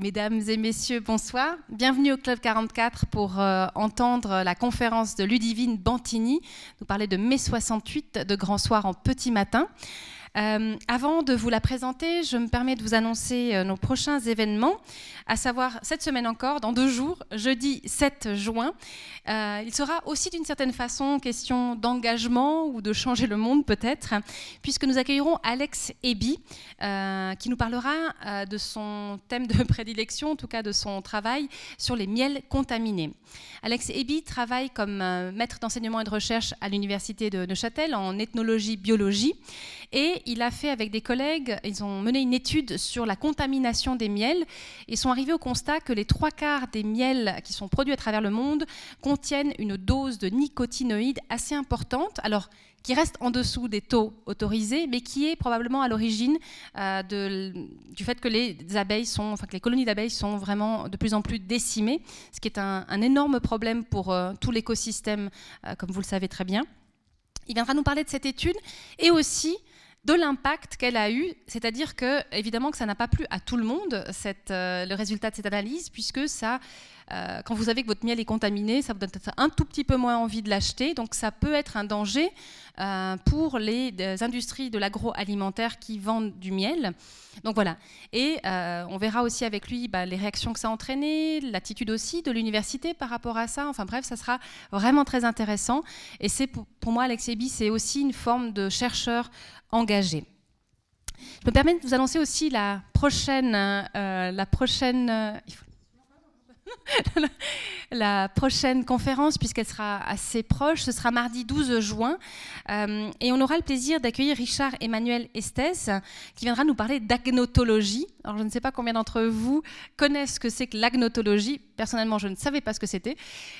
Mesdames et messieurs, bonsoir. Bienvenue au Club 44 pour euh, entendre la conférence de Ludivine Bantini nous parler de mai 68 de Grand Soir en petit matin. Euh, avant de vous la présenter, je me permets de vous annoncer euh, nos prochains événements, à savoir cette semaine encore, dans deux jours, jeudi 7 juin. Euh, il sera aussi d'une certaine façon question d'engagement ou de changer le monde peut-être, puisque nous accueillerons Alex Eby, qui nous parlera de son thème de prédilection, en tout cas de son travail sur les miels contaminés. Alex Eby travaille comme maître d'enseignement et de recherche à l'université de Neuchâtel en ethnologie-biologie et il a fait avec des collègues, ils ont mené une étude sur la contamination des miels et sont arrivés au constat que les trois quarts des miels qui sont produits à travers le monde contiennent une dose de nicotinoïdes assez importante. Alors, qui reste en dessous des taux autorisés, mais qui est probablement à l'origine euh, du fait que les abeilles sont, enfin que les colonies d'abeilles sont vraiment de plus en plus décimées, ce qui est un, énorme problème pour euh, tout l'écosystème, euh, comme vous le savez très bien. Il viendra nous parler de cette étude et aussi de l'impact qu'elle a eu, c'est-à-dire que évidemment que ça n'a pas plu à tout le monde euh, le résultat de cette analyse, puisque ça, euh, quand vous savez que votre miel est contaminé, ça vous donne un tout petit peu moins envie de l'acheter, donc ça peut être un danger euh, pour les, industries de l'agroalimentaire qui vendent du miel. Donc voilà. Et on verra aussi avec lui bah, les réactions que ça a entraîné, l'attitude aussi de l'université par rapport à ça. Enfin bref, ça sera vraiment très intéressant. Et c'est pour, moi, Alex c'est aussi une forme de chercheur engagé. Je me permets de vous annoncer aussi la prochaine, euh, la prochaine, euh, la prochaine conférence, puisqu'elle sera assez proche. Ce sera mardi 12 juin. Euh, et on aura le plaisir d'accueillir Richard Emmanuel Estes, qui viendra nous parler d'agnotologie. Alors, je ne sais pas combien d'entre vous connaissent ce que c'est que l'agnotologie. Personnellement, je ne savais pas ce que c'était.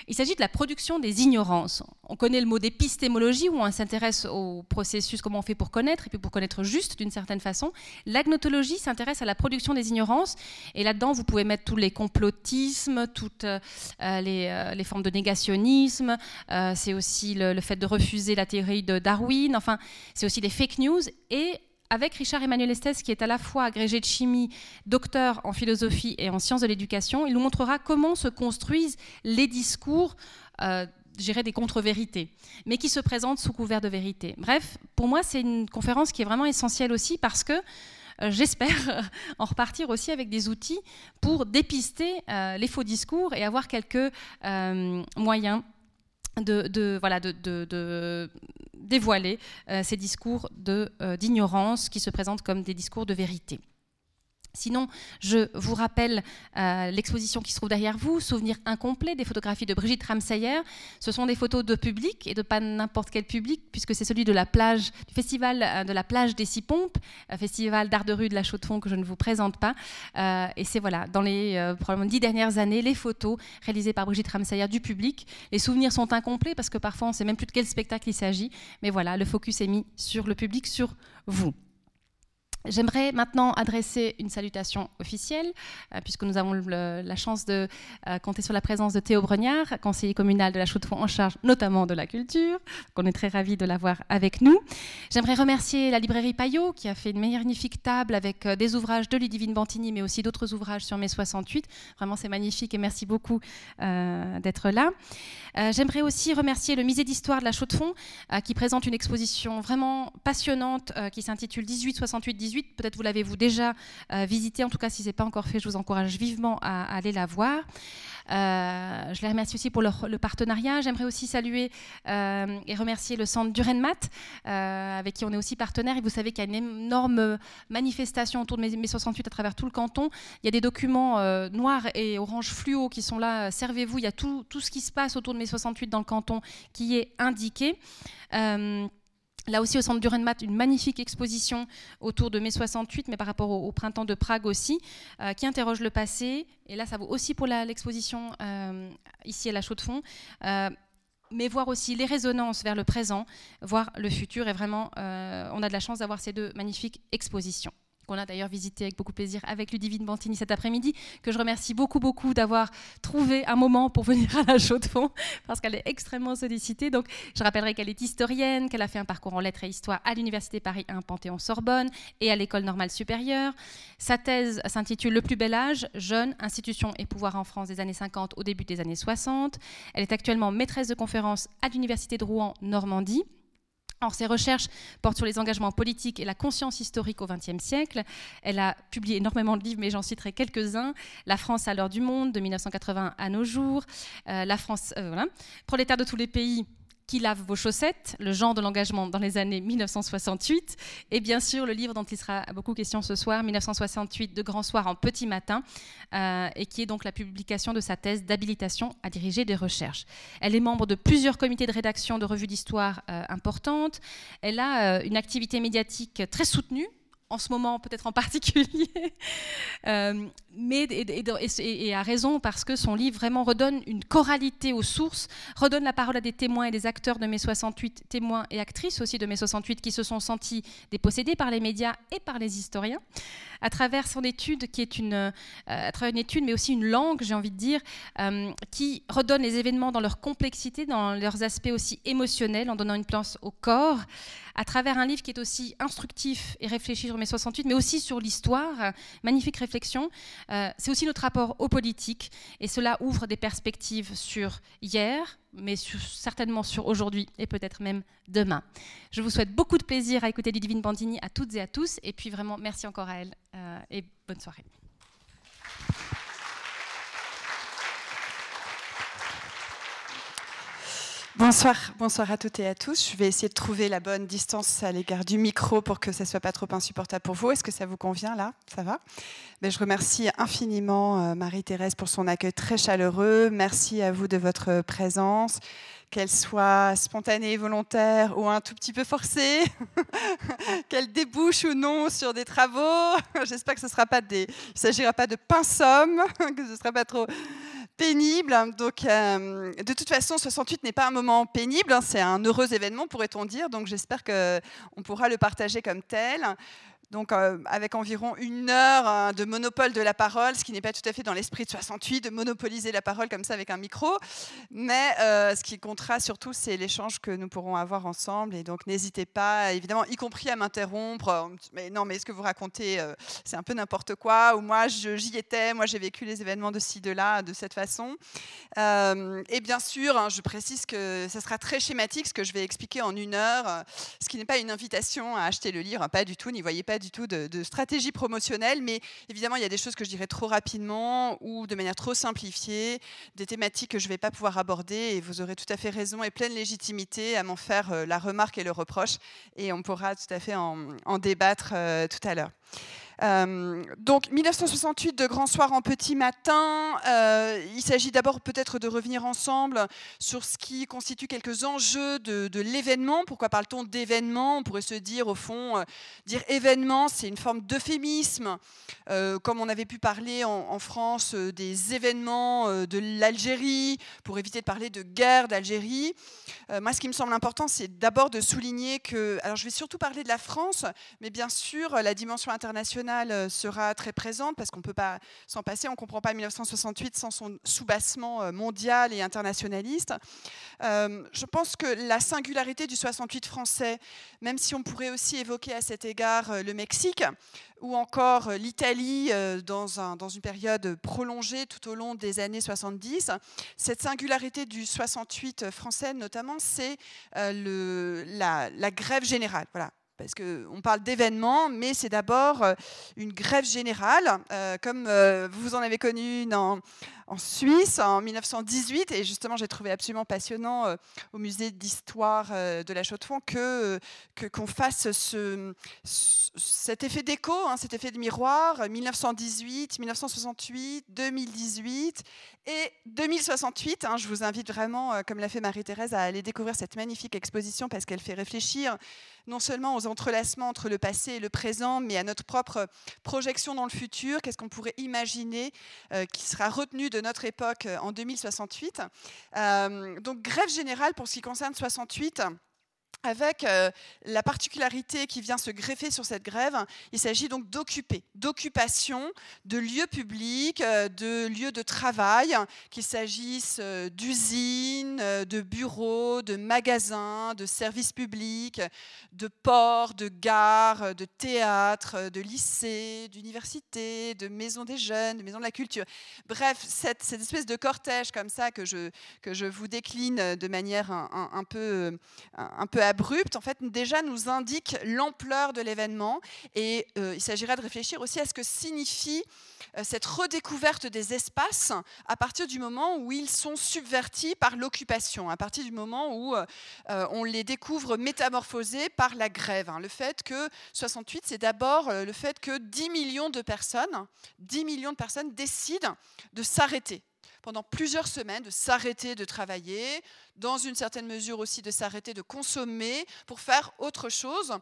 Il s'agit de la production des ignorances. On connaît le mot d'épistémologie, où on s'intéresse au processus, comment on fait pour connaître, et puis pour connaître juste d'une certaine façon. L'agnotologie s'intéresse à la production des ignorances. Et là-dedans, vous pouvez mettre tous les complotismes, toutes euh, euh, les, formes de négationnisme. Euh, c'est aussi le, fait de refuser la théorie de Darwin. Enfin, c'est aussi des fake news. Et avec Richard Emmanuel Estes, qui est à la fois agrégé de chimie, docteur en philosophie et en sciences de l'éducation, il nous montrera comment se construisent les discours. Des contre-vérités, mais qui se présentent sous couvert de vérité. Bref, pour moi, c'est une conférence qui est vraiment essentielle aussi parce que euh, j'espère en repartir aussi avec des outils pour dépister euh, les faux discours et avoir quelques euh, moyens de, de, dévoiler ces discours d'ignorance qui se présentent comme des discours de vérité. Sinon, je vous rappelle euh, l'exposition qui se trouve derrière vous, Souvenirs incomplets, des photographies de Brigitte Ramsayer. Ce sont des photos de public et de pas n'importe quel public, puisque c'est celui de la plage, du festival euh, de la plage des Six Pompes, un festival d'art de rue de la Chaux-de-Fonds que je ne vous présente pas. Euh, et c'est voilà, dans les probablement dix dernières années, les photos réalisées par Brigitte Ramsayer du public. Les souvenirs sont incomplets parce que parfois on ne sait même plus de quel spectacle il s'agit. Mais voilà, le focus est mis sur le public, sur vous. J'aimerais maintenant adresser une salutation officielle, euh, puisque nous avons la chance de euh, compter sur la présence de Théo Bregnard, conseiller communal de la Chaux-de-Fonds en charge notamment de la culture, qu'on est très ravis de l'avoir avec nous. J'aimerais remercier la librairie Payot, qui a fait une magnifique table avec euh, des ouvrages de Ludivine Bantini, mais aussi d'autres ouvrages sur mai 68. Vraiment, c'est magnifique et merci beaucoup d'être là. J'aimerais aussi remercier le musée d'histoire de la Chaux-de-Fonds, qui présente une exposition vraiment passionnante qui s'intitule 1868 Peut-être vous l'avez-vous déjà euh, visité. En tout cas, si ce n'est pas encore fait, je vous encourage vivement à, aller la voir. Euh, je les remercie aussi pour le partenariat. J'aimerais aussi saluer euh, et remercier le centre Durenmat, avec qui on est aussi partenaire. Et vous savez qu'il y a une énorme manifestation autour de mai 68 à travers tout le canton. Il y a des documents noirs et orange fluo qui sont là. Servez-vous. Il y a tout, tout, ce qui se passe autour de mai 68 dans le canton qui est indiqué. Là aussi, au centre du Renmat, une magnifique exposition autour de mai 68, mais par rapport au, printemps de Prague aussi, euh, qui interroge le passé. Et là, ça vaut aussi pour l'exposition euh, ici à la Chaux-de-Fonds. Euh, mais voir aussi les résonances vers le présent, voir le futur. Et vraiment, on a de la chance d'avoir ces deux magnifiques expositions qu'on a d'ailleurs visité avec beaucoup de plaisir avec Ludivine Bantini cet après-midi, que je remercie beaucoup, beaucoup d'avoir trouvé un moment pour venir à la Chaux-de-Fonds, parce qu'elle est extrêmement sollicitée. Donc, je rappellerai qu'elle est historienne, qu'elle a fait un parcours en lettres et histoire à l'Université Paris 1 Panthéon-Sorbonne et à l'École normale supérieure. Sa thèse s'intitule Le plus bel âge, jeunes, institutions et pouvoir en France des années 50 au début des années 60. Elle est actuellement maîtresse de conférence à l'Université de Rouen, Normandie. Or, ses recherches portent sur les engagements politiques et la conscience historique au XXe siècle. Elle a publié énormément de livres, mais j'en citerai quelques-uns. La France à l'heure du monde, de 1980 à nos jours. Euh, la France, euh, voilà. Prolétaire de tous les pays, qui lave vos chaussettes, le genre de l'engagement dans les années 1968, et bien sûr le livre dont il sera beaucoup question ce soir, 1968, de Grand Soir en Petit Matin, euh, et qui est donc la publication de sa thèse d'habilitation à diriger des recherches. Elle est membre de plusieurs comités de rédaction de revues d'histoire euh, importantes. Elle a euh, une activité médiatique très soutenue en ce moment peut-être en particulier, euh, mais et, a raison parce que son livre vraiment redonne une choralité aux sources, redonne la parole à des témoins et des acteurs de mai 68, témoins et actrices aussi de mai 68 qui se sont sentis dépossédés par les médias et par les historiens, à travers son étude qui est une, euh, à travers une étude mais aussi une langue, j'ai envie de dire, euh, qui redonne les événements dans leur complexité, dans leurs aspects aussi émotionnels, en donnant une place au corps, à travers un livre qui est aussi instructif et réfléchi sur mai 68, mais aussi sur l'histoire. Magnifique réflexion. Euh, c'est aussi notre rapport aux politiques, et cela ouvre des perspectives sur hier, mais certainement sur aujourd'hui et peut-être même demain. Je vous souhaite beaucoup de plaisir à écouter Ludivine Bandini à toutes et à tous, et puis vraiment merci encore à elle, euh, et bonne soirée. Bonsoir, bonsoir à toutes et à tous. Je vais essayer de trouver la bonne distance à l'égard du micro pour que ça ne soit pas trop insupportable pour vous. Est-ce que ça vous convient là? Ça va? Ben, Je remercie infiniment euh, Marie-Thérèse pour son accueil très chaleureux. Merci à vous de votre présence qu'elle soit spontanée, volontaire ou un tout petit peu forcée, qu'elle débouche ou non sur des travaux. J'espère que ce sera pas des, il s'agira pas de pinsomme, que ce ne sera pas trop pénible. Donc, euh, de toute façon, 68 n'est pas un moment pénible, hein, c'est un heureux événement, pourrait-on dire. Donc, j'espère qu'on pourra le partager comme tel donc euh, avec environ une heure hein, de monopole de la parole, ce qui n'est pas tout à fait dans l'esprit de 68, de monopoliser la parole comme ça avec un micro. Mais euh, ce qui comptera surtout, c'est l'échange que nous pourrons avoir ensemble. Et donc n'hésitez pas, évidemment, y compris à m'interrompre. Mais non, mais ce que vous racontez, euh, c'est un peu n'importe quoi. Ou moi, j'y étais, moi j'ai vécu les événements de ci, de là, de cette façon. et bien sûr, hein, je précise que ça sera très schématique, ce que je vais expliquer en une heure, ce qui n'est pas une invitation à acheter le livre, pas du tout, n'y voyez pas du tout de, stratégie promotionnelle, mais évidemment, il y a des choses que je dirais trop rapidement ou de manière trop simplifiée, des thématiques que je ne vais pas pouvoir aborder, et vous aurez tout à fait raison et pleine légitimité à m'en faire euh, la remarque et le reproche, et on pourra tout à fait en, débattre euh, tout à l'heure. Euh, donc 1968 de Grand Soir en Petit Matin, euh, il s'agit d'abord peut-être de revenir ensemble sur ce qui constitue quelques enjeux de, l'événement. Pourquoi parle-t-on d'événement? On pourrait se dire au fond, euh, dire événement, c'est une forme d'euphémisme, comme on avait pu parler en, France des événements de l'Algérie, pour éviter de parler de guerre d'Algérie. moi, ce qui me semble important, c'est d'abord de souligner que, alors je vais surtout parler de la France, mais bien sûr, la dimension internationale euh, sera très présente parce qu'on ne peut pas s'en passer. On ne comprend pas 1968 sans son soubassement euh, mondial et internationaliste. Euh, je pense que la singularité du 68 français, même si on pourrait aussi évoquer à cet égard le Mexique, ou encore l'Italie dans, un, dans, une période prolongée tout au long des années 70. Cette singularité du 68 français, notamment, c'est la, la, grève générale. Voilà parce qu'on parle d'événements, mais c'est d'abord euh, une grève générale, euh, comme euh, vous en avez connu dans, en Suisse en 1918. Et justement, j'ai trouvé absolument passionnant au musée d'histoire de la Chaux-de-Fonds que qu'on fasse ce, cet effet d'écho, hein, cet effet de miroir, 1918, 1968, 2018 et 2068. Hein. je vous invite vraiment, comme l'a fait Marie-Thérèse, à aller découvrir cette magnifique exposition parce qu'elle fait réfléchir non seulement aux entrelacements entre le passé et le présent, mais à notre propre projection dans le futur. Qu'est-ce qu'on pourrait imaginer qui sera retenu de notre époque euh, en 2068. Euh, donc grève générale pour ce qui concerne 68. Avec euh, la particularité qui vient se greffer sur cette grève, il s'agit donc d'occuper, d'occupation de lieux publics, euh, de lieux de travail, qu'il s'agisse euh, d'usines, de bureaux, de magasins, de services publics, de ports, de gares, de théâtres, de lycées, d'universités, de maisons des jeunes, de maisons de la culture. Bref, cette, espèce de cortège comme ça que je, que je vous décline de manière un, un peu, un peu abrupte, en fait, déjà nous indique l'ampleur de l'événement. Et euh, il s'agirait de réfléchir aussi à ce que signifie euh, cette redécouverte des espaces à partir du moment où ils sont subvertis par l'occupation, à partir du moment où euh, on les découvre métamorphosés par la grève. Hein. Le fait que 68, c'est d'abord le fait que 10 millions de personnes, 10 millions de personnes décident de s'arrêter pendant plusieurs semaines de s'arrêter de travailler, dans une certaine mesure aussi de s'arrêter de consommer pour faire autre chose,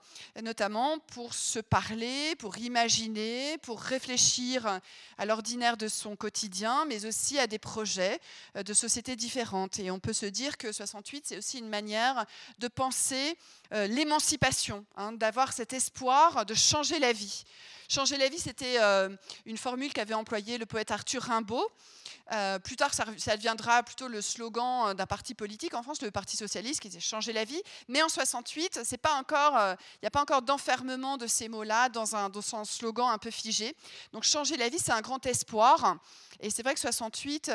notamment pour se parler, pour imaginer, pour réfléchir à l'ordinaire de son quotidien, mais aussi à des projets euh, de sociétés différentes. Et on peut se dire que 68, c'est aussi une manière de penser euh, l'émancipation, hein, d'avoir cet espoir de changer la vie. Changer la vie, c'était euh, une formule qu'avait employée le poète Arthur Rimbaud. Euh, plus tard, ça, deviendra plutôt le slogan euh, d'un parti politique en France, le Parti socialiste, qui disait changer la vie. Mais en 68, il n'y a pas encore d'enfermement de ces mots-là dans un, dans un slogan un peu figé. Donc changer la vie, c'est un grand espoir. Et c'est vrai que 68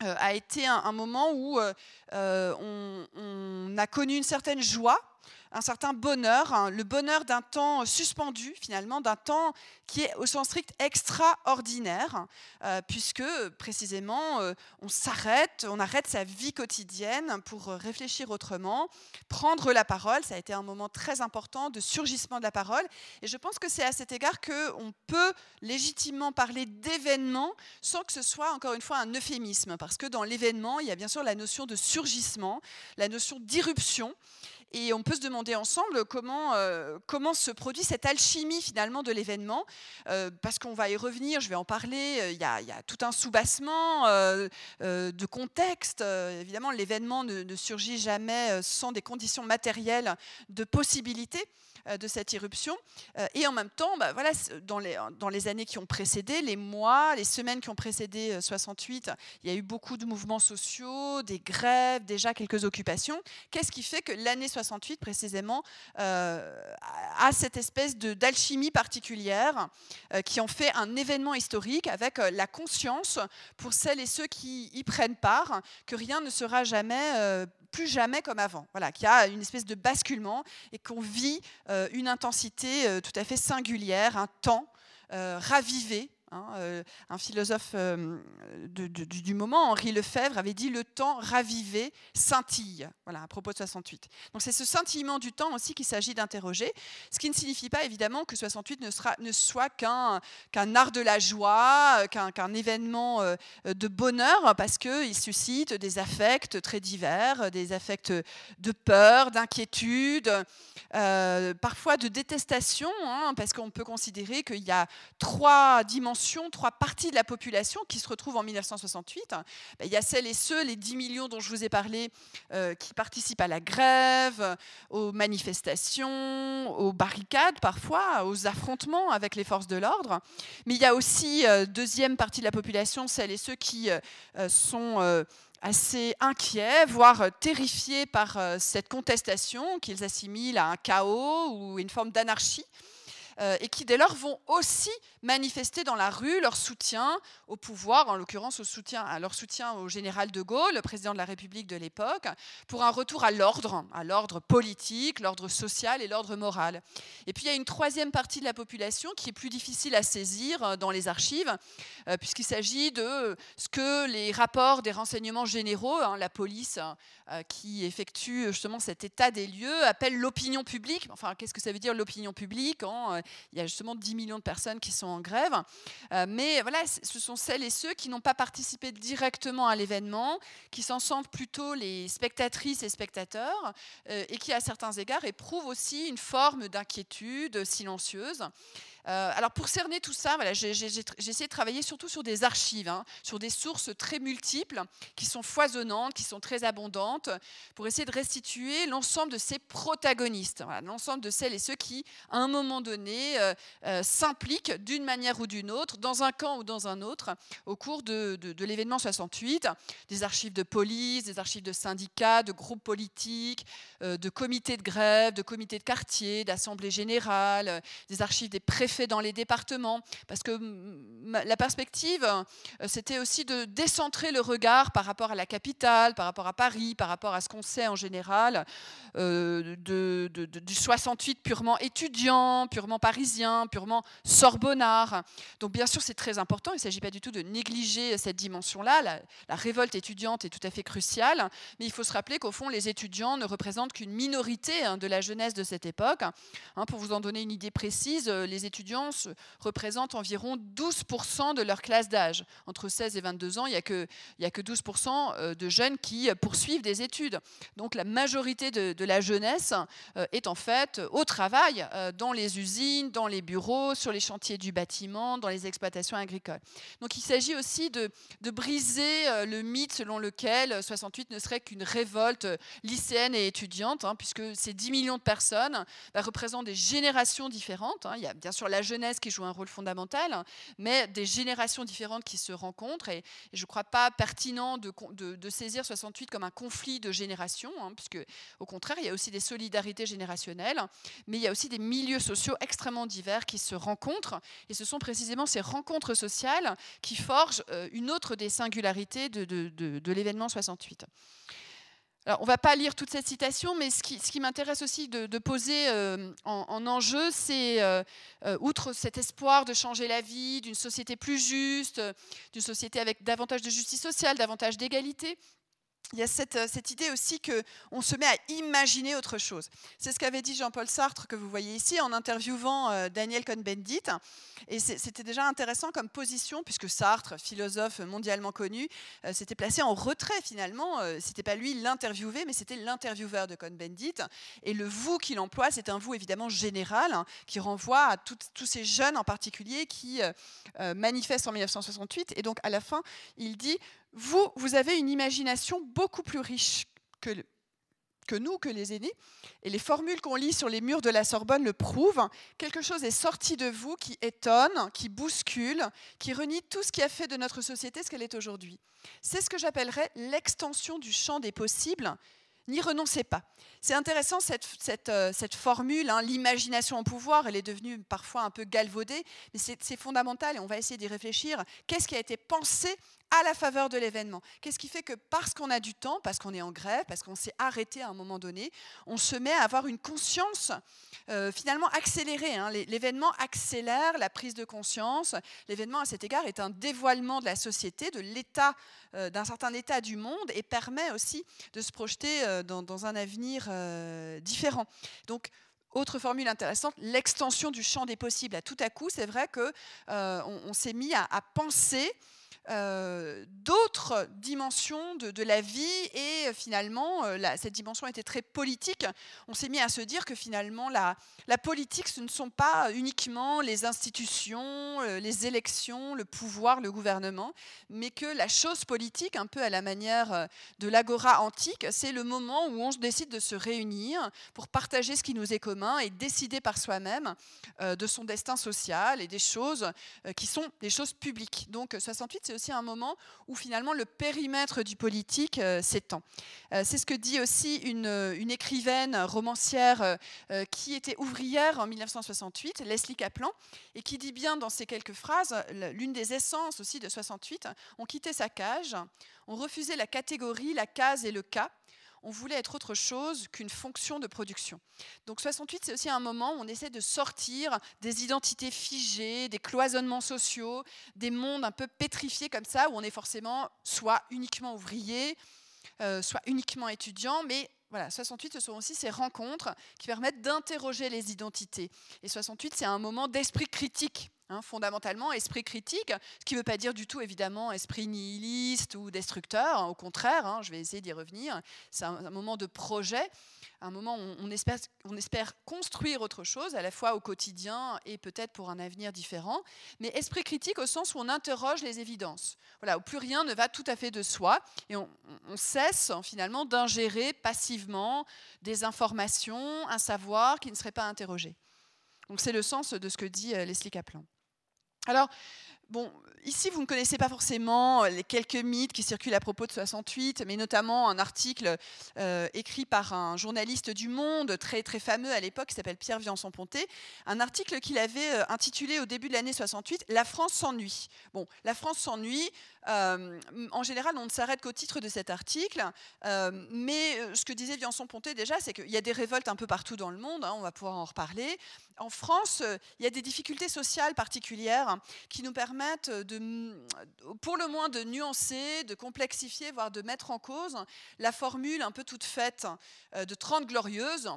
a été un, moment où on, a connu une certaine joie un certain bonheur, hein, le bonheur d'un temps suspendu finalement, d'un temps qui est au sens strict extraordinaire, euh, puisque précisément euh, on s'arrête, on arrête sa vie quotidienne pour réfléchir autrement, prendre la parole. Ça a été un moment très important de surgissement de la parole, et je pense que c'est à cet égard qu'on peut légitimement parler d'événement sans que ce soit encore une fois un euphémisme, parce que dans l'événement, il y a bien sûr la notion de surgissement, la notion d'irruption. Et on peut se demander ensemble comment, euh, comment se produit cette alchimie finalement de l'événement, euh, parce qu'on va y revenir, je vais en parler, euh, il y a, tout un soubassement de contexte. évidemment, l'événement ne, ne, surgit jamais sans des conditions matérielles de possibilité. Euh, de cette irruption. Euh, et en même temps, bah, voilà, dans, les, dans les années qui ont précédé, les mois, les semaines qui ont précédé 68, euh, il y a eu beaucoup de mouvements sociaux, des grèves, déjà quelques occupations. Qu'est-ce qui fait que l'année 68, précisément, a cette espèce d'alchimie particulière qui en fait un événement historique avec la conscience pour celles et ceux qui y prennent part que rien ne sera jamais plus jamais comme avant. Voilà, qu'il y a une espèce de basculement et qu'on vit euh, une intensité euh, tout à fait singulière, un temps euh, ravivé Hein, euh, un philosophe euh, du, moment, Henri Lefebvre, avait dit le temps ravivé scintille, voilà, à propos de 68. Donc c'est ce scintillement du temps aussi qu'il s'agit d'interroger, ce qui ne signifie pas évidemment que 68 ne, ne soit qu'un art de la joie, qu'un événement euh, de bonheur, parce qu'il suscite des affects très divers, des affects de peur, d'inquiétude, parfois de détestation, hein, parce qu'on peut considérer qu'il y a trois dimensions trois parties de la population qui se retrouvent en 1968. Ben, il y a celles et ceux, les 10 millions dont je vous ai parlé, euh, qui participent à la grève, aux manifestations, aux barricades parfois, aux affrontements avec les forces de l'ordre. Mais il y a aussi, euh, deuxième partie de la population, celles et ceux qui euh, sont assez inquiets, voire terrifiés par cette contestation qu'ils assimilent à un chaos ou une forme d'anarchie. Euh, et qui dès lors vont aussi manifester dans la rue leur soutien au pouvoir, en l'occurrence leur soutien au général de Gaulle, le président de la République de l'époque, pour un retour à l'ordre, à l'ordre politique, l'ordre social et l'ordre moral. Et puis il y a une troisième partie de la population qui est plus difficile à saisir euh, dans les archives, euh, puisqu'il s'agit de ce que les rapports des renseignements généraux, hein, la police qui effectue justement cet état des lieux, appellent l'opinion publique. Enfin, qu'est-ce que ça veut dire l'opinion publique il y a justement 10 millions de personnes qui sont en grève. Euh, mais voilà, ce sont celles et ceux qui n'ont pas participé directement à l'événement, qui s'en sentent plutôt les spectatrices et spectateurs, euh, et qui, à certains égards, éprouvent aussi une forme d'inquiétude silencieuse. Euh, alors pour cerner tout ça, voilà, j'ai essayé de travailler surtout sur des archives, hein, sur des sources très multiples, qui sont foisonnantes, qui sont très abondantes, pour essayer de restituer l'ensemble de ces protagonistes, l'ensemble de celles et ceux qui, à un moment donné, euh, euh, s'impliquent d'une manière ou d'une autre, dans un camp ou dans un autre, au cours de, de l'événement 68, des archives de police, des archives de syndicats, de groupes politiques, de comités de grève, de comités de quartier, d'assemblées générales, des archives des préfets fait dans les départements, parce que la perspective, euh, c'était aussi de décentrer le regard par rapport à la capitale, par rapport à Paris, par rapport à ce qu'on sait en général euh, de, du 68 purement étudiant, purement parisien, purement sorbonnard. Donc bien sûr, c'est très important, il ne s'agit pas du tout de négliger cette dimension-là. La, la révolte étudiante est tout à fait cruciale, mais il faut se rappeler qu'au fond, les étudiants ne représentent qu'une minorité hein, de la jeunesse de cette époque. Hein, pour vous en donner une idée précise, euh, les étudiants étudiants représentent environ 12% de leur classe d'âge. Entre 16 et 22 ans, il n'y a, que, a que 12% euh, de jeunes qui poursuivent des études. Donc la majorité de, la jeunesse euh, est en fait au travail, euh, dans les usines, dans les bureaux, sur les chantiers du bâtiment, dans les exploitations agricoles. Donc il s'agit aussi de, de briser le mythe selon lequel 68 ne serait qu'une révolte lycéenne et étudiante, hein, puisque ces 10 millions de personnes bah, représentent des générations différentes. Hein. Il y a bien sûr la jeunesse qui joue un rôle fondamental, mais des générations différentes qui se rencontrent. Et, je ne crois pas pertinent de, saisir 68 comme un conflit de générations, hein, puisque au contraire, il y a aussi des solidarités générationnelles, mais il y a aussi des milieux sociaux extrêmement divers qui se rencontrent. Et ce sont précisément ces rencontres sociales qui forgent euh, une autre des singularités de, de l'événement 68 on ne va pas lire toute cette citation, mais ce qui, m'intéresse aussi de, poser euh, en, enjeu, c'est, euh, euh, outre cet espoir de changer la vie, d'une société plus juste, d'une société avec davantage de justice sociale, davantage d'égalité, il y a cette, euh, idée aussi qu'on se met à imaginer autre chose. C'est ce qu'avait dit Jean-Paul Sartre, que vous voyez ici, en interviewant euh, Daniel Cohn-Bendit. Et c'était déjà intéressant comme position, puisque Sartre, philosophe mondialement connu, euh, s'était placé en retrait finalement. C'était pas lui l'interviewé, mais c'était l'intervieweur de Cohn-Bendit. Et le vous qu'il emploie, c'est un vous évidemment général, hein, qui renvoie à tous ces jeunes en particulier qui manifestent en 1968. Et donc à la fin, il dit vous, vous avez une imagination beaucoup plus riche que, nous, que les aînés. Et les formules qu'on lit sur les murs de la Sorbonne le prouvent. Quelque chose est sorti de vous qui étonne, qui bouscule, qui renie tout ce qui a fait de notre société ce qu'elle est aujourd'hui. C'est ce que j'appellerais l'extension du champ des possibles. N'y renoncez pas. C'est intéressant cette, euh, formule, hein, l'imagination au pouvoir, elle est devenue parfois un peu galvaudée, mais c'est fondamental et on va essayer d'y réfléchir. Qu'est-ce qui a été pensé à la faveur de l'événement. Qu'est-ce qui fait que parce qu'on a du temps, parce qu'on est en grève, parce qu'on s'est arrêté à un moment donné, on se met à avoir une conscience euh, finalement accélérée. Hein. L'événement accélère la prise de conscience. L'événement à cet égard est un dévoilement de la société, de l'état, euh, d'un certain état du monde et permet aussi de se projeter euh, dans, un avenir différent. Donc autre formule intéressante, l'extension du champ des possibles. À tout à coup, c'est vrai qu'on on, s'est mis à penser euh, d'autres dimensions de, la vie et euh, finalement, euh, cette dimension était très politique. On s'est mis à se dire que finalement, la, la, politique, ce ne sont pas uniquement les institutions, les élections, le pouvoir, le gouvernement, mais que la chose politique, un peu à la manière de l'agora antique, c'est le moment où on décide de se réunir pour partager ce qui nous est commun et décider par soi-même de son destin social et des choses qui sont des choses publiques. Donc 68, c'est aussi un moment où finalement le périmètre du politique euh, s'étend. Euh, c'est ce que dit aussi une, une écrivaine romancière euh, qui était ouvrière en 1968, Leslie Kaplan, et qui dit bien dans ces quelques phrases, l'une des essences aussi de 68, on quittait sa cage, on refusait la catégorie, la case et le cas, on voulait être autre chose qu'une fonction de production. Donc 68, c'est aussi un moment où on essaie de sortir des identités figées, des cloisonnements sociaux, des mondes un peu pétrifiés comme ça, où on est forcément soit uniquement ouvrier, euh, soit uniquement étudiant, mais voilà, 68, ce sont aussi ces rencontres qui permettent d'interroger les identités. Et 68, c'est un moment d'esprit critique Hein, fondamentalement, esprit critique, ce qui ne veut pas dire du tout évidemment esprit nihiliste ou destructeur, hein, au contraire, hein, je vais essayer d'y revenir, c'est un, moment de projet, un moment où on espère, on espère construire autre chose, à la fois au quotidien et peut-être pour un avenir différent, mais esprit critique au sens où on interroge les évidences, voilà, où plus rien ne va tout à fait de soi, et on, on cesse finalement d'ingérer passivement des informations, un savoir qui ne serait pas interrogé. Donc c'est le sens de ce que dit euh, Leslie Kaplan. Alors, bon, ici, vous ne connaissez pas forcément les quelques mythes qui circulent à propos de 68, mais notamment un article euh, écrit par un journaliste du Monde très, très fameux à l'époque qui s'appelle Pierre Viançon-Ponté, un article qu'il avait euh, intitulé au début de l'année 68 La France s'ennuie. Bon, la France s'ennuie, euh, en général, on ne s'arrête qu'au titre de cet article, euh, mais euh, ce que disait Viançon-Ponté déjà, c'est qu'il y a des révoltes un peu partout dans le monde, hein, on va pouvoir en reparler. En France, il y a des difficultés sociales particulières qui nous permettent, de, pour le moins, de nuancer, de complexifier, voire de mettre en cause la formule un peu toute faite de 30 glorieuses,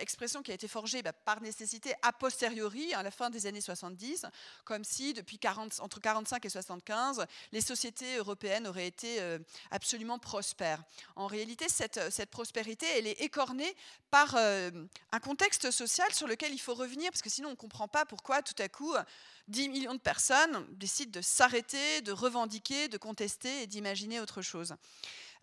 expression qui a été forgée bah, par nécessité a posteriori, à la fin des années 70, comme si depuis 40, entre 45 et 75, les société européenne aurait été euh, absolument prospère. En réalité, cette, prospérité, elle est écornée par euh, un contexte social sur lequel il faut revenir, parce que sinon on ne comprend pas pourquoi tout à coup 10 millions de personnes décident de s'arrêter, de revendiquer, de contester et d'imaginer autre chose.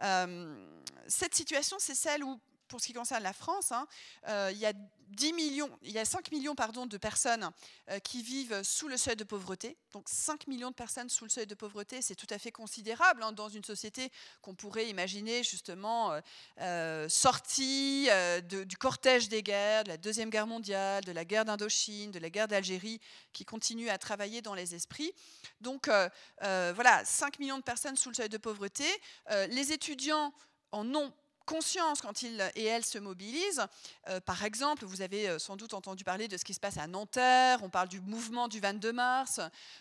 Euh, cette situation, c'est celle où pour ce qui concerne la France, hein, euh, il y a 10 millions, il y a 5 millions pardon, de personnes euh, qui vivent sous le seuil de pauvreté. Donc 5 millions de personnes sous le seuil de pauvreté, c'est tout à fait considérable hein, dans une société qu'on pourrait imaginer justement euh, sortie du cortège des guerres, de la Deuxième Guerre mondiale, de la guerre d'Indochine, de la guerre d'Algérie, qui continue à travailler dans les esprits. Donc voilà, 5 millions de personnes sous le seuil de pauvreté. les étudiants en ont conscience quand ils et elles se mobilisent. Euh, par exemple, vous avez euh, sans doute entendu parler de ce qui se passe à Nanterre, on parle du mouvement du 22 mars,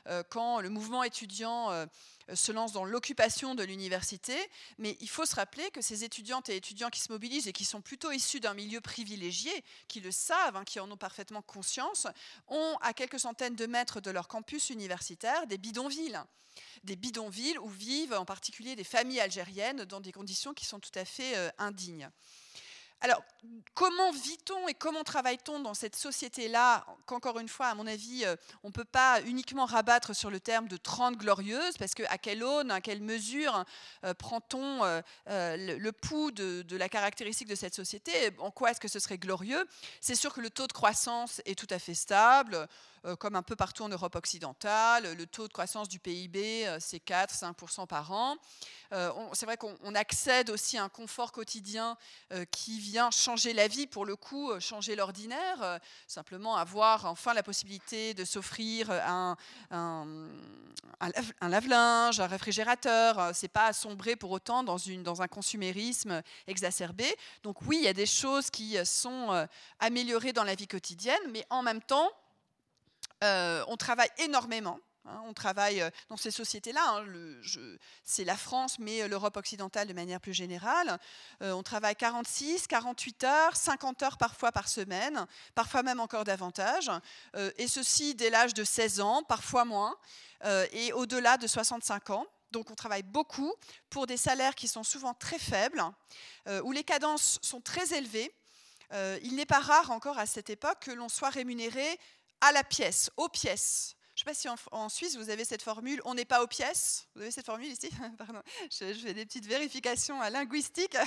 euh, quand le mouvement étudiant se lance dans l'occupation de l'université, mais il faut se rappeler que ces étudiantes et étudiants qui se mobilisent et qui sont plutôt issus d'un milieu privilégié, qui le savent, hein, qui en ont parfaitement conscience, ont à quelques centaines de mètres de leur campus universitaire des bidonvilles des bidonvilles où vivent en particulier des familles algériennes dans des conditions qui sont tout à fait euh, indignes. Alors, comment vit-on et comment travaille-t-on dans cette société-là Qu'encore une fois, à mon avis, euh, on ne peut pas uniquement rabattre sur le terme de 30 glorieuses, parce qu'à quelle aune, à quelle mesure euh, prend-on le, pouls de, de, la caractéristique de cette société En quoi est-ce que ce serait glorieux? C'est sûr que le taux de croissance est tout à fait stable. Euh, comme un peu partout en Europe occidentale. Le taux de croissance du PIB, euh, c'est 4-5% par an. Euh, c'est vrai qu'on accède aussi à un confort quotidien qui vient changer la vie, pour le coup, changer l'ordinaire. simplement avoir enfin la possibilité de s'offrir un, un, lave-linge, un réfrigérateur. C'est pas assombrer pour autant dans, dans un consumérisme exacerbé. Donc oui, il y a des choses qui sont améliorées dans la vie quotidienne, mais en même temps, euh, on travaille énormément. Hein, on travaille euh, dans ces sociétés-là. Hein, c'est la France, mais euh, l'Europe occidentale de manière plus générale. on travaille 46, 48 heures, 50 heures parfois par semaine, parfois même encore davantage. et ceci dès l'âge de 16 ans, parfois moins, et au-delà de 65 ans. Donc on travaille beaucoup pour des salaires qui sont souvent très faibles, où les cadences sont très élevées. il n'est pas rare encore à cette époque que l'on soit rémunéré à la pièce, aux pièces. Je ne sais pas si en, Suisse, vous avez cette formule, on n'est pas aux pièces. Vous avez cette formule ici Pardon, je, fais des petites vérifications linguistiques.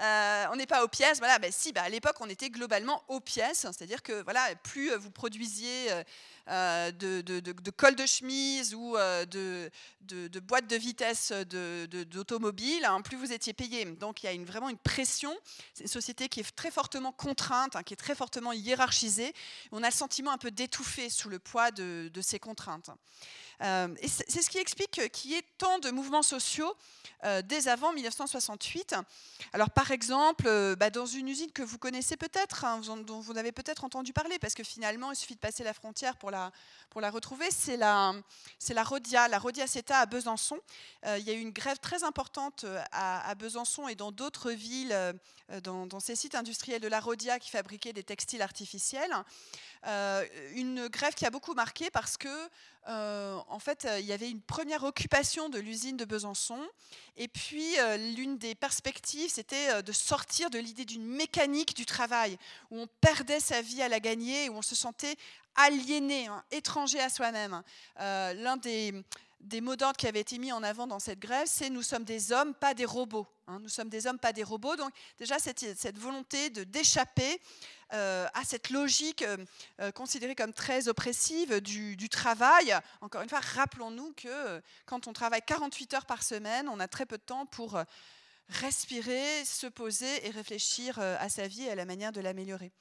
Euh, on n'est pas aux pièces. Voilà, ben si, ben à l'époque, on était globalement aux pièces. C'est-à-dire que voilà, plus vous produisiez euh, de, de, de, col de chemise ou euh, de, boîte de vitesse d'automobile, hein, plus vous étiez payé. Donc il y a vraiment une pression. C'est une société qui est très fortement contrainte, hein, qui est très fortement hiérarchisée. On a le sentiment un peu d'étouffer sous le poids de, ces contraintes. Et c'est ce qui explique qu'il y ait tant de mouvements sociaux dès avant 1968. Alors par exemple, bah, dans une usine que vous connaissez peut-être, hein, dont vous avez peut-être entendu parler, parce que finalement il suffit de passer la frontière pour la, retrouver, c'est la, la Rodia, la Rodia CETA à Besançon. il y a eu une grève très importante à, Besançon et dans d'autres villes, dans, ces sites industriels de la Rodia qui fabriquaient des textiles artificiels. Euh, une grève qui a beaucoup marqué parce que, euh, en fait, il y avait une première occupation de l'usine de Besançon. Et puis, euh, l'une des perspectives, c'était de sortir de l'idée d'une mécanique du travail, où on perdait sa vie à la gagner, où on se sentait aliéné, hein, étranger à soi-même. L'un des, des mots d'ordre qui avaient été mis en avant dans cette grève, c'est nous sommes des hommes, pas des robots. Hein. nous sommes des hommes, pas des robots. Donc déjà, cette, cette volonté de d'échapper euh, à cette logique euh, euh, considérée comme très oppressive du, du travail. Encore une fois, rappelons-nous que quand on travaille 48 heures par semaine, on a très peu de temps pour respirer, se poser et réfléchir à sa vie et à la manière de l'améliorer.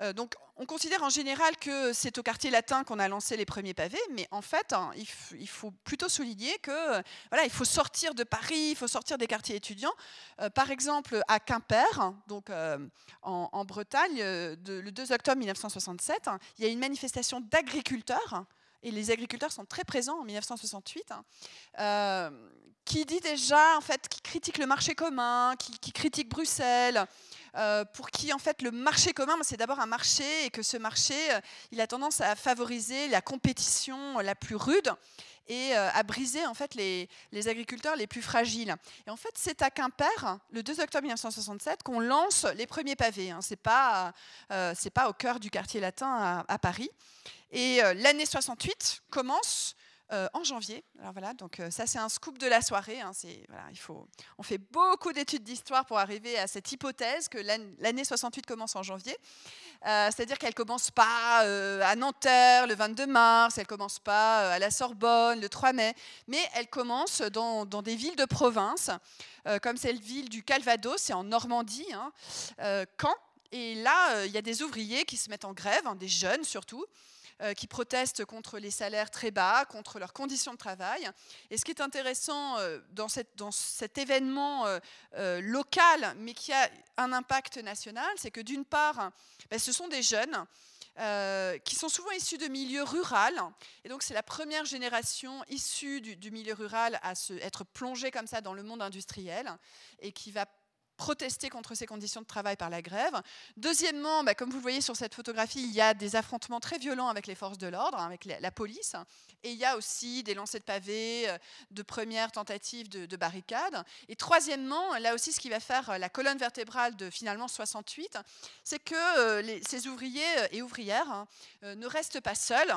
Euh, donc, on considère en général que c'est au quartier latin qu'on a lancé les premiers pavés, mais en fait, hein, il, faut plutôt souligner que voilà, il faut sortir de Paris, il faut sortir des quartiers étudiants. Euh, par exemple, à Quimper, donc euh, en, Bretagne, le 2 octobre 1967, il y a une manifestation d'agriculteurs et les agriculteurs sont très présents en 1968, qui dit déjà, en fait, qui critique le marché commun, qui, qui critique Bruxelles, euh, pour qui en fait le marché commun, c'est d'abord un marché et que ce marché, euh, il a tendance à favoriser la compétition la plus rude et euh, à briser en fait les, agriculteurs les plus fragiles. Et en fait, c'est à Quimper, le 2 octobre 1967, qu'on lance les premiers pavés. Hein. C'est pas c'est pas au cœur du quartier latin à, à Paris. Et l'année 68 commence euh, en janvier. Alors voilà, donc euh, ça c'est un scoop de la soirée. Hein, voilà, il faut, on fait beaucoup d'études d'histoire pour arriver à cette hypothèse que l'année 68 commence en janvier. Euh, c'est-à-dire qu'elle commence pas à Nanterre le 22 mars, elle commence pas à la Sorbonne le 3 mai, mais elle commence dans, des villes de province, comme cette ville du Calvados, c'est en Normandie, hein, Caen. Et là, il y a des ouvriers qui se mettent en grève, hein, des jeunes surtout, qui protestent contre les salaires très bas, contre leurs conditions de travail. Et ce qui est intéressant euh, dans cet événement euh, local, mais qui a un impact national, c'est que d'une part, ben, ce sont des jeunes. qui sont souvent issus de milieux ruraux. Et donc, c'est la première génération issue du, du milieu rural à se, être plongée comme ça dans le monde industriel et qui va protester contre ces conditions de travail par la grève. Deuxièmement, bah, comme vous le voyez sur cette photographie, il y a des affrontements très violents avec les forces de l'ordre, hein, avec la police. Et il y a aussi des lancers de pavés, euh, de premières tentatives de, barricades. Et troisièmement, là aussi, ce qui va faire euh, la colonne vertébrale de finalement 68, c'est que euh, ces ouvriers et ouvrières hein, ne restent pas seuls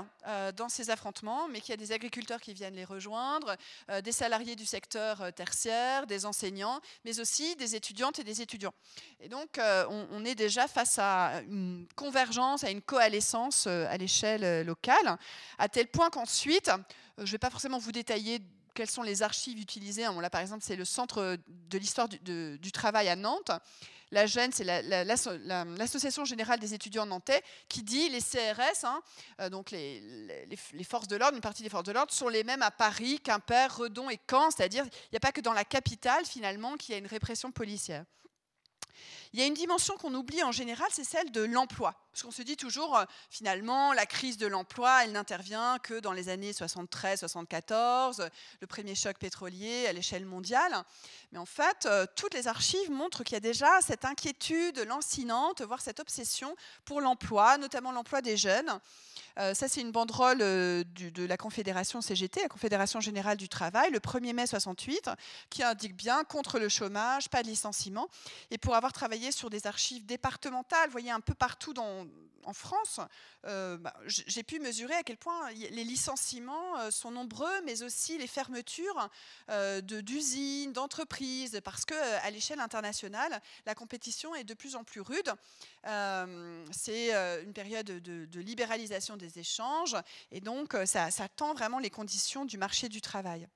dans ces affrontements, mais qu'il y a des agriculteurs qui viennent les rejoindre, des salariés du secteur tertiaire, des enseignants, mais aussi des et des étudiants. Et donc, euh, on, est déjà face à une convergence, à une coalescence euh, à l'échelle euh, locale, à tel point qu'ensuite, je ne vais pas forcément vous détailler quelles sont les archives utilisées. Là, par exemple, c'est le Centre de l'histoire du, travail à Nantes. La GEN, c'est l'Association générale des étudiants nantais, qui dit les CRS, hein, donc les, les, les, forces de l'ordre, une partie des forces de l'ordre, sont les mêmes à Paris, Quimper, Redon et Caen, c'est-à-dire il n'y a pas que dans la capitale, finalement, qu'il y a une répression policière. Il y a une dimension qu'on oublie en général, c'est celle de l'emploi. Parce qu'on se dit toujours, euh, finalement, la crise de l'emploi, elle n'intervient que dans les années 73-74, le premier choc pétrolier à l'échelle mondiale. Mais en fait, euh, toutes les archives montrent qu'il y a déjà cette inquiétude lancinante, voire cette obsession pour l'emploi, notamment l'emploi des jeunes. Euh, ça, c'est une banderole de la Confédération CGT, la Confédération Générale du Travail, le 1er mai 68, qui indique bien contre le chômage, pas de licenciement. Et pour avoir travaillé sur des archives départementales, voyez un peu partout en France, euh, bah, j'ai pu mesurer à quel point les licenciements euh, sont nombreux, mais aussi les fermetures euh, d'usines, d'entreprises, parce qu'à l'échelle internationale, la compétition est de plus en plus rude. C'est une période de, libéralisation des échanges, et donc ça tend vraiment les conditions du marché du travail.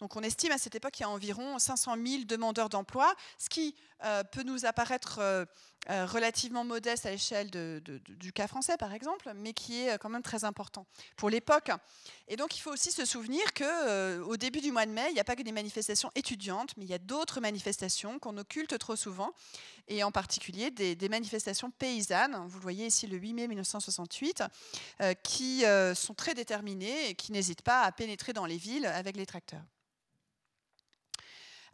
Donc on estime à cette époque qu'il y a environ 500 000 demandeurs d'emploi, ce qui euh, peut nous apparaître euh, euh, relativement modeste à l'échelle du cas français, par exemple, mais qui est quand même très important pour l'époque. Et donc il faut aussi se souvenir qu'au début du mois de mai, il n'y a pas que des manifestations étudiantes, mais il y a d'autres manifestations qu'on occulte trop souvent, et en particulier des, des, manifestations paysannes. Vous le voyez ici le 8 mai 1968, qui sont très déterminées et qui n'hésitent pas à pénétrer dans les villes avec les tracteurs.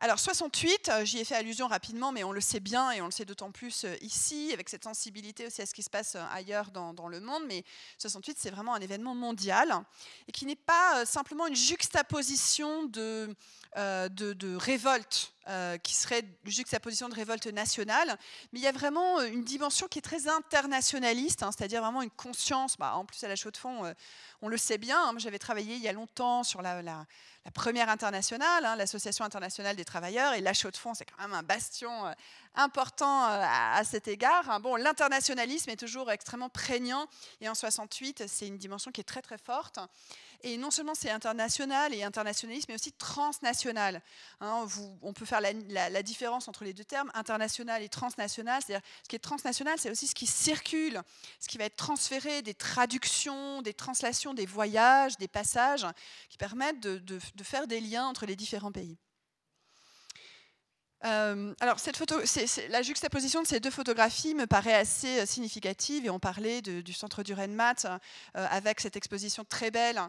Alors 68, euh, j'y ai fait allusion rapidement, mais on le sait bien et on le sait d'autant plus euh, ici, avec cette sensibilité aussi à ce qui se passe euh, ailleurs dans, le monde. Mais 68, c'est vraiment un événement mondial et qui n'est pas simplement une juxtaposition de, de, de révolte euh, qui serait juxtaposition de révolte nationale, mais il y a vraiment euh, une dimension qui est très internationaliste, hein, c'est-à-dire vraiment une conscience, bah, en plus à la chaux de fond, euh, on le sait bien, hein, j'avais travaillé il y a longtemps sur la, première internationale, hein, l'Association internationale des travailleurs, et la chaux de fond, c'est quand même un bastion important à, cet égard. Bon, l'internationalisme est toujours extrêmement prégnant, et en 68, c'est une dimension qui est très très forte. Et non seulement c'est international et internationaliste, mais aussi transnational. Hein, on peut faire la, différence entre les deux termes, international et transnational. C'est-à-dire, ce qui est transnational, c'est aussi ce qui circule, ce qui va être transféré, des traductions, des translations, des voyages, des passages, qui permettent de faire des liens entre les différents pays. Euh, alors, cette photo, la juxtaposition de ces deux photographies me paraît assez euh, significative et on parlait du centre du Renmat euh, avec cette exposition très belle,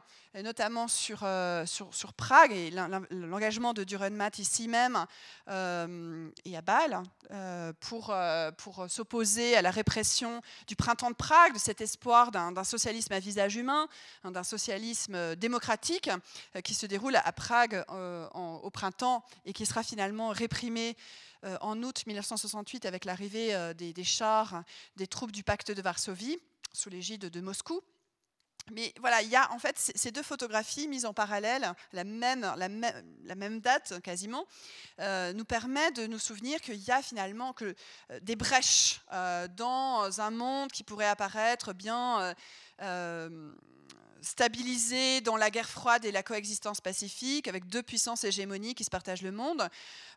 notamment sur, sur, Prague et l'engagement de Durenmat ici même et à Bâle pour, pour s'opposer à la répression du printemps de Prague, de cet espoir d'un socialisme à visage humain, hein, d'un socialisme démocratique qui se déroule à Prague au printemps et qui sera finalement réprimé euh, en août 1968 avec l'arrivée euh, des, chars des troupes du pacte de Varsovie sous l'égide de Moscou. Mais voilà, il y a en fait ces deux photographies mises en parallèle, la même, la même, date quasiment, euh, nous permet de nous souvenir qu'il y a finalement que, des brèches dans un monde qui pourrait apparaître bien stabilisé dans la guerre froide et la coexistence pacifique, avec deux puissances hégémoniques qui se partagent le monde.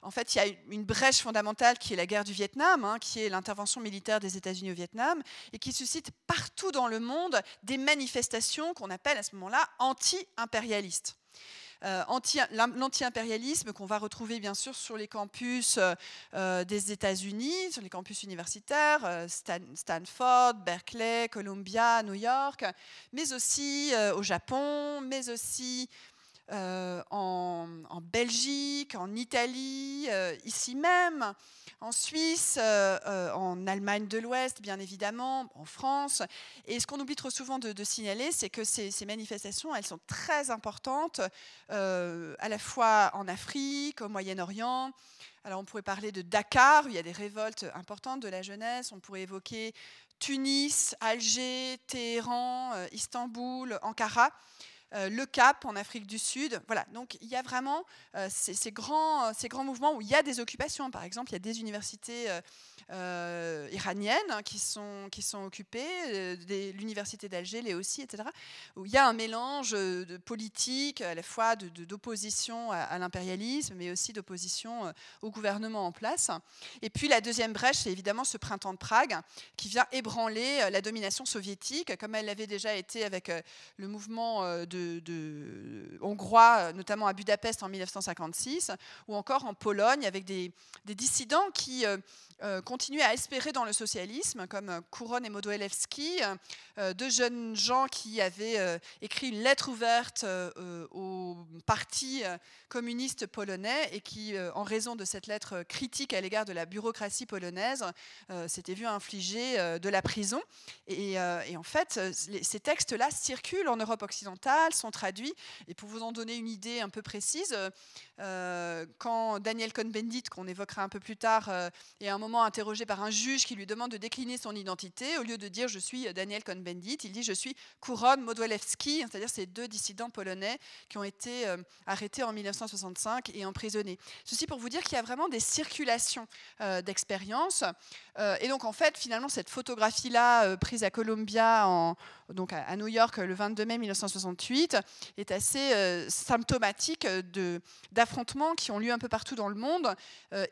En fait, il y a une brèche fondamentale qui est la guerre du Vietnam, hein, qui est l'intervention militaire des États-Unis au Vietnam, et qui suscite partout dans le monde des manifestations qu'on appelle à ce moment-là anti-impérialistes. Euh, l'anti-impérialisme qu'on va retrouver bien sûr sur les campus euh, euh, des États-Unis, sur les campus universitaires, Stanford, Berkeley, Columbia, New York, mais aussi au Japon, mais aussi euh, en, Belgique, en Italie, euh, ici même, en Suisse, euh, en Allemagne de l'Ouest, bien évidemment, en France. Et ce qu'on oublie trop souvent de, signaler, c'est que ces, manifestations, elles sont très importantes, à la fois en Afrique, au Moyen-Orient. Alors on pourrait parler de Dakar, où il y a des révoltes importantes de la jeunesse. On pourrait évoquer Tunis, Alger, Téhéran, Istanbul, Ankara. Euh, le Cap en Afrique du Sud. Voilà, donc il y a vraiment euh, ces, grands, ces grands mouvements où il y a des occupations. Par exemple, il y a des universités euh, euh, iraniennes hein, qui, sont, qui sont occupées, euh, l'université d'Alger l'est aussi, etc., où il y a un mélange euh, de politique, à la fois d'opposition de, à, l'impérialisme, mais aussi d'opposition au gouvernement en place. Et puis la deuxième brèche, c'est évidemment ce printemps de Prague qui vient ébranler la domination soviétique, comme elle l'avait déjà été avec le mouvement de, de, hongrois, notamment à Budapest en 1956, ou encore en Pologne avec des, des dissidents qui euh, continuer à espérer dans le socialisme, comme euh, Kouron et Modoelevski, euh, deux jeunes gens qui avaient écrit une lettre ouverte au parti communiste polonais et qui, en raison de cette lettre critique à l'égard de la bureaucratie polonaise, s'étaient vus infliger de la prison. Et, en fait, ces textes-là circulent en Europe occidentale, sont traduits. Et pour vous en donner une idée un peu précise, quand Daniel Cohn-Bendit, qu'on évoquera un peu plus tard, est un interrogé par un juge qui lui demande de décliner son identité, au lieu de dire je suis Daniel Cohn-Bendit, il dit je suis Kuron Modwelewski, c'est-à-dire ces deux dissidents polonais qui ont été euh, arrêtés en 1965 et emprisonnés. Ceci pour vous dire qu'il y a vraiment des circulations euh, d'expériences. Euh, et donc en fait, finalement, cette photographie-là, prise à Columbia, donc à New York, le 22 mai 1968, 68 est assez symptomatique d'affrontements qui ont lieu un peu partout dans le monde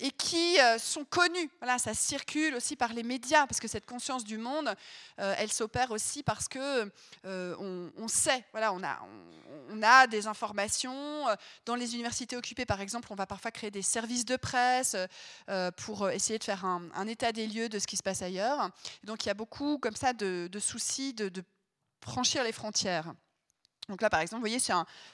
et qui sont connus. Voilà, ça circule aussi par les médias, parce que cette conscience du monde, elle s'opère aussi parce que on, sait, voilà, on a, des informations. Dans les universités occupées, par exemple, on va parfois créer des services de presse pour essayer de faire un, état des lieux de ce qui se passe ailleurs. donc il y a beaucoup comme ça de, soucis de, franchir les frontières. Donc là, par exemple, vous voyez,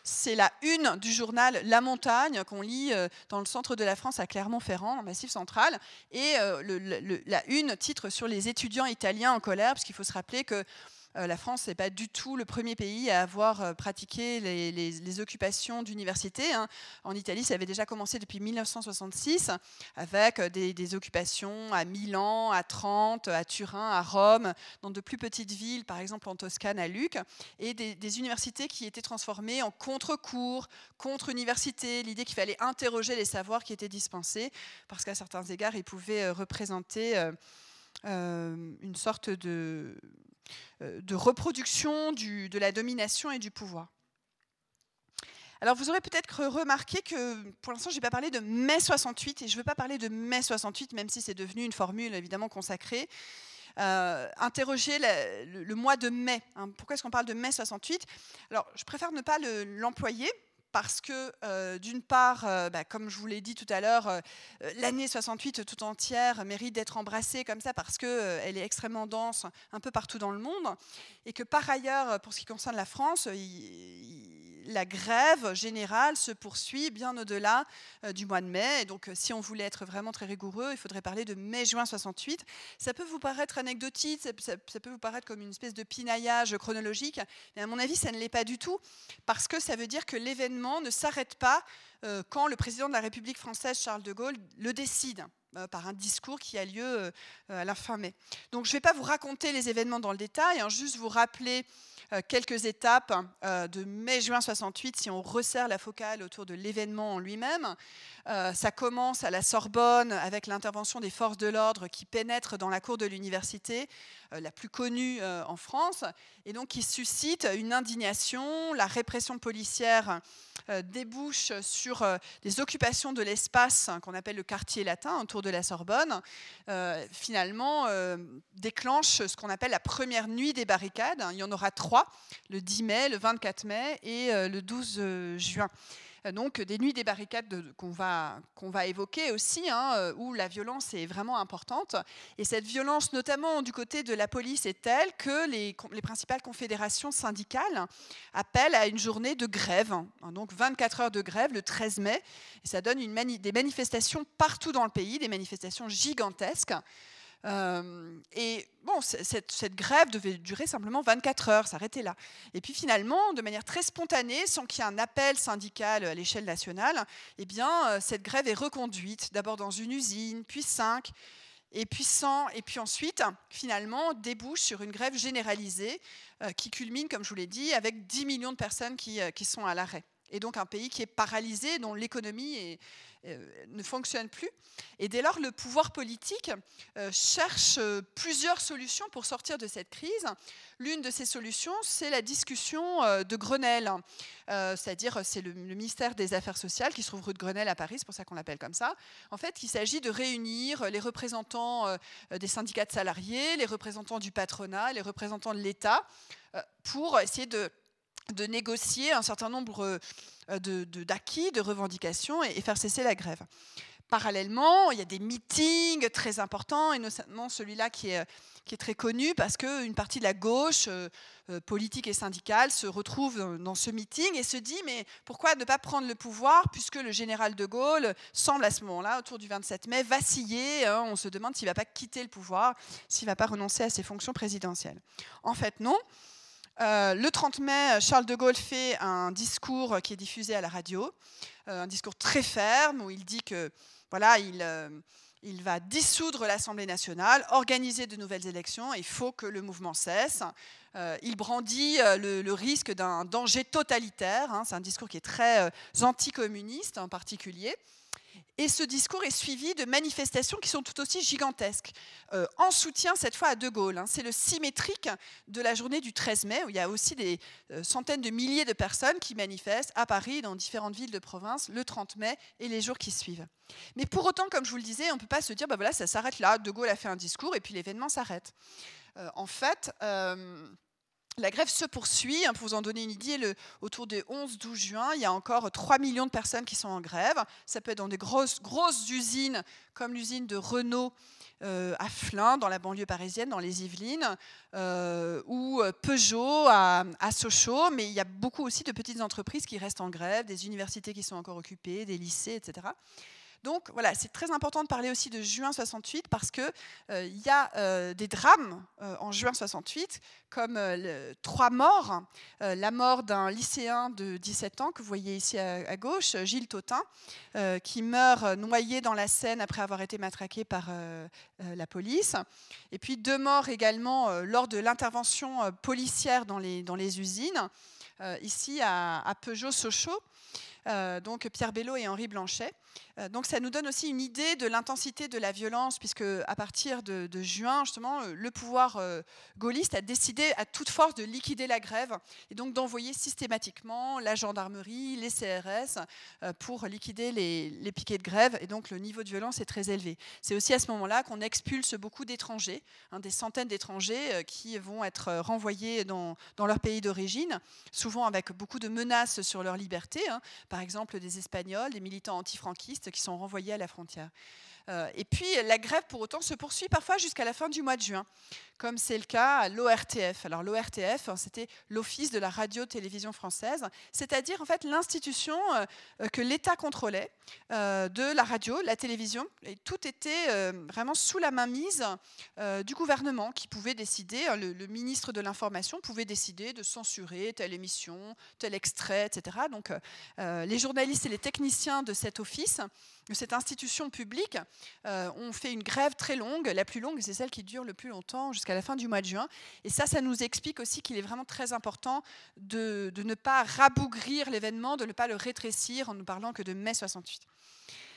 c'est la une du journal La Montagne qu'on lit euh, dans le centre de la France à Clermont-Ferrand, le Massif central. Et euh, la une titre sur les étudiants italiens en colère, parce qu'il faut se rappeler que la France n'est pas du tout le premier pays à avoir euh, pratiqué les, occupations d'universités. Hein. En Italie, ça avait déjà commencé depuis 1966, avec euh, des, occupations à Milan, à Trente, à Turin, à Rome, dans de plus petites villes, par exemple en Toscane, à Lucques, et des, universités qui étaient transformées en contre-cours, contre-universités, l'idée qu'il fallait interroger les savoirs qui étaient dispensés, parce qu'à certains égards, ils pouvaient représenter une sorte de euh, de reproduction de la domination et du pouvoir. Alors vous aurez peut-être remarqué que pour l'instant je n'ai pas parlé de mai 68 et je ne veux pas parler de mai 68 même si c'est devenu une formule évidemment consacrée. Euh, interroger le, mois de mai. Hein. Pourquoi est-ce qu'on parle de mai 68 Alors je préfère ne pas l'employer parce que, euh, d'une part, euh, bah, comme je vous l'ai dit tout à l'heure, euh, l'année 68 tout entière mérite d'être embrassée comme ça parce qu'elle est extrêmement dense un peu partout dans le monde, et que par ailleurs, pour ce qui concerne la France, la grève générale se poursuit bien au-delà du mois de mai. Et donc, si on voulait être vraiment très rigoureux, il faudrait parler de mai-juin 68. Ça peut vous paraître anecdotique, ça, ça, peut vous paraître comme une espèce de pinaillage chronologique, mais à mon avis, ça ne l'est pas du tout, parce que ça veut dire que l'événement ne s'arrête pas euh, quand le président de la République française, Charles de Gaulle, le décide euh, par un discours qui a lieu euh, à la fin mai. Donc je ne vais pas vous raconter les événements dans le détail, hein, juste vous rappeler quelques étapes de mai-juin 68 si on resserre la focale autour de l'événement en lui-même. ça commence à la Sorbonne avec l'intervention des forces de l'ordre qui pénètrent dans la cour de l'université, la plus connue en France, et donc qui suscite une indignation, la répression policière euh, débouche sur euh, des occupations de l'espace hein, qu'on appelle le quartier latin autour de la Sorbonne, euh, finalement déclenche ce qu'on appelle la première nuit des barricades. Il y en aura trois, le 10 mai, le 24 mai et le 12 juin. Euh, donc des nuits des barricades qu'on va, va évoquer aussi, hein, euh, où la violence est vraiment importante. Et cette violence, notamment du côté de la police, est telle que les, les principales confédérations syndicales appellent à une journée de grève, hein, donc 24 heures de grève le 13 mai. Et ça donne des manifestations partout dans le pays, des manifestations gigantesques. Euh, et bon, cette, grève devait durer simplement 24 heures, s'arrêter là. Et puis finalement, de manière très spontanée, sans qu'il y ait un appel syndical à l'échelle nationale, eh bien, euh, cette grève est reconduite, d'abord dans une usine, puis cinq, et puis 100, et puis ensuite, finalement, débouche sur une grève généralisée euh, qui culmine, comme je vous l'ai dit, avec 10 millions de personnes qui, qui sont à l'arrêt. Et donc un pays qui est paralysé, dont l'économie est, ne fonctionne plus. Et dès lors, le pouvoir politique euh, cherche euh, plusieurs solutions pour sortir de cette crise. L'une de ces solutions, c'est la discussion de Grenelle, c'est-à-dire c'est le, ministère des Affaires sociales qui se trouve rue de Grenelle à Paris, c'est pour ça qu'on l'appelle comme ça. En fait, il s'agit de réunir les représentants des syndicats de salariés, les représentants du patronat, les représentants de l'État, pour essayer de de négocier un certain nombre euh, d'acquis, de, de, revendications et, faire cesser la grève. Parallèlement, il y a des meetings très importants, et notamment celui-là qui est, qui est très connu parce qu'une partie de la gauche euh, euh, politique et syndicale se retrouve dans ce meeting et se dit mais pourquoi ne pas prendre le pouvoir puisque le général de Gaulle semble à ce moment-là, autour du 27 mai, vaciller. Hein, on se demande s'il ne va pas quitter le pouvoir, s'il ne va pas renoncer à ses fonctions présidentielles. En fait, non. Euh, le 30 mai, Charles de Gaulle fait un discours qui est diffusé à la radio, euh, un discours très ferme où il dit que voilà, il, euh, il va dissoudre l'Assemblée nationale, organiser de nouvelles élections, il faut que le mouvement cesse. il brandit le, risque d'un danger totalitaire, hein, c'est un discours qui est très anticommuniste en particulier. Et ce discours est suivi de manifestations qui sont tout aussi gigantesques, euh, en soutien cette fois à De Gaulle. Hein. C'est le symétrique de la journée du 13 mai, où il y a aussi des euh, centaines de milliers de personnes qui manifestent à Paris, dans différentes villes de province, le 30 mai et les jours qui suivent. Mais pour autant, comme je vous le disais, on ne peut pas se dire, bah voilà, ça s'arrête là, De Gaulle a fait un discours et puis l'événement s'arrête. Euh, en fait, la grève se poursuit. Hein, pour vous en donner une idée, autour du 11-12 juin, il y a encore 3 millions de personnes qui sont en grève. Ça peut être dans des grosses, usines, comme l'usine de Renault euh, à Flins, dans la banlieue parisienne, dans les Yvelines, euh, ou euh, Peugeot à, Sochaux. Mais il y a beaucoup aussi de petites entreprises qui restent en grève, des universités qui sont encore occupées, des lycées, etc. Donc voilà, c'est très important de parler aussi de juin 68 parce qu'il euh, y a euh, des drames euh, en juin 68, comme trois morts. la mort d'un lycéen de 17 ans que vous voyez ici à, gauche, Gilles Totin, qui meurt noyé dans la Seine après avoir été matraqué par la police. Et puis deux morts également lors de l'intervention policière dans les, usines, ici à, à Peugeot-Sochaux. donc Pierre Bello et Henri Blanchet. Euh, donc ça nous donne aussi une idée de l'intensité de la violence, puisque à partir de, juin, justement, euh, le pouvoir euh, gaulliste a décidé à toute force de liquider la grève et donc d'envoyer systématiquement la gendarmerie, les CRS pour liquider les, piquets de grève. Et donc le niveau de violence est très élevé. C'est aussi à ce moment-là qu'on expulse beaucoup d'étrangers, hein, des centaines d'étrangers qui vont être renvoyés dans, leur pays d'origine, souvent avec beaucoup de menaces sur leur liberté. Hein. Par exemple, des Espagnols, des militants antifranquistes qui sont renvoyés à la frontière. Euh, et puis la grève, pour autant, se poursuit parfois jusqu'à la fin du mois de juin, comme c'est le cas à l'ORTF. Alors l'ORTF, hein, c'était l'Office de la radio-télévision française, c'est-à-dire en fait l'institution euh, que l'État contrôlait euh, de la radio, la télévision, et tout était vraiment sous la mainmise du gouvernement qui pouvait décider, hein, le, le ministre de l'Information pouvait décider de censurer telle émission, tel extrait, etc. Donc les journalistes et les techniciens de cet office cette institution publique euh, ont fait une grève très longue. La plus longue, c'est celle qui dure le plus longtemps, jusqu'à la fin du mois de juin. Et ça, ça nous explique aussi qu'il est vraiment très important de, ne pas rabougrir l'événement, de ne pas le rétrécir en ne parlant que de mai 68.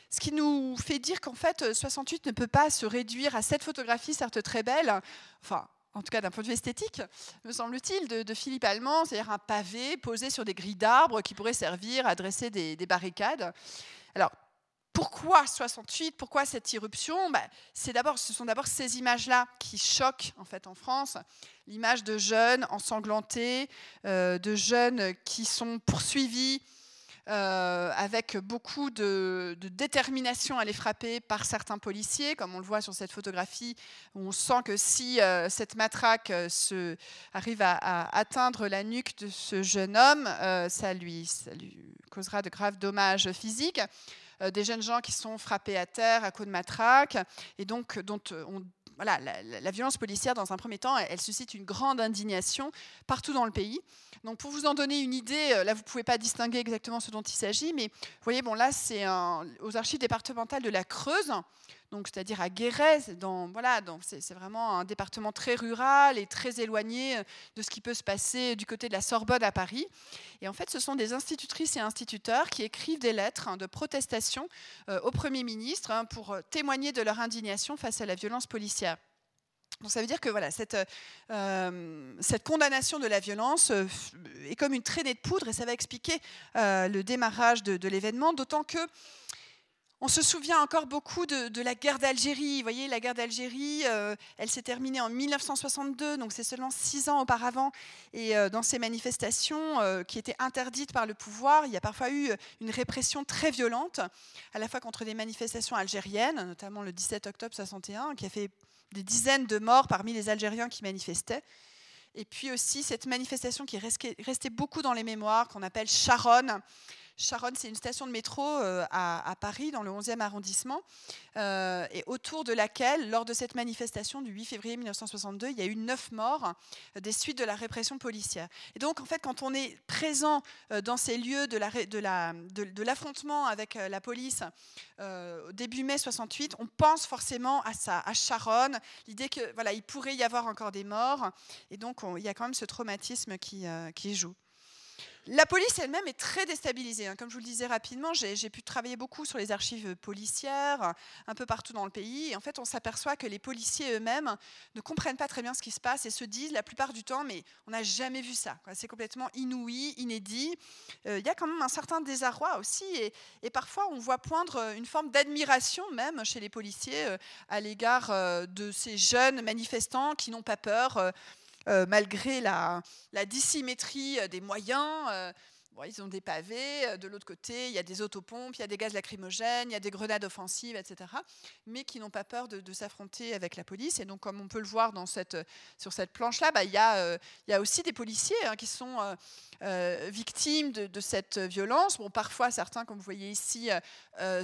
Ce qui nous fait dire qu'en fait, 68 ne peut pas se réduire à cette photographie, certes très belle, enfin, en tout cas d'un point de vue esthétique, me semble-t-il, de, Philippe Allemand, c'est-à-dire un pavé posé sur des grilles d'arbres qui pourraient servir à dresser des, des barricades. Alors, pourquoi 68 Pourquoi cette irruption? D'abord, Ce sont d'abord ces images-là qui choquent en fait en France. L'image de jeunes ensanglantés, euh, de jeunes qui sont poursuivis euh, avec beaucoup de, détermination à les frapper par certains policiers, comme on le voit sur cette photographie, où on sent que si euh, cette matraque se, arrive à, atteindre la nuque de ce jeune homme, ça, lui, causera de graves dommages physiques. Euh, des jeunes gens qui sont frappés à terre à coups de matraque, et donc dont euh, voilà, la, violence policière, dans un premier temps, elle, suscite une grande indignation partout dans le pays. Donc, pour vous en donner une idée, euh, là, vous ne pouvez pas distinguer exactement ce dont il s'agit, mais vous voyez, bon, là, c'est aux archives départementales de la Creuse donc c'est-à-dire à Guéret. Dans, voilà, c'est, vraiment un département très rural et très éloigné euh, de ce qui peut se passer du côté de la Sorbonne à Paris. Et en fait, ce sont des institutrices et instituteurs qui écrivent des lettres hein, de protestation euh, au Premier ministre hein, pour euh, témoigner de leur indignation face à la violence policière. Donc ça veut dire que voilà, cette, cette condamnation de la violence est comme une traînée de poudre et ça va expliquer le démarrage de l'événement, d'autant que on se souvient encore beaucoup de, la guerre d'Algérie. Vous voyez, la guerre d'Algérie, euh, elle s'est terminée en 1962, donc c'est seulement six ans auparavant. Et euh, dans ces manifestations euh, qui étaient interdites par le pouvoir, il y a parfois eu une répression très violente, à la fois contre des manifestations algériennes, notamment le 17 octobre 61, qui a fait des dizaines de morts parmi les Algériens qui manifestaient. Et puis aussi cette manifestation qui est restée beaucoup dans les mémoires, qu'on appelle Charonne, Charonne, c'est une station de métro euh, à, Paris, dans le 11e arrondissement, euh, et autour de laquelle, lors de cette manifestation du 8 février 1962, il y a eu neuf morts euh, des suites de la répression policière. Et donc, en fait, quand on est présent dans ces lieux de, l'affrontement avec la police début mai 68, on pense forcément à ça, à Charonne, l'idée que voilà, il pourrait y avoir encore des morts, et donc il y a quand même ce traumatisme qui joue. La police elle-même est très déstabilisée. Hein. Comme je vous le disais rapidement, j'ai pu travailler beaucoup sur les archives policières, un peu partout dans le pays. Et en fait, on s'aperçoit que les policiers eux-mêmes ne comprennent pas très bien ce qui se passe et se disent la plupart du temps, mais on n'a jamais vu ça. C'est complètement inouï, inédit. Euh, il y a quand même un certain désarroi aussi. Et, parfois, on voit poindre une forme d'admiration même chez les policiers euh, à l'égard euh, de ces jeunes manifestants qui n'ont pas peur malgré la, dissymétrie euh, des moyens. Euh, ils ont des pavés, de l'autre côté, il y a des autopompes, il y a des gaz lacrymogènes, il y a des grenades offensives, etc., mais qui n'ont pas peur de, s'affronter avec la police. Et donc, comme on peut le voir cette, sur cette planche-là, bah, il, y a, il y a aussi des policiers hein, qui sont euh, victimes de, cette violence. Bon, parfois, certains, comme vous voyez ici, euh,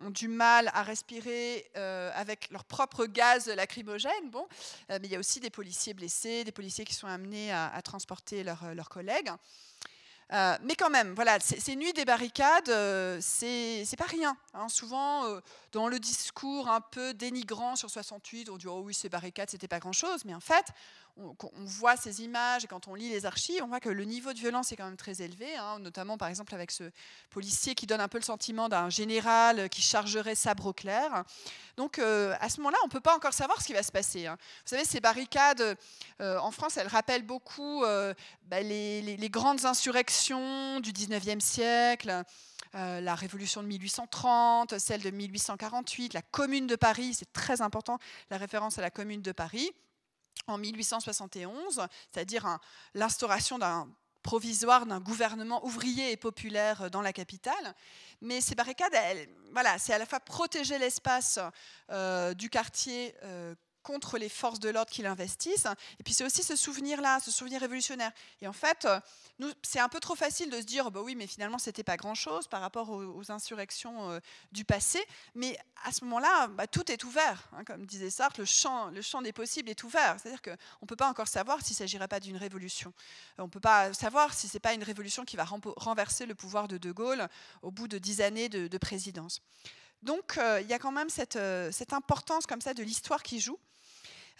ont, du mal à respirer euh, avec leur propre gaz lacrymogène. Bon, mais il y a aussi des policiers blessés, des policiers qui sont amenés à, transporter leurs collègues. Mais quand même, voilà, ces nuits des barricades, c'est pas rien. Hein. Souvent, dans le discours un peu dénigrant sur 68, on dit oh oui, ces barricades, c'était pas grand chose. Mais en fait, on, voit ces images et quand on lit les archives, on voit que le niveau de violence est quand même très élevé, hein, notamment par exemple avec ce policier qui donne un peu le sentiment d'un général qui chargerait sabre au clair. Donc euh, à ce moment-là, on ne peut pas encore savoir ce qui va se passer. Hein. Vous savez, ces barricades, euh, en France, elles rappellent beaucoup euh, bah, les, grandes insurrections du 19e siècle. la révolution de 1830, celle de 1848, la commune de Paris, c'est très important, la référence à la commune de Paris en 1871, c'est-à-dire l'instauration d'un provisoire d'un gouvernement ouvrier et populaire dans la capitale. Mais ces barricades, voilà, c'est à la fois protéger l'espace euh, du quartier euh, contre les forces de l'ordre qui l'investissent. Et puis c'est aussi ce souvenir-là, ce souvenir révolutionnaire. Et en fait, nous, c'est un peu trop facile de se dire, bah oui, mais finalement, c'était pas grand-chose par rapport aux, insurrections euh, du passé. Mais à ce moment-là, bah, tout est ouvert. Hein, comme disait Sartre, le champ, le champ des possibles est ouvert. C'est-à-dire qu'on ne peut pas encore savoir s'il ne s'agirait pas d'une révolution. On ne peut pas savoir si ce n'est pas une révolution qui va renverser le pouvoir de De Gaulle au bout de dix années de, présidence. Donc, euh, il y a quand même cette, euh, cette importance comme ça de l'histoire qui joue.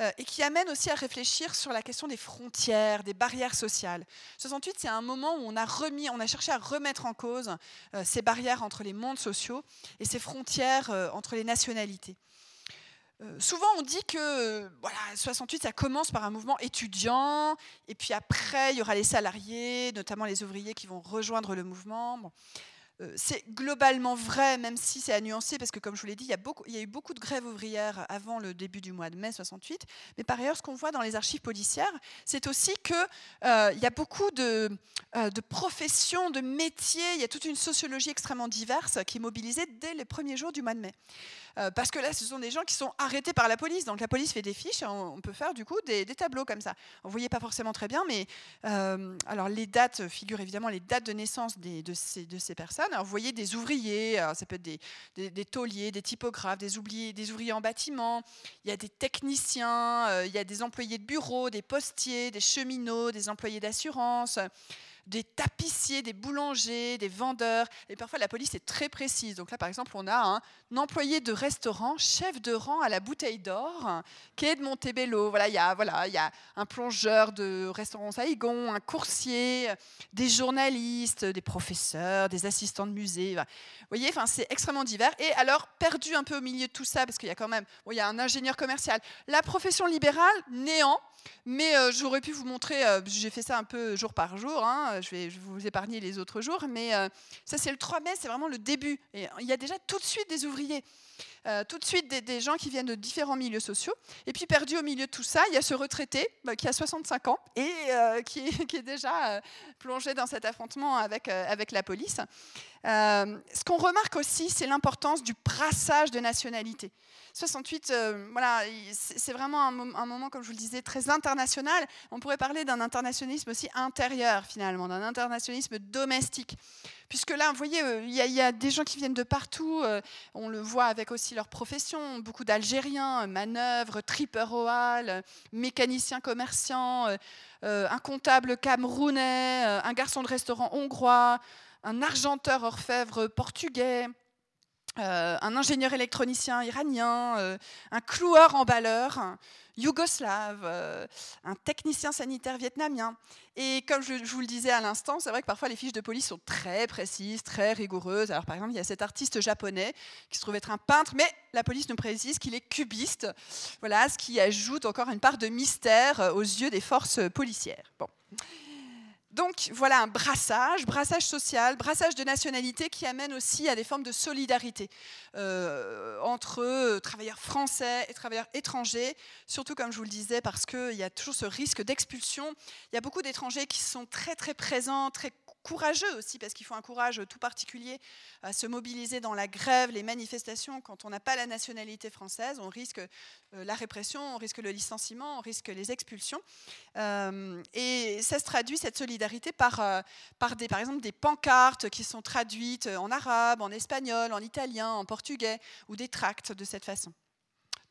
Euh, et qui amène aussi à réfléchir sur la question des frontières, des barrières sociales. 68, c'est un moment où on a, remis, on a cherché à remettre en cause euh, ces barrières entre les mondes sociaux et ces frontières euh, entre les nationalités. Souvent, on dit que voilà, 68, ça commence par un mouvement étudiant, et puis après, il y aura les salariés, notamment les ouvriers qui vont rejoindre le mouvement. Euh, c'est globalement vrai, même si c'est à nuancer, parce que comme je vous l'ai dit, il y, a eu beaucoup de grèves ouvrières avant le début du mois de mai 68. Mais par ailleurs, ce qu'on voit dans les archives policières, c'est aussi qu'il euh, y a beaucoup de, euh, de, professions, de métiers, il y a toute une sociologie extrêmement diverse qui est mobilisée dès les premiers jours du mois de mai. Euh, parce que là, ce sont des gens qui sont arrêtés par la police. Donc la police fait des fiches, on, peut faire du coup des, tableaux comme ça. Vous voyez pas forcément très bien, mais euh, alors les dates figurent évidemment les dates de naissance de, ces, personnes. Alors, vous voyez des ouvriers, ça peut être des, des, tauliers, des typographes, des, ouvriers, des ouvriers en bâtiment, il y a des techniciens, euh, il y a des employés de bureau, des postiers, des cheminots, des employés d'assurance des tapissiers, des boulangers, des vendeurs. Et parfois, la police est très précise. Donc là, par exemple, on a un, employé de restaurant, chef de rang à la bouteille d'or, quai de Montebello. Voilà, il y a, voilà, il y a un plongeur de restaurant Saigon, un coursier, des journalistes, des professeurs, des assistants de musée. Vous voyez, enfin, c'est extrêmement divers. Et alors, perdu un peu au milieu de tout ça, parce qu'il y a quand même, il y a un ingénieur commercial. La profession libérale, néant. Mais euh, j'aurais pu vous montrer, euh, j'ai fait ça un peu jour par jour, hein, je, vais, vous épargner les autres jours, mais euh, ça c'est le 3 mai, c'est vraiment le début. Et il y a déjà tout de suite des ouvriers prier. Euh, tout de suite des, gens qui viennent de différents milieux sociaux. Et puis perdu au milieu de tout ça, il y a ce retraité bah, qui a 65 ans et euh, qui, est, déjà euh, plongé dans cet affrontement avec, avec la police. ce qu'on remarque aussi, c'est l'importance du brassage de nationalités. 68, voilà, c'est vraiment un, moment, comme je vous le disais, très international. On pourrait parler d'un internationalisme aussi intérieur, finalement, d'un internationalisme domestique. Puisque là, vous voyez, il y, a des gens qui viennent de partout. On le voit avec aussi leur profession. Beaucoup d'Algériens, manœuvres, tripper Oal, mécaniciens commerçants, euh, un comptable camerounais, un garçon de restaurant hongrois, un argenteur orfèvre portugais, un ingénieur électronicien iranien, un cloueur emballeur, yougoslave, euh, un technicien sanitaire vietnamien. Et comme je, vous le disais à l'instant, c'est vrai que parfois les fiches de police sont très précises, très rigoureuses. Alors par exemple, il y a cet artiste japonais qui se trouve être un peintre, mais la police nous précise qu'il est cubiste. Voilà, ce qui ajoute encore une part de mystère aux yeux des forces policières. Bon. Donc voilà un brassage, brassage social, brassage de nationalité qui amène aussi à des formes de solidarité euh, entre travailleurs français et travailleurs étrangers, surtout comme je vous le disais parce qu'il y a toujours ce risque d'expulsion. Il y a beaucoup d'étrangers qui sont très très présents, très courageux aussi, parce qu'il faut un courage tout particulier à se mobiliser dans la grève, les manifestations. Quand on n'a pas la nationalité française, on risque euh, la répression, on risque le licenciement, on risque les expulsions. Euh, et ça se traduit, cette solidarité, par, euh, des, exemple des pancartes qui sont traduites en arabe, en espagnol, en italien, en portugais, ou des tracts de cette façon.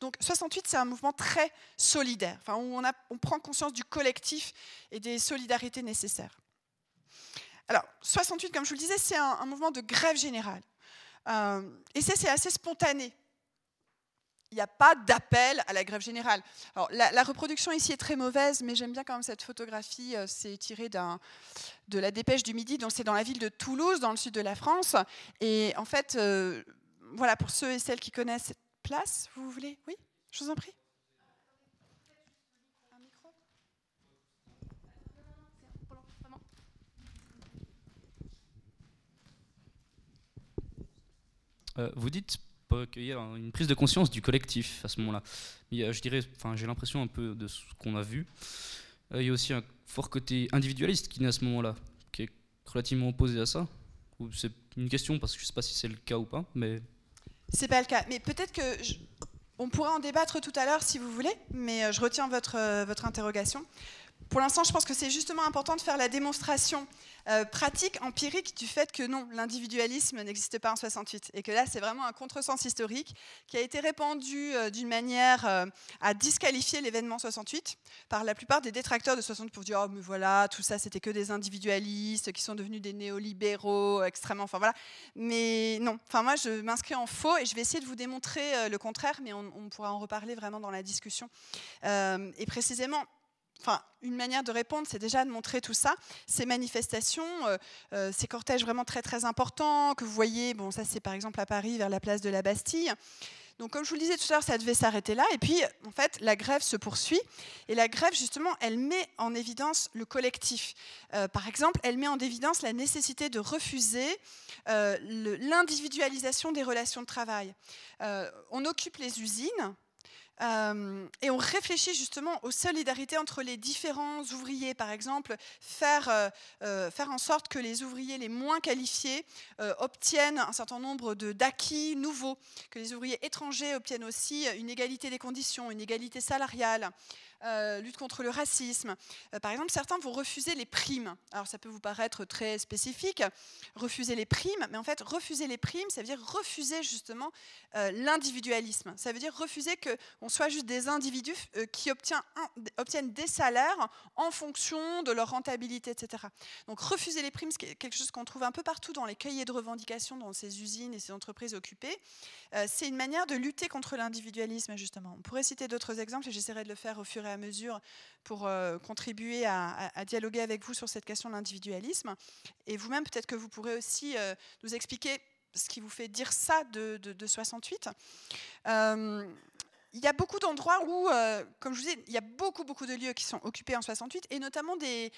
Donc 68, c'est un mouvement très solidaire, enfin, où on, a, on prend conscience du collectif et des solidarités nécessaires. Alors, 68, comme je vous le disais, c'est un, mouvement de grève générale. Euh, et c'est assez spontané. Il n'y a pas d'appel à la grève générale. Alors, la, reproduction ici est très mauvaise, mais j'aime bien quand même cette photographie. Euh, c'est tiré de la dépêche du Midi, donc c'est dans la ville de Toulouse, dans le sud de la France. Et en fait, euh, voilà, pour ceux et celles qui connaissent cette place, vous voulez Oui Je vous en prie. Vous dites qu'il y a une prise de conscience du collectif à ce moment-là. je dirais, enfin, j'ai l'impression un peu de ce qu'on a vu. Euh, il y a aussi un fort côté individualiste qui naît à ce moment-là, qui est relativement opposé à ça. C'est une question parce que je ne sais pas si c'est le cas ou pas, mais. C'est pas le cas, mais peut-être que on pourra en débattre tout à l'heure si vous voulez, mais euh, je retiens votre votre interrogation. Pour l'instant, je pense que c'est justement important de faire la démonstration euh, pratique, empirique du fait que non, l'individualisme n'existe pas en 68 et que là, c'est vraiment un contresens historique qui a été répandu euh, d'une manière euh, à disqualifier l'événement 68 par la plupart des détracteurs de 68 pour dire oh mais voilà, tout ça c'était que des individualistes qui sont devenus des néolibéraux extrêmement, enfin voilà. Mais non, enfin moi je m'inscris en faux et je vais essayer de vous démontrer le contraire, mais on, on pourra en reparler vraiment dans la discussion. et précisément Enfin, une manière de répondre, c'est déjà de montrer tout ça, ces manifestations, euh, euh, ces cortèges vraiment très très importants que vous voyez. Bon, ça c'est par exemple à Paris vers la place de la Bastille. Donc, comme je vous le disais tout à l'heure, ça devait s'arrêter là. Et puis, en fait, la grève se poursuit. Et la grève, justement, elle met en évidence le collectif. Euh, par exemple, elle met en évidence la nécessité de refuser l'individualisation des relations de travail. on occupe les usines euh, et on réfléchit justement aux solidarités entre les différents ouvriers. Par exemple, faire, euh, euh, faire en sorte que les ouvriers les moins qualifiés obtiennent un certain nombre d'acquis nouveaux, que les ouvriers étrangers obtiennent aussi une égalité des conditions, une égalité salariale. Euh, lutte contre le racisme. Euh, par exemple, certains vont refuser les primes. Alors ça peut vous paraître très spécifique, refuser les primes, mais en fait, refuser les primes, ça veut dire refuser justement euh, l'individualisme. Ça veut dire refuser qu'on soit juste des individus qui obtiennent, des salaires en fonction de leur rentabilité, etc. Donc refuser les primes, c'est quelque chose qu'on trouve un peu partout dans les cahiers de revendication dans ces usines et ces entreprises occupées. c'est une manière de lutter contre l'individualisme, justement. On pourrait citer d'autres exemples et j'essaierai de le faire au fur et à à mesure pour euh, contribuer à, dialoguer avec vous sur cette question de l'individualisme. Et vous-même, peut-être que vous pourrez aussi euh, nous expliquer ce qui vous fait dire ça de, 68. Euh, il y a beaucoup d'endroits où, comme je vous dis, il y a beaucoup, beaucoup de lieux qui sont occupés en 68, et notamment des,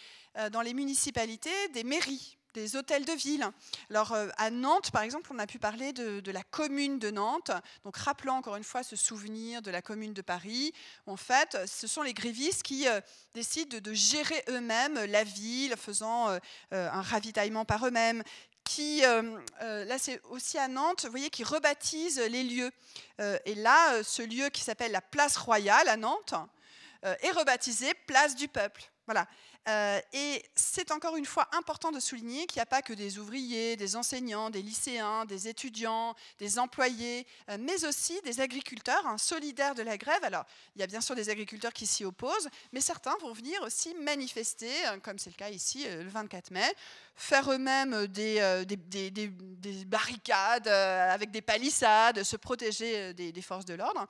dans les municipalités, des mairies des hôtels de ville. Alors euh, à Nantes, par exemple, on a pu parler de, la commune de Nantes, donc rappelant encore une fois ce souvenir de la commune de Paris. En fait, ce sont les grévistes qui euh, décident de, gérer eux-mêmes la ville, faisant euh, un ravitaillement par eux-mêmes, qui, là c'est aussi à Nantes, vous voyez, qui rebaptisent les lieux. et là, ce lieu qui s'appelle la Place Royale à Nantes est rebaptisé Place du Peuple. Voilà. Euh, et c'est encore une fois important de souligner qu'il n'y a pas que des ouvriers, des enseignants, des lycéens, des étudiants, des employés, euh, mais aussi des agriculteurs hein, solidaires de la grève. Alors, il y a bien sûr des agriculteurs qui s'y opposent, mais certains vont venir aussi manifester, hein, comme c'est le cas ici le 24 mai, faire eux-mêmes des, barricades avec des palissades, se protéger des forces de l'ordre.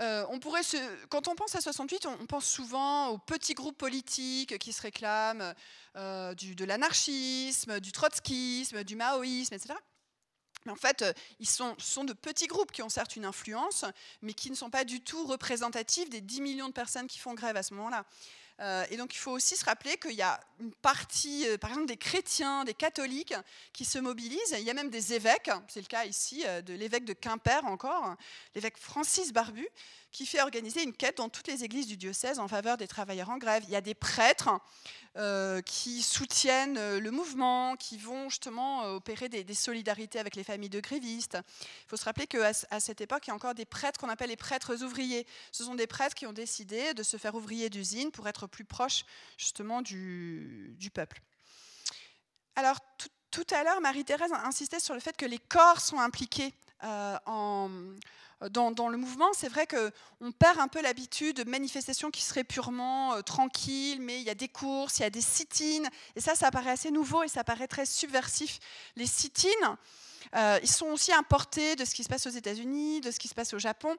Euh, on pourrait quand on pense à 68, on, pense souvent aux petits groupes politiques qui se réclament euh, du, de l'anarchisme, du trotskisme, du maoïsme, etc. Mais en fait, euh, ils sont, sont, de petits groupes qui ont certes une influence, mais qui ne sont pas du tout représentatifs des 10 millions de personnes qui font grève à ce moment-là. Euh, et donc il faut aussi se rappeler qu'il y a une partie, euh, par exemple des chrétiens, des catholiques qui se mobilisent. Il y a même des évêques, c'est le cas ici euh, de l'évêque de Quimper encore, l'évêque Francis Barbu, qui fait organiser une quête dans toutes les églises du diocèse en faveur des travailleurs en grève. Il y a des prêtres euh, qui soutiennent euh, le mouvement, qui vont justement euh, opérer des, solidarités avec les familles de grévistes. Il faut se rappeler qu'à cette époque, il y a encore des prêtres qu'on appelle les prêtres ouvriers. Ce sont des prêtres qui ont décidé de se faire ouvrier d'usine pour être plus proches justement du peuple. Alors, tout, à l'heure, Marie-Thérèse insistait sur le fait que les corps sont impliqués en, dans, le mouvement, c'est vrai qu'on perd un peu l'habitude de manifestations qui seraient purement euh, tranquilles, mais il y a des courses, il y a des sit-ins, et ça, ça paraît assez nouveau et ça paraît très subversif. Les sit-ins, euh, ils sont aussi importés de ce qui se passe aux États-Unis, de ce qui se passe au Japon,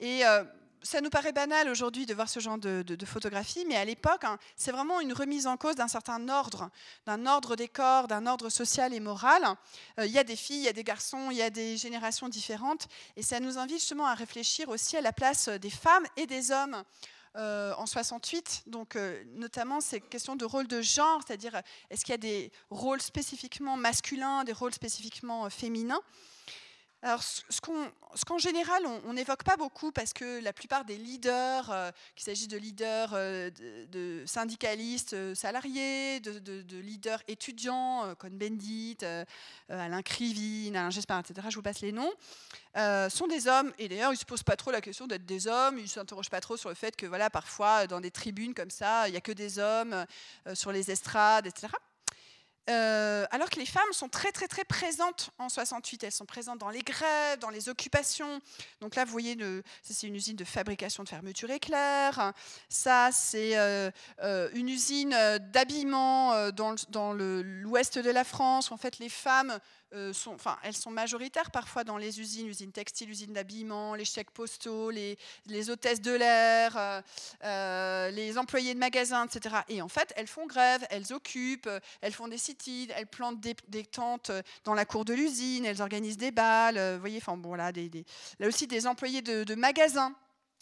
et euh, ça nous paraît banal aujourd'hui de voir ce genre de, photographie, mais à l'époque, hein, c'est vraiment une remise en cause d'un certain ordre, d'un ordre des corps, d'un ordre social et moral. Euh, il y a des filles, il y a des garçons, il y a des générations différentes, et ça nous invite justement à réfléchir aussi à la place des femmes et des hommes. Euh, en 68, donc euh, notamment ces questions de rôle de genre, c'est-à-dire est-ce qu'il y a des rôles spécifiquement masculins, des rôles spécifiquement féminins? Alors, ce qu'en général, on n'évoque pas beaucoup parce que la plupart des leaders, euh, qu'il s'agisse de leaders euh, de, syndicalistes euh, salariés, de, leaders étudiants, Cohn-Bendit, Alain Krivine, Alain Gespard, etc., je vous passe les noms, sont des hommes. Et d'ailleurs, ils ne se posent pas trop la question d'être des hommes. Ils ne s'interrogent pas trop sur le fait que, voilà, parfois, dans des tribunes comme ça, il n'y a que des hommes sur les estrades, etc. Euh, alors que les femmes sont très très très présentes en 68. Elles sont présentes dans les grèves, dans les occupations. Donc là, vous voyez, c'est une usine de fabrication de fermeture éclair. Ça, c'est euh, euh, une usine d'habillement dans, l'ouest de la France. En fait, les femmes enfin, elles sont majoritaires parfois dans les usines, usines textiles, usines d'habillement, les chèques postaux, les, les hôtesses de l'air, euh, euh, les employés de magasins, etc. Et en fait, elles font grève, elles occupent, elles font des sit elles plantent des, tentes dans la cour de l'usine, elles organisent des balles. vous voyez, enfin bon, là, des, là aussi des employés de, de magasins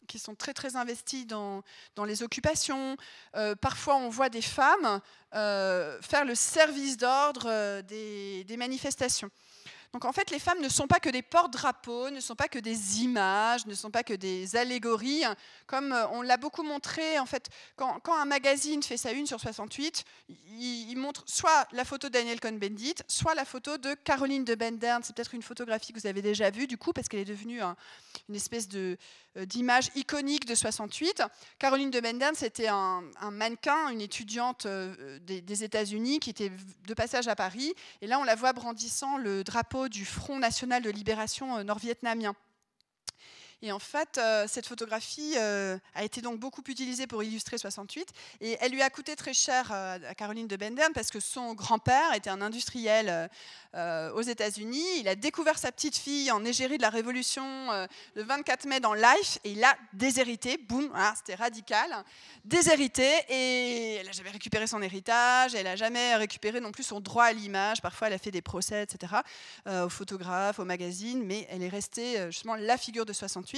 qui sont très très investis dans, dans les occupations. Euh, parfois, on voit des femmes euh, faire le service d'ordre euh, des, des, manifestations. Donc en fait, les femmes ne sont pas que des porte-drapeaux, ne sont pas que des images, ne sont pas que des allégories. Comme on l'a beaucoup montré, en fait, quand, un magazine fait sa une sur 68, il, montre soit la photo de Daniel Cohn-Bendit, soit la photo de Caroline de Bendern. C'est peut-être une photographie que vous avez déjà vue, du coup, parce qu'elle est devenue une espèce euh, d'image iconique de 68. Caroline de Bendern, c'était un, mannequin, une étudiante euh, des États-Unis qui était de passage à Paris. Et là, on la voit brandissant le drapeau du Front national de libération euh, nord-vietnamien. Et en fait, euh, cette photographie euh, a été donc beaucoup utilisée pour illustrer 68. Et elle lui a coûté très cher euh, à Caroline de Bendern parce que son grand-père était un industriel aux États-Unis. Il a découvert sa petite fille en égérie de la Révolution le 24 mai dans Life et il a déshérité. Boum, c'était radical. Déshérité et elle n'a jamais récupéré son héritage. Elle n'a jamais récupéré non plus son droit à l'image. Parfois, elle a fait des procès, etc., aux photographes, aux magazines, mais elle est restée justement la figure de 68.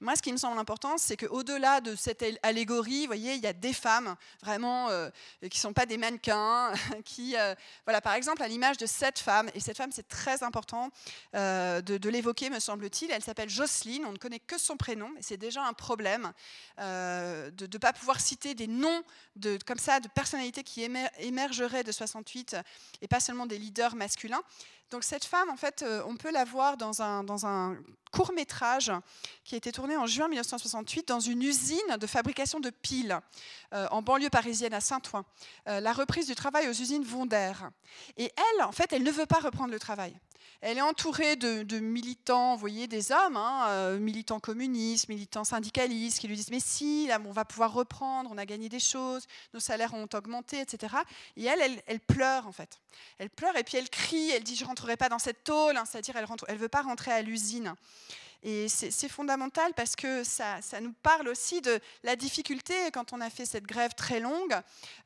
Moi, ce qui me semble important, c'est qu'au-delà de cette allégorie, vous voyez, il y a des femmes vraiment euh, qui ne sont pas des mannequins, qui, euh, voilà, par exemple, à l'image de cette femme, et cette femme, c'est très important euh, de, l'évoquer, me semble-t-il. Elle s'appelle Jocelyne, on ne connaît que son prénom, et c'est déjà un problème de ne pas pouvoir citer des noms de, comme ça de personnalités qui émergeraient de 68 et pas seulement des leaders masculins. Donc cette femme, en fait, on peut la voir dans un, dans un court métrage qui a été tourné en juin 1968 dans une usine de fabrication de piles en banlieue parisienne à Saint-Ouen. la reprise du travail aux usines Vonder. Et elle, en fait, elle ne veut pas reprendre le travail. Elle est entourée de, militants, vous voyez, des hommes, hein, euh, militants communistes, militants syndicalistes, qui lui disent Mais si, là, on va pouvoir reprendre, on a gagné des choses, nos salaires ont augmenté, etc. Et elle, elle, pleure, en fait. Elle pleure et puis elle crie, elle dit Je ne rentrerai pas dans cette tôle, hein, c'est-à-dire elle ne elle veut pas rentrer à l'usine. Et c'est fondamental parce que ça, nous parle aussi de la difficulté, quand on a fait cette grève très longue,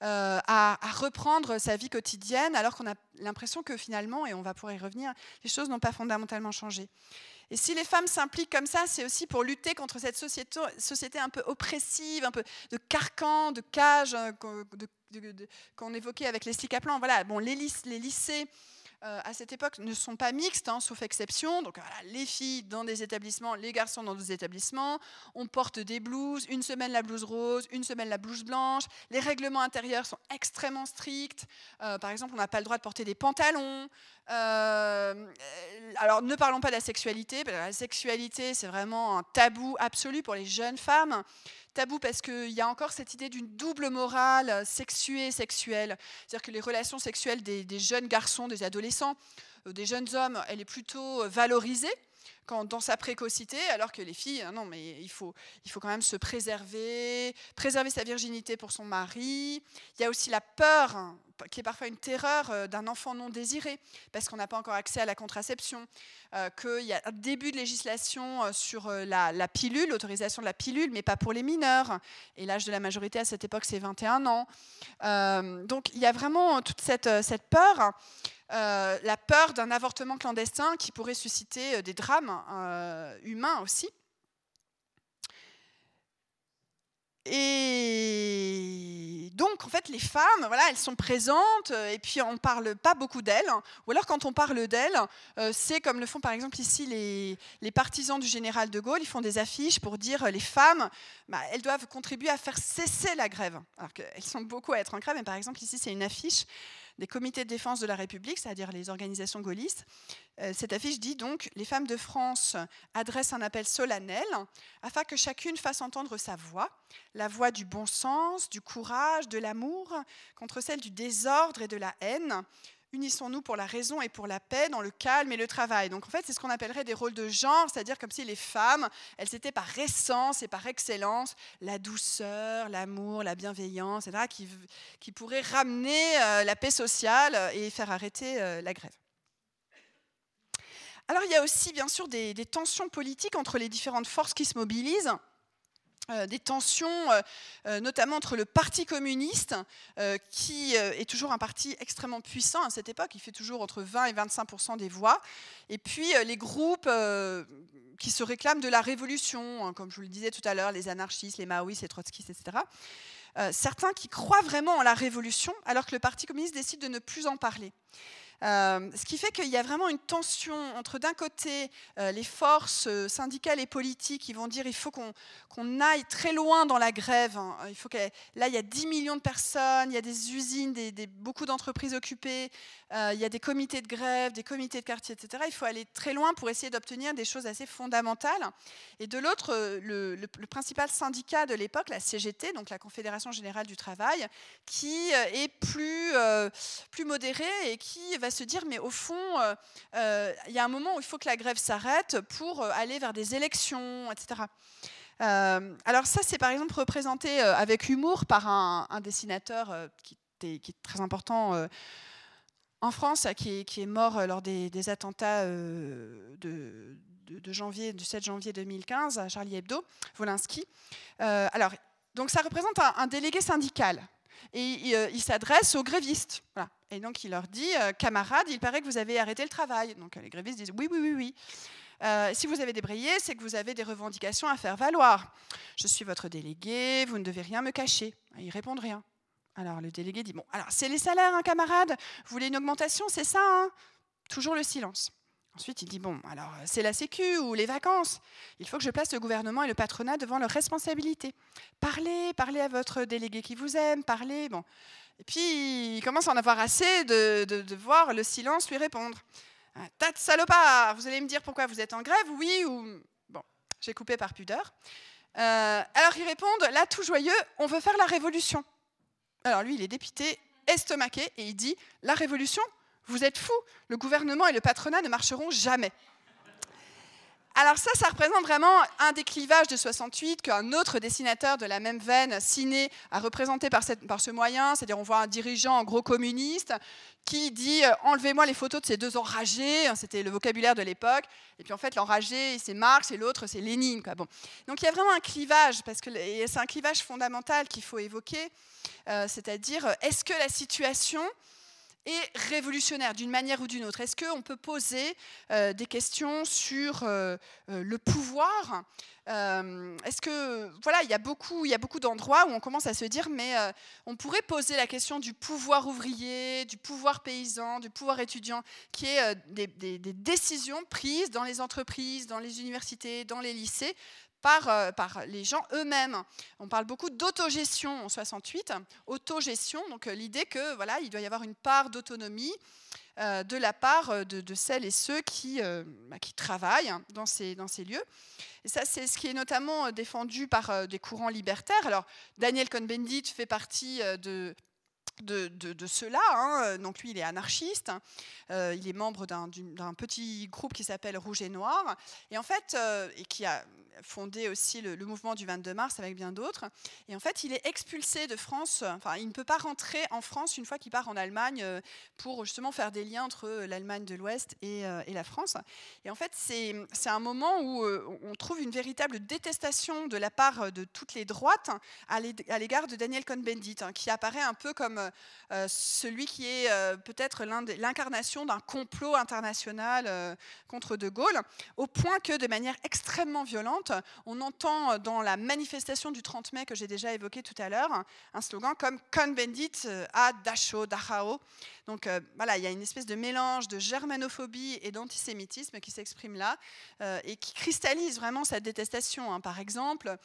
euh, à, reprendre sa vie quotidienne, alors qu'on a l'impression que finalement, et on va pouvoir y revenir, les choses n'ont pas fondamentalement changé. Et si les femmes s'impliquent comme ça, c'est aussi pour lutter contre cette société, société, un peu oppressive, un peu de carcan, de cage, euh, qu'on évoquait avec Leslie Kaplan. Voilà, bon, les lycées euh, à cette époque ne sont pas mixtes, hein, sauf exception. Donc les filles dans des établissements, les garçons dans des établissements. On porte des blouses, une semaine la blouse rose, une semaine la blouse blanche. Les règlements intérieurs sont extrêmement stricts. Euh, par exemple, on n'a pas le droit de porter des pantalons. Euh, alors ne parlons pas de la sexualité. la sexualité, c'est vraiment un tabou absolu pour les jeunes femmes tabou parce qu'il y a encore cette idée d'une double morale sexuée sexuelle. C'est-à-dire que les relations sexuelles des, jeunes garçons, des adolescents, euh, des jeunes hommes, elle est plutôt euh, valorisée dans sa précocité, alors que les filles, hein, non, mais il faut, il faut quand même se préserver, préserver sa virginité pour son mari. Il y a aussi la peur, hein, qui est parfois une terreur euh, d'un enfant non désiré, parce qu'on n'a pas encore accès à la contraception, euh, qu'il y a un début de législation euh, sur la, pilule, l'autorisation de la pilule, mais pas pour les mineurs. Et l'âge de la majorité à cette époque, c'est 21 ans. donc il y a vraiment toute cette peur. Euh, la peur d'un avortement clandestin qui pourrait susciter euh, des drames euh, humains aussi. Et donc, en fait, les femmes, voilà, elles sont présentes, et puis on ne parle pas beaucoup d'elles. Ou alors, quand on parle d'elles, c'est comme le font par exemple ici les, partisans du général de Gaulle. Ils font des affiches pour dire les femmes, bah, elles doivent contribuer à faire cesser la grève. Alors qu'elles sont beaucoup à être en grève, mais par exemple, ici, c'est une affiche des comités de défense de la République, c'est-à-dire les organisations gaullistes. Euh, cette affiche dit donc Les femmes de France adressent un appel solennel afin que chacune fasse entendre sa voix, la voix du bon sens, du courage, de l'amour, contre celle du désordre et de la haine unissons-nous pour la raison et pour la paix dans le calme et le travail. Donc en fait, c'est ce qu'on appellerait des rôles de genre, c'est-à-dire comme si les femmes, elles étaient par essence et par excellence la douceur, l'amour, la bienveillance, etc., qui, qui pourraient ramener euh, la paix sociale et faire arrêter euh, la grève. Alors il y a aussi bien sûr des tensions politiques entre les différentes forces qui se mobilisent. Euh, des tensions, euh, euh, notamment entre le Parti communiste, qui est toujours un parti extrêmement puissant à cette époque, il fait toujours entre 20 et 25% des voix, et puis les groupes qui se réclament de la révolution, hein, comme je vous le disais tout à l'heure, les anarchistes, les maoïstes, les trotskistes, etc. certains qui croient vraiment en la révolution, alors que le Parti communiste décide de ne plus en parler. Euh, ce qui fait qu'il y a vraiment une tension entre d'un côté euh, les forces euh, syndicales et politiques qui vont dire il faut qu'on aille très loin dans la grève. Hein. Il faut là, il y a 10 millions de personnes, il y a des usines, beaucoup d'entreprises occupées, il y a des comités de grève, des comités de quartier, etc. Il faut aller très loin pour essayer d'obtenir des choses assez fondamentales. Et de l'autre, le, le, principal syndicat de l'époque, la CGT, donc la Confédération générale du travail, qui est plus, plus modéré et qui va se dire, mais au fond, euh, euh, il y a un moment où il faut que la grève s'arrête pour euh, aller vers des élections, etc. alors ça, c'est par exemple représenté avec humour par un, dessinateur qui, est très important en France, qui est, mort lors des, attentats de, janvier, du 7 janvier 2015 à Charlie Hebdo, Wolinski. alors, donc ça représente un, délégué syndical et il s'adresse aux grévistes. Et donc il leur dit, euh, camarades, il paraît que vous avez arrêté le travail. Donc les grévistes disent, oui, oui, oui, oui. Euh, si vous avez débrayé, c'est que vous avez des revendications à faire valoir. Je suis votre délégué, vous ne devez rien me cacher. Ils répondent rien. Alors le délégué dit, bon, alors c'est les salaires, hein, camarades, vous voulez une augmentation, c'est ça hein? Toujours le silence. Ensuite, il dit, bon, alors c'est la sécu ou les vacances? Il faut que je place le gouvernement et le patronat devant leurs responsabilités. Parlez, parlez à votre délégué qui vous aime, parlez. Bon. Et puis, il commence à en avoir assez de, voir le silence lui répondre. Un tas de salopards Vous allez me dire pourquoi vous êtes en grève Oui ou. Bon, j'ai coupé par pudeur. Euh, alors ils répondent, là tout joyeux, on veut faire la révolution. Alors lui, il est dépité, estomaqué, et il dit, la révolution Vous êtes fous Le gouvernement et le patronat ne marcheront jamais. Alors ça, ça représente vraiment un des clivages de 68 qu'un autre dessinateur de la même veine, Ciné, a représenté par, ce moyen. C'est-à-dire on voit un dirigeant en gros communiste qui dit euh, enlevez-moi les photos de ces deux enragés. C'était le vocabulaire de l'époque. Et puis en fait, l'enragé, c'est Marx et l'autre, c'est Lénine. Bon. Donc il y a vraiment un clivage, parce que c'est un clivage fondamental qu'il faut évoquer. Euh, c'est-à-dire, est-ce que la situation et révolutionnaire d'une manière ou d'une autre. Est-ce qu'on peut poser euh, des questions sur euh, euh, le pouvoir? Est-ce que voilà, il y a beaucoup, il y a beaucoup d'endroits où on commence à se dire, mais on pourrait poser la question du pouvoir ouvrier, du pouvoir paysan, du pouvoir étudiant, qui est des, des décisions prises dans les entreprises, dans les universités, dans les lycées, par, euh, par les gens eux-mêmes. On parle beaucoup d'autogestion en 68, autogestion, donc euh, l'idée que voilà, il doit y avoir une part d'autonomie euh, de la part de, celles et ceux qui, bah, travaillent dans ces, dans ces lieux. Et ça, c'est ce qui est notamment défendu par des courants libertaires. Alors, Daniel Cohn-Bendit fait partie de de, de, cela. Hein. Donc lui, il est anarchiste. il est membre d'un petit groupe qui s'appelle Rouge et Noir. Et en fait, et qui a fondé aussi le, mouvement du 22 mars avec bien d'autres. Et en fait, il est expulsé de France. Enfin, il ne peut pas rentrer en France une fois qu'il part en Allemagne euh, pour justement faire des liens entre l'Allemagne de l'Ouest et, euh, et, la France. Et en fait, c'est un moment où euh, on trouve une véritable détestation de la part de toutes les droites à l'égard de Daniel Cohn-Bendit, hein, qui apparaît un peu comme celui qui est peut-être l'incarnation d'un complot international contre De Gaulle, au point que de manière extrêmement violente, on entend dans la manifestation du 30 mai que j'ai déjà évoqué tout à l'heure un slogan comme Cohn-Bendit à euh, Dachau, Dachau. Donc euh, voilà, il y a une espèce de mélange de germanophobie et d'antisémitisme qui s'exprime là euh, et qui cristallise vraiment cette détestation. Hein. Par exemple,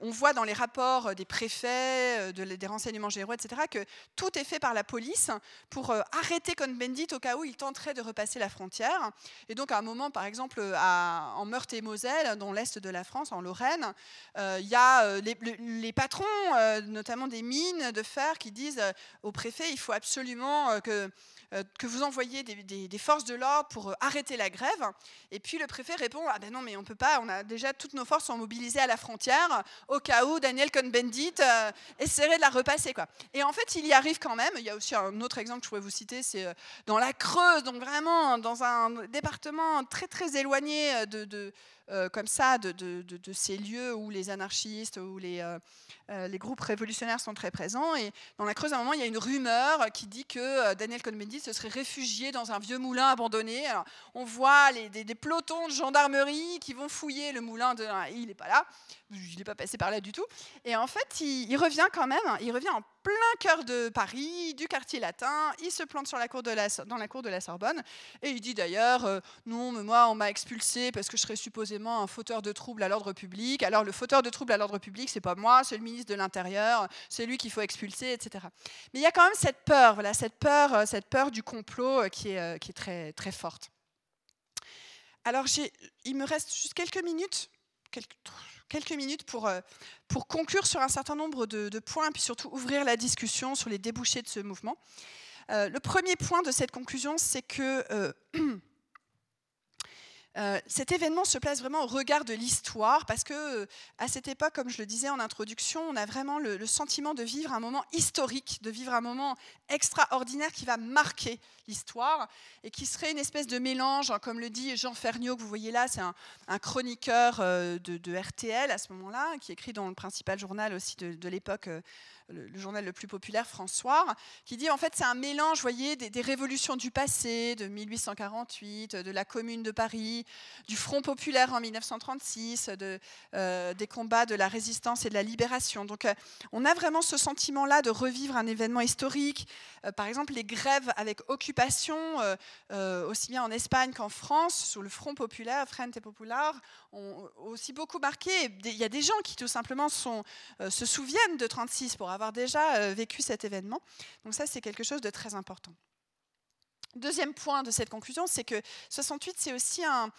on voit dans les rapports des préfets, des renseignements généraux, etc., que tout est fait par la police pour arrêter Cohn-Bendit au cas où il tenterait de repasser la frontière. Et donc à un moment, par exemple, en Meurthe-et-Moselle, dans l'est de la France, en Lorraine, euh, il y a euh, les, patrons, euh, notamment des mines de fer, qui disent au préfet il faut absolument que vous envoyez des, forces de l'ordre pour arrêter la grève. Et puis le préfet répond Ah ben non, mais on peut pas, on a déjà toutes nos forces sont mobilisées à la frontière, au cas où Daniel Cohn-Bendit essaierait de la repasser. Et en fait, il y arrive quand même. Il y a aussi un autre exemple que je pourrais vous citer c'est dans la Creuse, donc vraiment dans un département très très éloigné de euh, comme ça de, ces lieux où les anarchistes les, euh, euh, les, groupes révolutionnaires sont très présents. Et dans la Creuse, à un moment, il y a une rumeur qui dit que Daniel Cohn-Bendit se serait réfugié dans un vieux moulin abandonné. Alors, on voit des, pelotons de gendarmerie qui vont fouiller le moulin. De, il n'est pas là, il n'est pas passé par là du tout. Et en fait, il, revient quand même, il revient en plein cœur de Paris, du quartier latin. Il se plante sur la cour de la, dans la cour de la Sorbonne et il dit d'ailleurs Non, mais moi, on m'a expulsé parce que je serais un fauteur de troubles à l'ordre public. Alors, le fauteur de troubles à l'ordre public, c'est pas moi, c'est le ministre de l'Intérieur, c'est lui qu'il faut expulser, etc. Mais il y a quand même cette peur, voilà, cette peur, euh, cette peur du complot euh, qui est, qui est très, forte. Alors, il me reste juste quelques minutes, quelques, minutes pour, euh, pour conclure sur un certain nombre de, points, puis surtout ouvrir la discussion sur les débouchés de ce mouvement. Euh, le premier point de cette conclusion, c'est que euh, Euh, cet événement se place vraiment au regard de l'histoire parce que euh, à cette époque, comme je le disais en introduction, on a vraiment le, sentiment de vivre un moment historique, de vivre un moment extraordinaire qui va marquer l'histoire et qui serait une espèce de mélange, hein, comme le dit Jean Ferniaud que vous voyez là, c'est un, chroniqueur euh, de, RTL à ce moment-là, qui écrit dans le principal journal aussi de l'époque le, journal le plus populaire, François, qui dit en fait c'est un mélange, voyez, des, révolutions du passé, de 1848, de la Commune de Paris, du Front populaire en 1936, de, euh, des combats de la résistance et de la libération. Donc euh, on a vraiment ce sentiment-là de revivre un événement historique. Euh, par exemple, les grèves avec occupation, aussi bien en Espagne qu'en France, sous le Front populaire, Frente Popular, ont aussi beaucoup marqué. Il y a des gens qui tout simplement se souviennent de 36 pour avoir avoir déjà euh, vécu cet événement. Donc ça, c'est quelque chose de très important. Deuxième point de cette conclusion, c'est que 68, c'est aussi un,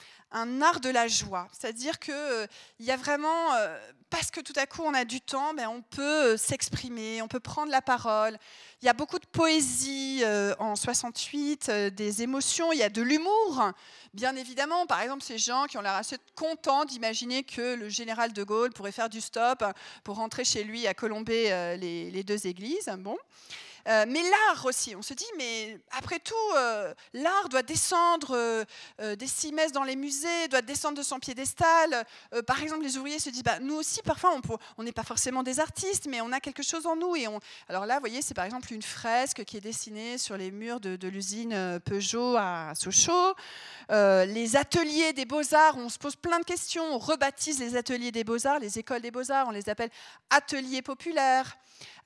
art de la joie. C'est-à-dire qu'il euh, y a vraiment, euh, parce que tout à coup on a du temps, ben, on peut euh, s'exprimer, on peut prendre la parole. Il y a beaucoup de poésie en 68, des émotions, il y a de l'humour. Bien évidemment, par exemple, ces gens qui ont l'air assez contents d'imaginer que le général de Gaulle pourrait faire du stop pour rentrer chez lui à colomber les, les deux églises. Bon. Euh, mais l'art aussi, on se dit, mais après tout, euh, l'art doit descendre euh, des six dans les musées, doit descendre de son piédestal. par exemple, les ouvriers se disent, bah, nous aussi, parfois, on n'est pas forcément des artistes, mais on a quelque chose en nous. Et. Alors là, vous voyez, c'est par exemple une fresque qui est dessinée sur les murs de, de l'usine Peugeot à Sochaux. les ateliers des beaux-arts, on se pose plein de questions, on rebaptise les ateliers des beaux-arts, les écoles des beaux-arts, on les appelle ateliers populaires.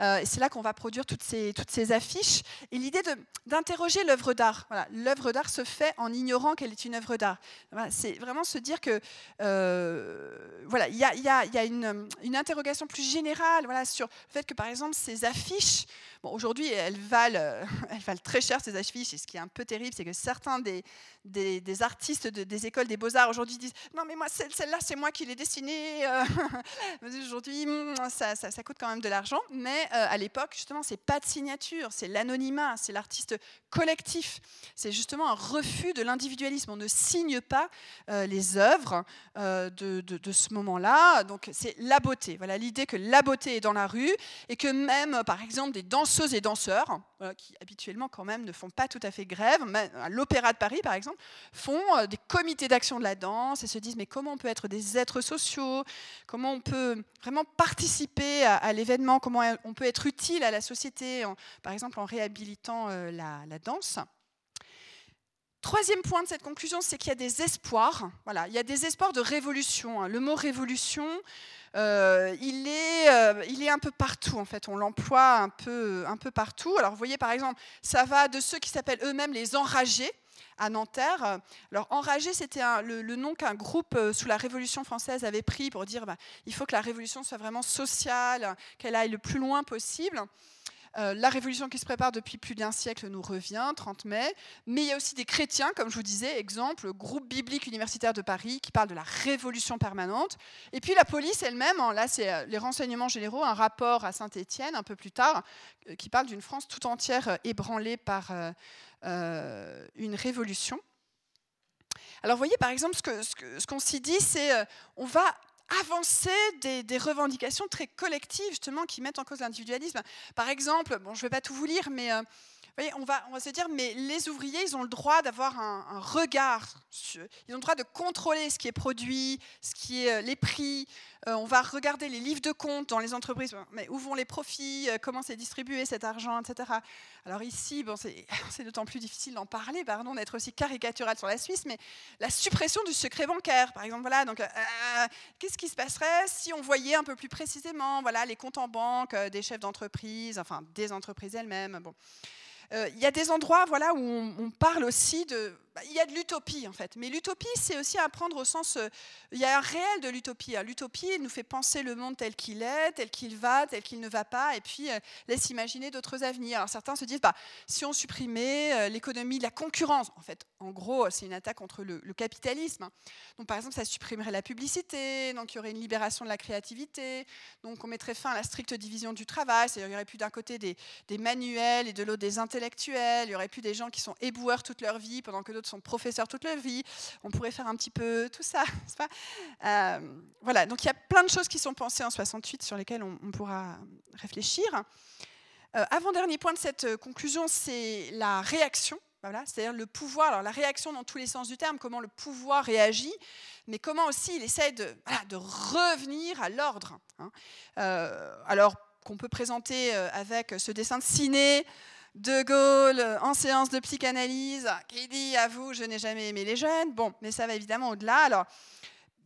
Euh, c'est là qu'on va produire toutes ces, affiches. Et l'idée d'interroger l'œuvre d'art. L'œuvre d'art se fait en ignorant qu'elle est une œuvre d'art. c'est vraiment se dire que euh, voilà, il y a, une, interrogation plus générale sur le fait que par exemple ces affiches, aujourd'hui elles valent, elles valent très cher ces affiches. Et ce qui est un peu terrible, c'est que certains des, artistes des écoles des beaux-arts aujourd'hui disent non mais moi celle-là c'est moi qui l'ai dessinée. Euh, aujourd'hui ça, ça, coûte quand même de l'argent, mais euh, à l'époque justement c'est pas de signature, c'est l'anonymat, c'est l'artiste collectif. C'est justement un refus de l'individualisme. On ne signe pas euh, les œuvres de, de, de, ce moment-là. Donc c'est la beauté. Voilà l'idée que la beauté est dans la rue et que même par exemple des danseuses et danseurs qui habituellement quand même ne font pas tout à fait grève, à l'Opéra de Paris par exemple font euh, des comités d'action de la danse et se disent mais comment on peut être des êtres sociaux, comment on peut vraiment participer à, l'événement, on peut être utile à la société, par exemple en réhabilitant euh, la, danse. Troisième point de cette conclusion, c'est qu'il y a des espoirs. Voilà, il y a des espoirs de révolution. Hein. Le mot révolution, euh, il, est, il est un peu partout, en fait. On l'emploie un peu, un peu partout. Alors, vous voyez, par exemple, ça va de ceux qui s'appellent eux-mêmes les enragés à Nanterre. Alors, Enragé, c'était le, nom qu'un groupe euh, sous la Révolution française avait pris pour dire bah, il faut que la révolution soit vraiment sociale, qu'elle aille le plus loin possible. Euh, la révolution qui se prépare depuis plus d'un siècle nous revient, 30 mai. Mais il y a aussi des chrétiens, comme je vous disais, exemple, le groupe biblique universitaire de Paris qui parle de la révolution permanente. Et puis la police elle-même, hein, là c'est euh, les renseignements généraux, un rapport à Saint-Étienne un peu plus tard, qui parle d'une France tout entière ébranlée par euh, une révolution. Alors, vous voyez, par exemple, ce qu'on s'y dit, c'est euh, on va avancer des, revendications très collectives, justement, qui mettent en cause l'individualisme. Par exemple, bon, je ne vais pas tout vous lire, mais euh, on, va, se dire, mais les ouvriers, ils ont le droit d'avoir un, regard, ils ont le droit de contrôler ce qui est produit, ce qui est les prix, euh, on va regarder les livres de compte dans les entreprises, mais où vont les profits, euh, comment c'est distribué cet argent, etc. Alors ici, bon, c'est d'autant plus difficile d'en parler, pardon, d'être aussi caricatural sur la Suisse, mais la suppression du secret bancaire, par exemple, voilà, donc euh, qu'est-ce qui se passerait si on voyait un peu plus précisément, voilà, les comptes en banque des chefs d'entreprise, enfin des entreprises elles-mêmes? Il y a des endroits voilà, où on parle aussi de il y a de l'utopie en fait. Mais l'utopie, c'est aussi à prendre au sens. Euh, il y a un réel de l'utopie. Hein. L'utopie nous fait penser le monde tel qu'il est, tel qu'il va, tel qu'il ne va pas, et puis euh, laisse imaginer d'autres avenirs. Alors certains se disent, bah, si on supprimait euh, l'économie la concurrence, en fait, en gros, c'est une attaque contre le, capitalisme. Hein. Donc par exemple, ça supprimerait la publicité, donc il y aurait une libération de la créativité, donc on mettrait fin à la stricte division du travail, il n'y aurait plus d'un côté des, manuels et de l'autre des intellectuels, il n'y aurait plus des gens qui sont éboueurs toute leur vie pendant que d'autres sont professeurs toute leur vie. On pourrait faire un petit peu tout ça. Euh, voilà, donc il y a plein de choses qui sont pensées en 68 sur lesquelles on, pourra réfléchir. Euh, avant-dernier point de cette euh, conclusion, c'est la réaction. Voilà, c'est-à-dire le pouvoir, alors la réaction dans tous les sens du terme, comment le pouvoir réagit, mais comment aussi il essaie de, de revenir à l'ordre. Hein. alors qu'on peut présenter avec ce dessin de ciné, de Gaulle en séance de psychanalyse qui dit à vous, je n'ai jamais aimé les jeunes. Bon, mais ça va évidemment au-delà. Alors,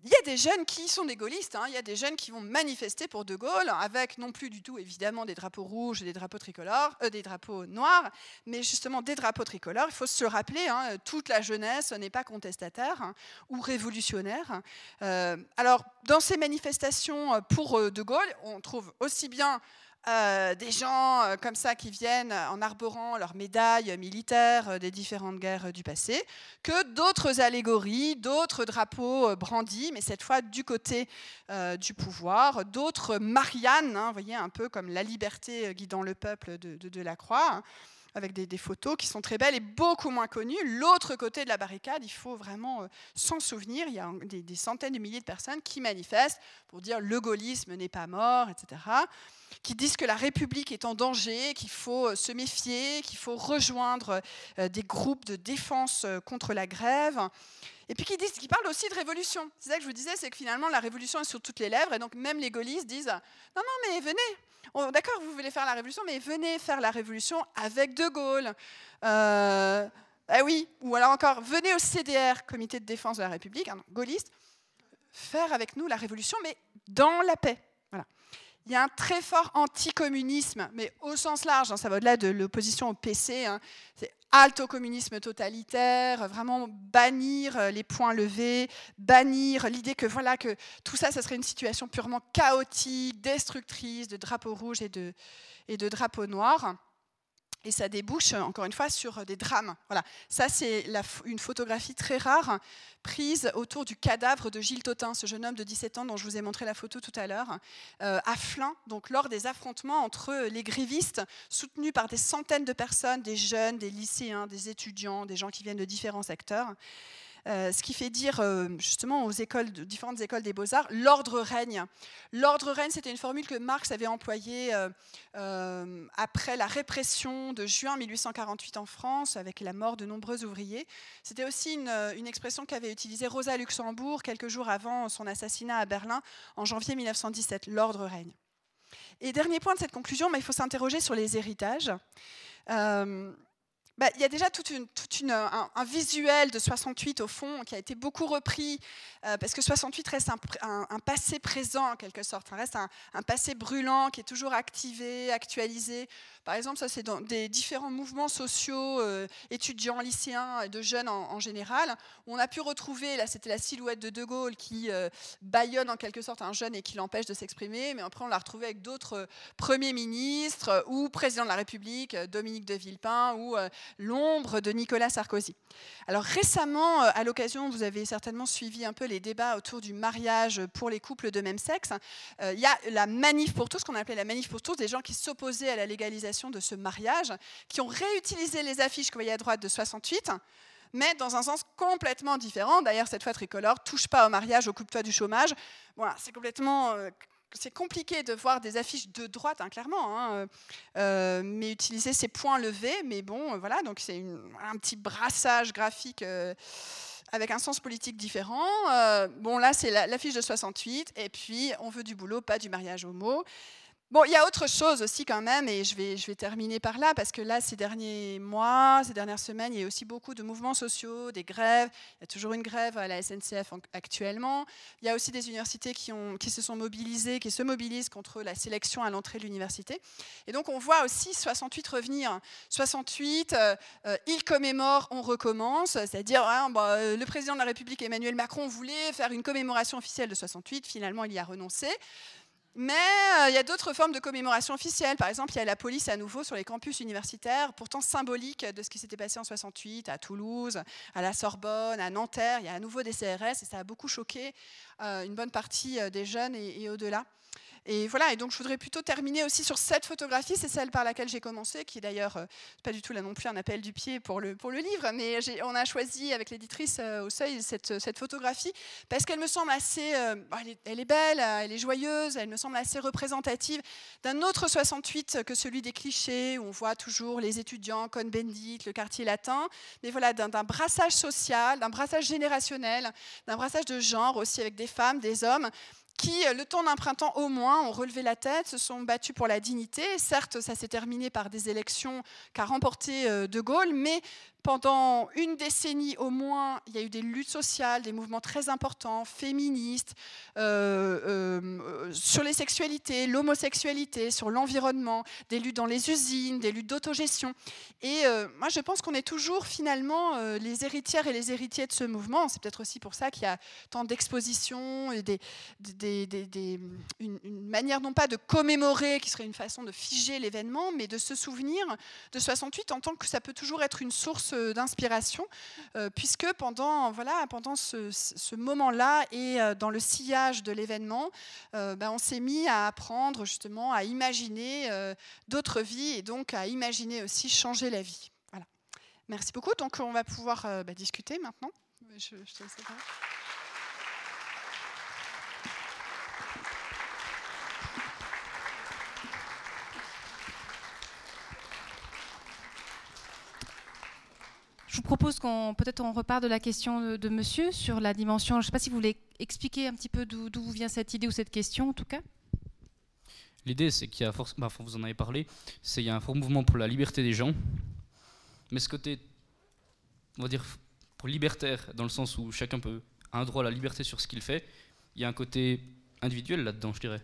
il y a des jeunes qui sont des gaullistes, hein. il y a des jeunes qui vont manifester pour De Gaulle, avec non plus du tout évidemment des drapeaux rouges des drapeaux tricolores, euh, des drapeaux noirs, mais justement des drapeaux tricolores. Il faut se le rappeler, hein, toute la jeunesse n'est pas contestataire hein, ou révolutionnaire. Euh, alors, dans ces manifestations pour euh, De Gaulle, on trouve aussi bien euh, des gens euh, comme ça qui viennent en arborant leurs médailles militaires euh, des différentes guerres du passé, que d'autres allégories, d'autres drapeaux brandis, mais cette fois du côté du pouvoir, d'autres Marianne, hein, voyez, un peu comme la liberté guidant le peuple de, de, la Croix. Hein, avec des, photos qui sont très belles et beaucoup moins connues. L'autre côté de la barricade, il faut vraiment s'en souvenir. Il y a des, centaines de milliers de personnes qui manifestent pour dire le gaullisme n'est pas mort, etc qui disent que la République est en danger, qu'il faut euh, se méfier, qu'il faut rejoindre euh, des groupes de défense euh, contre la grève. Et puis qui, disent, qui parlent aussi de révolution. C'est ça que je vous disais, c'est que finalement la révolution est sur toutes les lèvres, et donc même les gaullistes disent non, non, mais venez, d'accord, vous voulez faire la révolution, mais venez faire la révolution avec De Gaulle. Euh, ah oui, ou alors encore, venez au CDR, Comité de défense de la République, gaulliste, faire avec nous la révolution, mais dans la paix. Voilà il y a un très fort anticommunisme, mais au sens large, hein, ça va au-delà de l'opposition au PC. Hein. Halte au communisme totalitaire, vraiment bannir euh, les points levés, bannir l'idée que voilà que tout ça, ça serait une situation purement chaotique, destructrice de drapeaux rouges et et de drapeaux noirs. Et ça débouche, encore une fois, sur des drames. Voilà. Ça, c'est une photographie très rare prise autour du cadavre de Gilles Totin, ce jeune homme de 17 ans dont je vous ai montré la photo tout à l'heure, euh, à Flins, donc lors des affrontements entre les grévistes, soutenus par des centaines de personnes, des jeunes, des lycéens, des étudiants, des gens qui viennent de différents secteurs. Euh, ce qui fait dire euh, justement aux écoles, différentes écoles des beaux-arts, l'ordre règne. L'ordre règne, c'était une formule que Marx avait employée euh, après la répression de juin 1848 en France, avec la mort de nombreux ouvriers. C'était aussi une, une expression qu'avait utilisée Rosa Luxembourg quelques jours avant son assassinat à Berlin en janvier 1917, l'ordre règne. Et dernier point de cette conclusion, il faut s'interroger sur les héritages. Bah, y a déjà tout une, un, visuel de 68 au fond qui a été beaucoup repris euh, parce que 68 reste un, passé présent en quelque sorte, reste un, passé brûlant qui est toujours activé, actualisé. Par exemple, ça c'est dans des différents mouvements sociaux, euh, étudiants, lycéens, de jeunes en, général, où on a pu retrouver, là c'était la silhouette de De Gaulle qui euh, en quelque sorte un jeune et qui l'empêche de s'exprimer, mais après on l'a retrouvé avec d'autres premiers ministres ou présidents de la République, Dominique de Villepin ou l'ombre de Nicolas Sarkozy. Alors récemment, euh, à l'occasion, vous avez certainement suivi un peu les débats autour du mariage pour les couples de même sexe. Euh, il y a la manif pour tous, qu'on appelait la manif pour tous, des gens qui s'opposaient à la légalisation de ce mariage, qui ont réutilisé les affiches que vous voyez à droite de 68 mais dans un sens complètement différent. D'ailleurs, cette fois tricolore, touche pas au mariage, occupe-toi du chômage. Voilà, c'est complètement euh, c'est compliqué de voir des affiches de droite, hein, clairement, hein, euh, euh, mais utiliser ces points levés. Mais bon, euh, voilà, donc c'est un petit brassage graphique avec un sens politique différent. bon, là, c'est l'affiche de 68, et puis on veut du boulot, pas du mariage homo. Bon, il y a autre chose aussi quand même, et je vais, terminer par là, parce que là, ces derniers mois, ces dernières semaines, il y a aussi beaucoup de mouvements sociaux, des grèves. Il y a toujours une grève à la SNCF actuellement. Il y a aussi des universités qui se sont mobilisées, qui se mobilisent contre la sélection à l'entrée de l'université. Et donc, on voit aussi 68 revenir. 68, euh, euh, il commémore, on recommence, c'est-à-dire hein, bah, euh, le président de la République, Emmanuel Macron, voulait faire une commémoration officielle de 68, finalement, il y a renoncé. Mais euh, il y a d'autres formes de commémoration officielle. Par exemple, il y a la police à nouveau sur les campus universitaires, pourtant symbolique de ce qui s'était passé en 68 à Toulouse, à la Sorbonne, à Nanterre. Il y a à nouveau des CRS et ça a beaucoup choqué euh, une bonne partie euh, des jeunes et au-delà. Et voilà, et donc je voudrais plutôt terminer aussi sur cette photographie, c'est celle par laquelle j'ai commencé, qui est d'ailleurs euh, pas du tout là non plus un appel du pied pour le, pour le livre, mais on a choisi avec l'éditrice euh, au seuil cette, cette photographie parce qu'elle me semble assez, euh, elle, est, belle, elle est joyeuse, elle me semble assez représentative d'un autre 68 que celui des clichés, où on voit toujours les étudiants, Cohn-Bendit, le quartier latin, mais voilà, d'un brassage social, d'un brassage générationnel, d'un brassage de genre aussi avec des femmes, des hommes, qui, euh, le temps d'un printemps au moins, ont relevé la tête, se sont battus pour la dignité. Certes, ça s'est terminé par des élections qu'a remporté euh, De Gaulle, mais pendant une décennie au moins, il y a eu des luttes sociales, des mouvements très importants, féministes, euh, euh, sur les sexualités, l'homosexualité, sur l'environnement, des luttes dans les usines, des luttes d'autogestion. Et euh, moi, je pense qu'on est toujours finalement les héritières et les héritiers de ce mouvement. C'est peut-être aussi pour ça qu'il y a tant d'expositions, et une, manière non pas de commémorer, qui serait une façon de figer l'événement, mais de se souvenir de 68 en tant que ça peut toujours être une source d'inspiration, euh, puisque pendant, voilà, pendant ce, moment-là et euh, dans le sillage de l'événement, euh, ben, on s'est mis à apprendre justement à imaginer d'autres vies et donc à imaginer aussi changer la vie. Voilà. Merci beaucoup. Donc on va pouvoir bah, discuter maintenant. Vous propose qu'on peut-être on repart de la question de, monsieur sur la dimension. Je ne sais pas si vous voulez expliquer un petit peu d'où vient cette idée ou cette question en tout cas. L'idée, c'est qu'il y a force, bah, vous en avez parlé, c'est il y a un fort mouvement pour la liberté des gens, mais ce côté, on va dire, pour libertaire, dans le sens où chacun peut a un droit à la liberté sur ce qu'il fait, il y a un côté individuel là-dedans, je dirais.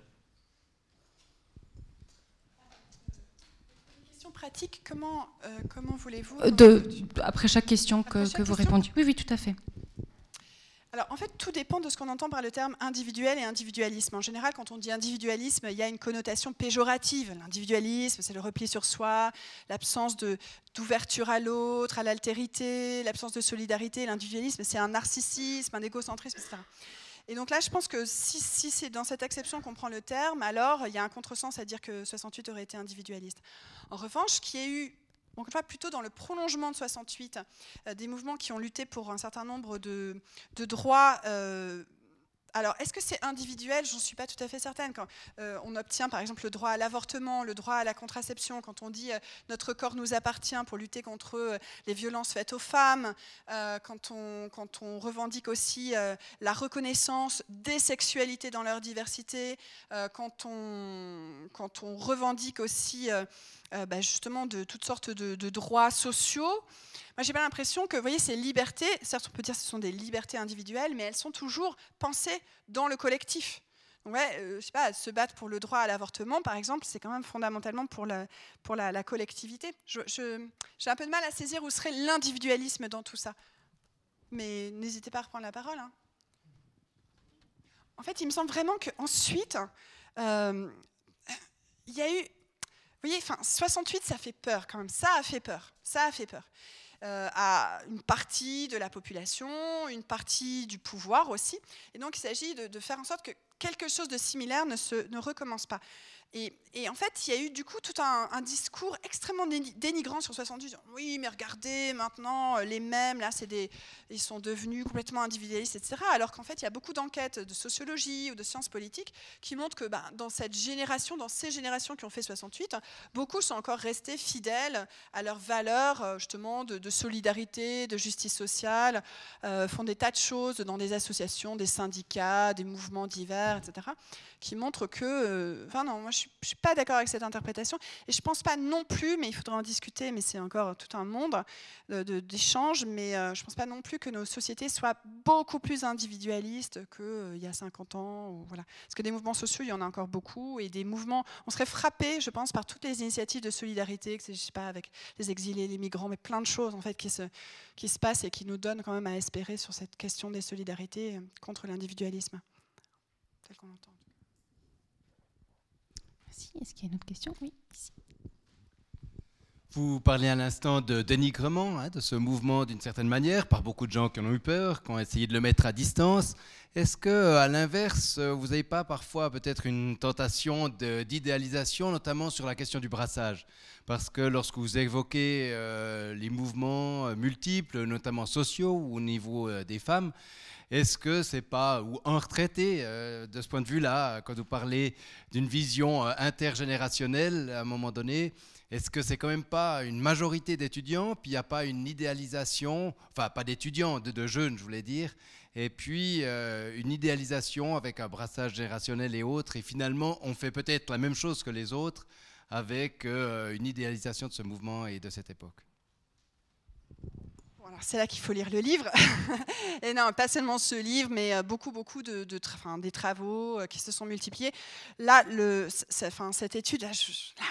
Pratique, comment, euh, comment voulez-vous de, Après chaque question que, que vous répondiez. Oui, oui, tout à fait. Alors, en fait, tout dépend de ce qu'on entend par le terme individuel et individualisme. En général, quand on dit individualisme, il y a une connotation péjorative. L'individualisme, c'est le repli sur soi, l'absence d'ouverture à l'autre, à l'altérité, l'absence de solidarité. L'individualisme, c'est un narcissisme, un égocentrisme, etc. Et donc là, je pense que si, c'est dans cette acception qu'on prend le terme, alors il y a un contresens à dire que 68 aurait été individualiste. En revanche, qui a eu donc, plutôt dans le prolongement de 68, euh, des mouvements qui ont lutté pour un certain nombre de, de droits euh, alors, est-ce que c'est individuel? J'en suis pas tout à fait certaine. Quand euh, on obtient, par exemple, le droit à l'avortement, le droit à la contraception, quand on dit euh, notre corps nous appartient pour lutter contre euh, les violences faites aux femmes, quand, on, revendique aussi la reconnaissance des sexualités dans leur diversité, quand on revendique aussi bah, justement de toutes sortes de, droits sociaux, moi, j'ai pas l'impression que, vous voyez, ces libertés, certes, on peut dire que ce sont des libertés individuelles, mais elles sont toujours pensées dans le collectif. Ouais, euh, je sais pas, se battre pour le droit à l'avortement, par exemple, c'est quand même fondamentalement pour la, pour la, collectivité. j'ai un peu de mal à saisir où serait l'individualisme dans tout ça. Mais n'hésitez pas à reprendre la parole. Hein. En fait, il me semble vraiment qu'ensuite, euh, il y a eu. Vous voyez, enfin, 68, ça fait peur quand même. Ça a fait peur. Ça a fait peur. Euh, à une partie de la population, une partie du pouvoir aussi. Et donc il s'agit de, faire en sorte que quelque chose de similaire ne, se, ne recommence pas. Et, en fait, il y a eu du coup tout un, discours extrêmement dénigrant sur 78. Oui, mais regardez, maintenant, euh, les mêmes, là, des, ils sont devenus complètement individualistes, etc. Alors qu'en fait, il y a beaucoup d'enquêtes de sociologie ou de sciences politiques qui montrent que bah, dans cette génération, dans ces générations qui ont fait 68, beaucoup sont encore restés fidèles à leurs valeurs, euh, justement, de, solidarité, de justice sociale, euh, font des tas de choses dans des associations, des syndicats, des mouvements divers, etc qui montre que. Euh, enfin, non, moi, je ne suis pas d'accord avec cette interprétation. Et je ne pense pas non plus, mais il faudra en discuter, mais c'est encore tout un monde d'échanges, mais euh, je ne pense pas non plus que nos sociétés soient beaucoup plus individualistes qu'il euh, y a 50 ans. Voilà. Parce que des mouvements sociaux, il y en a encore beaucoup, et des mouvements. On serait frappé, je pense, par toutes les initiatives de solidarité, que je sais pas, avec les exilés, les migrants, mais plein de choses, en fait, qui se, qui se passent et qui nous donnent quand même à espérer sur cette question des solidarités contre l'individualisme. Tel qu'on. Est-ce qu'il y a une autre question? Oui, Vous parlez à l'instant de dénigrement hein, de ce mouvement d'une certaine manière, par beaucoup de gens qui en ont eu peur, qui ont essayé de le mettre à distance. Est-ce que, à l'inverse, vous n'avez pas parfois peut-être une tentation d'idéalisation, notamment sur la question du brassage? Parce que lorsque vous évoquez euh, les mouvements euh, multiples, notamment sociaux ou au niveau euh, des femmes, est-ce que c'est pas ou un retraité euh, de ce point de vue-là, quand vous parlez d'une vision euh, intergénérationnelle à un moment donné, est-ce que c'est quand même pas une majorité d'étudiants, puis il n'y a pas une idéalisation, enfin pas d'étudiants, de, jeunes, je voulais dire, et puis euh, une idéalisation avec un brassage générationnel et autres, et finalement on fait peut-être la même chose que les autres avec une idéalisation de ce mouvement et de cette époque? C'est là qu'il faut lire le livre. et non, pas seulement ce livre, mais euh, beaucoup, beaucoup de, des travaux euh, qui se sont multipliés. Là, le, enfin, cette étude,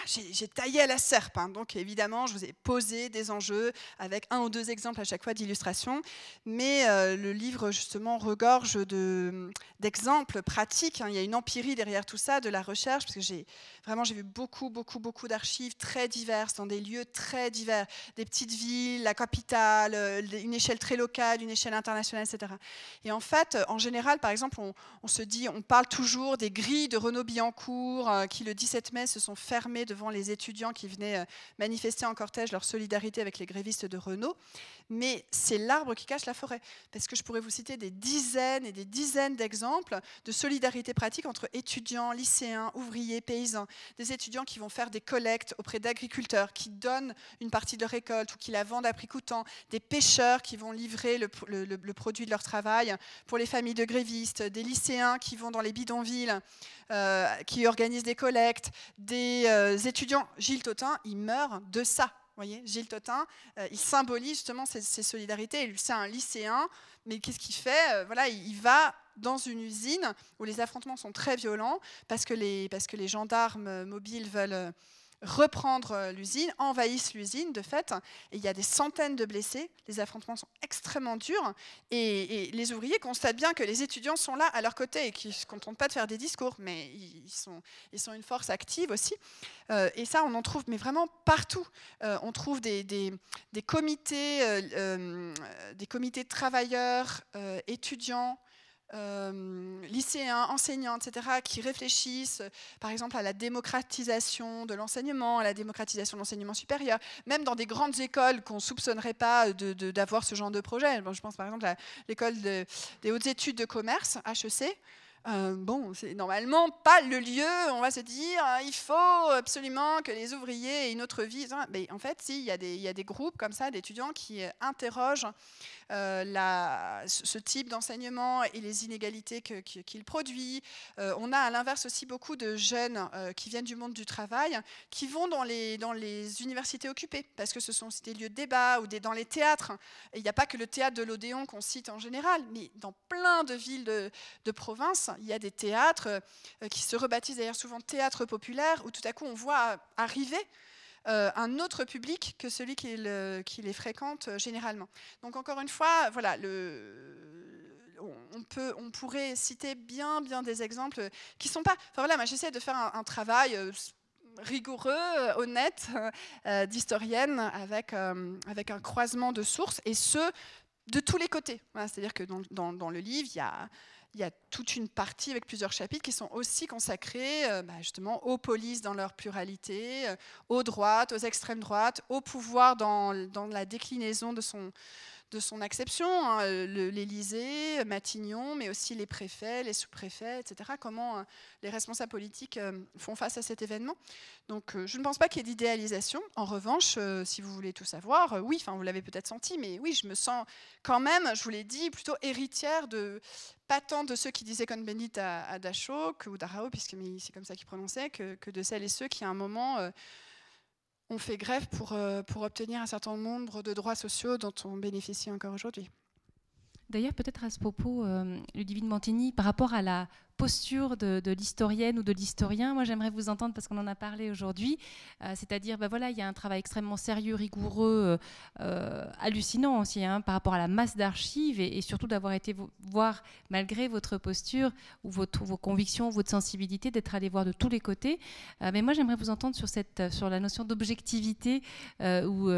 j'ai taillé à la serpe. Hein. donc, évidemment, je vous ai posé des enjeux avec un ou deux exemples à chaque fois d'illustration. Mais euh, le livre, justement, regorge d'exemples pratiques. Hein. Il y a une empirie derrière tout ça, de la recherche, parce que j'ai vraiment j'ai vu beaucoup, beaucoup, beaucoup d'archives très diverses, dans des lieux très divers, des petites villes, la capitale, une échelle très locale, une échelle internationale, etc. Et en fait, en général, par exemple, on, se dit, on parle toujours des grilles de Renaud Billancourt euh, qui, le 17 mai, se sont fermées devant les étudiants qui venaient euh, manifester en cortège leur solidarité avec les grévistes de Renault. Mais c'est l'arbre qui cache la forêt. Parce que je pourrais vous citer des dizaines et des dizaines d'exemples de solidarité pratique entre étudiants, lycéens, ouvriers, paysans. Des étudiants qui vont faire des collectes auprès d'agriculteurs, qui donnent une partie de leur récolte ou qui la vendent à prix coûtant. Des pêcheurs qui vont livrer le, produit de leur travail pour les familles de grévistes, des lycéens qui vont dans les bidonvilles, euh, qui organisent des collectes, des euh, étudiants. Gilles Totin, il meurt de ça. Voyez, Gilles Totin, euh, il symbolise justement ces, solidarités. C'est un lycéen, mais qu'est-ce qu'il fait Voilà, il va dans une usine où les affrontements sont très violents parce que les, parce que les gendarmes mobiles veulent reprendre euh, l'usine, envahissent l'usine de fait, et il y a des centaines de blessés, les affrontements sont extrêmement durs, et, les ouvriers constatent bien que les étudiants sont là à leur côté et qu'ils ne se contentent pas de faire des discours, mais ils sont, ils sont une force active aussi. Euh, et ça, on en trouve, mais vraiment partout. Euh, on trouve des, des, comités, des comités de travailleurs, étudiants, euh, lycéens, enseignants, etc., qui réfléchissent, par exemple, à la démocratisation de l'enseignement, à la démocratisation de l'enseignement supérieur, même dans des grandes écoles qu'on ne soupçonnerait pas d'avoir ce genre de projet. je pense par exemple à l'école des hautes études de commerce, HEC, euh, bon, c'est normalement pas le lieu, on va se dire, hein, il faut absolument que les ouvriers aient une autre vie. Mais en fait, si, il y, a des, il y a des groupes comme ça d'étudiants qui interrogent euh, la, ce type d'enseignement et les inégalités qu'il produit. Euh, on a à l'inverse aussi beaucoup de jeunes qui viennent du monde du travail, qui vont dans les, universités occupées, parce que ce sont des lieux de débat ou des, dans les théâtres. il n'y a pas que le théâtre de l'Odéon qu'on cite en général, mais dans plein de villes de, de province, il y a des théâtres euh, qui se rebaptisent d'ailleurs souvent théâtres populaires, où tout à coup on voit arriver euh, un autre public que celui qui, les fréquente euh, généralement. Donc encore une fois, voilà, on, peut, on pourrait citer bien, bien des exemples qui sont pas. Enfin voilà, moi j'essaie de faire un, travail rigoureux, honnête, d'historienne, avec, avec un croisement de sources, et ce, de tous les côtés. C'est-à-dire que dans, dans, le livre, il y a il y a toute une partie avec plusieurs chapitres qui sont aussi consacrés euh, bah, justement aux polices dans leur pluralité, euh, aux droites, aux extrêmes droites, au pouvoir dans, dans la déclinaison de son, de son acception, hein, l'Élysée, Matignon, mais aussi les préfets, les sous-préfets, etc. Comment euh, les responsables politiques euh, font face à cet événement. Donc euh, je ne pense pas qu'il y ait d'idéalisation. En revanche, si vous voulez tout savoir, oui, enfin vous l'avez peut-être senti, mais oui, je me sens quand même, je vous l'ai dit, plutôt héritière de pas tant de ceux qui disaient Cohn-Bendit à, Dachau ou Darao, puisque c'est comme ça qu'ils prononçaient, que, de celles et ceux qui à un moment on fait grève pour, euh, pour obtenir un certain nombre de droits sociaux dont on bénéficie encore aujourd'hui. D'ailleurs, peut-être à ce propos, euh, Ludivine Mantini, par rapport à la posture de, l'historienne ou de l'historien, moi j'aimerais vous entendre parce qu'on en a parlé aujourd'hui, euh, c'est-à-dire, ben voilà, il y a un travail extrêmement sérieux, rigoureux, euh, hallucinant aussi hein, par rapport à la masse d'archives et, surtout d'avoir été voir, malgré votre posture ou vos convictions, votre sensibilité, d'être allé voir de tous les côtés. mais moi j'aimerais vous entendre sur, cette, sur la notion d'objectivité ou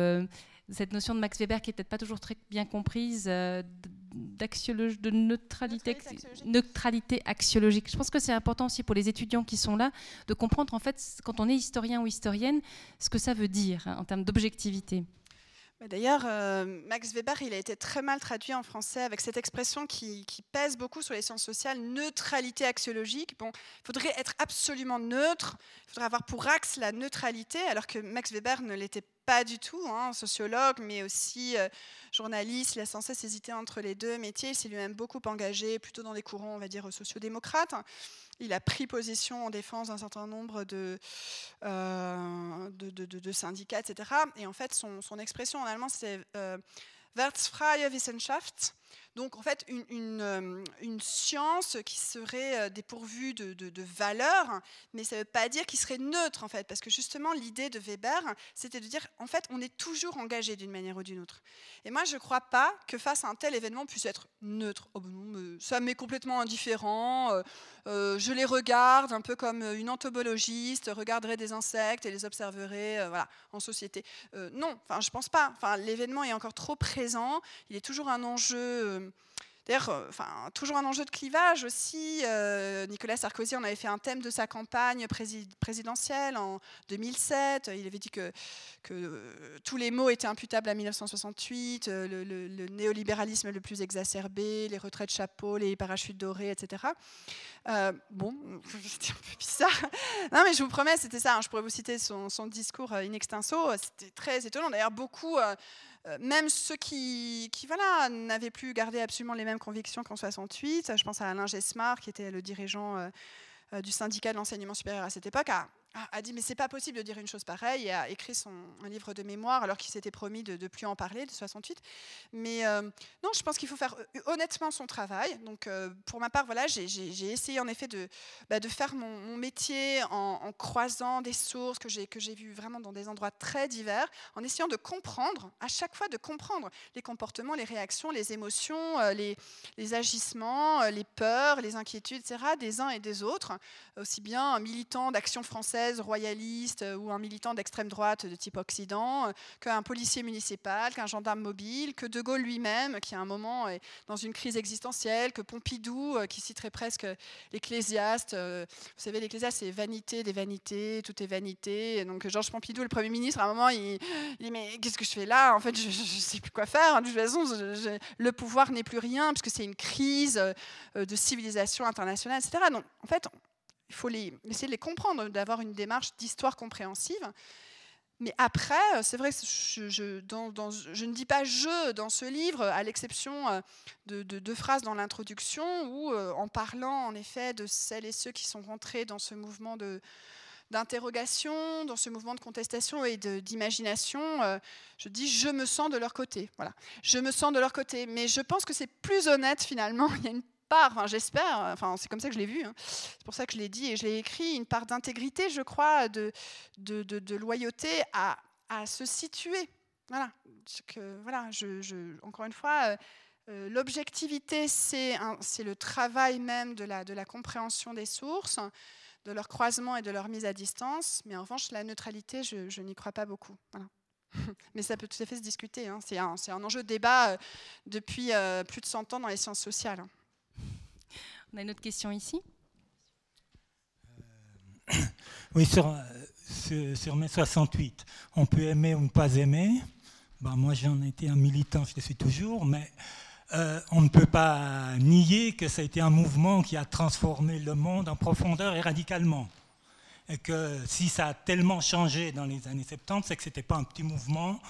cette notion de Max Weber qui est peut-être pas toujours très bien comprise de neutralité, neutralité axiologique. Je pense que c'est important aussi pour les étudiants qui sont là de comprendre en fait quand on est historien ou historienne ce que ça veut dire hein, en termes d'objectivité. D'ailleurs, euh, Max Weber, il a été très mal traduit en français avec cette expression qui, pèse beaucoup sur les sciences sociales, neutralité axiologique. Bon, il faudrait être absolument neutre, il faudrait avoir pour axe la neutralité, alors que Max Weber ne l'était pas du tout, hein, sociologue, mais aussi euh, journaliste. Il a sans cesse hésité entre les deux métiers. Il s'est lui-même beaucoup engagé, plutôt dans des courants, on va dire, sociodémocrates. Il a pris position en défense d'un certain nombre de, euh, syndicats, etc. Et en fait, son, expression en allemand, c'est euh, Wertfreie Wissenschaft. Donc en fait, une, euh, science qui serait euh, dépourvue de, de, valeur, mais ça ne veut pas dire qu'il serait neutre en fait, parce que justement l'idée de Weber, c'était de dire en fait on est toujours engagé d'une manière ou d'une autre. Et moi je ne crois pas que face à un tel événement puisse être neutre. Oh, ben ça m'est complètement indifférent. Euh, je les regarde un peu comme une entomologiste regarderait des insectes et les observerait voilà, en société. non, enfin je pense pas. L'événement est encore trop présent. Il est toujours un enjeu D'ailleurs, euh, toujours un enjeu de clivage aussi. Euh, Nicolas Sarkozy en avait fait un thème de sa campagne présidentielle en 2007. Il avait dit que, euh, tous les maux étaient imputables à 1968, le, néolibéralisme le plus exacerbé, les retraites chapeau, les parachutes dorés, etc. bon, c'était un peu bizarre. Non, mais je vous promets, c'était ça. Hein. je pourrais vous citer son, discours in extenso. C'était très étonnant. D'ailleurs, beaucoup euh, même ceux qui, voilà, n'avaient plus gardé absolument les mêmes convictions qu'en 68, je pense à Alain Gesmar, qui était le dirigeant euh, euh, du syndicat de l'enseignement supérieur à cette époque, a dit mais c'est pas possible de dire une chose pareille et a écrit son, un livre de mémoire alors qu'il s'était promis de ne plus en parler de 68. Mais euh, non, je pense qu'il faut faire euh, honnêtement son travail. Donc euh, pour ma part, voilà, j'ai essayé en effet de, bah, de faire mon, métier en, croisant des sources que j'ai que j'ai vues vraiment dans des endroits très divers, en essayant de comprendre à chaque fois de comprendre les comportements, les réactions, les émotions, les, les agissements, les peurs, les inquiétudes, etc. des uns et des autres, aussi bien un militant d'action française royaliste euh, ou un militant d'extrême droite de type Occident, euh, qu'un policier municipal, qu'un gendarme mobile, que De Gaulle lui-même, qui à un moment est dans une crise existentielle, que Pompidou, euh, qui citerait presque l'Ecclésiaste. Vous savez, l'Ecclésiaste, c'est vanité des vanités, tout est vanité. donc Georges Pompidou, le Premier ministre, à un moment, il, dit Mais qu'est-ce que je fais là? En fait, je ne sais plus quoi faire. De toute façon, le pouvoir n'est plus rien, puisque c'est une crise de civilisation internationale, etc. Donc, en fait, il faut essayer de les comprendre, d'avoir une démarche d'histoire compréhensive. Mais après, euh, c'est vrai que je, ne dis pas je dans ce livre, à l'exception euh, de deux phrases dans l'introduction, où euh, en parlant en effet de celles et ceux qui sont rentrés dans ce mouvement de, d'interrogation, dans ce mouvement de contestation et d'imagination, je dis je me sens de leur côté. Voilà, je me sens de leur côté. Mais je pense que c'est plus honnête finalement. part, enfin, j'espère, enfin, c'est comme ça que je l'ai vu, hein. c'est pour ça que je l'ai dit et je l'ai écrit, une part d'intégrité, je crois, de, loyauté à, se situer. Voilà, que, voilà je, encore une fois, euh, euh, l'objectivité, c'est le travail même de la, compréhension des sources, de leur croisement et de leur mise à distance, mais en revanche, la neutralité, je, n'y crois pas beaucoup. Mais ça peut tout à fait se discuter. Hein. C'est un, enjeu de débat euh, depuis plus de 100 ans dans les sciences sociales. On a une autre question ici. Euh, oui, sur, euh, sur, mai 68, on peut aimer ou ne pas aimer? Ben, moi, j'en étais un militant, je le suis toujours, mais euh, on ne peut pas nier que ça a été un mouvement qui a transformé le monde en profondeur et radicalement. Et que si ça a tellement changé dans les années 70, c'est que ce n'était pas un petit mouvement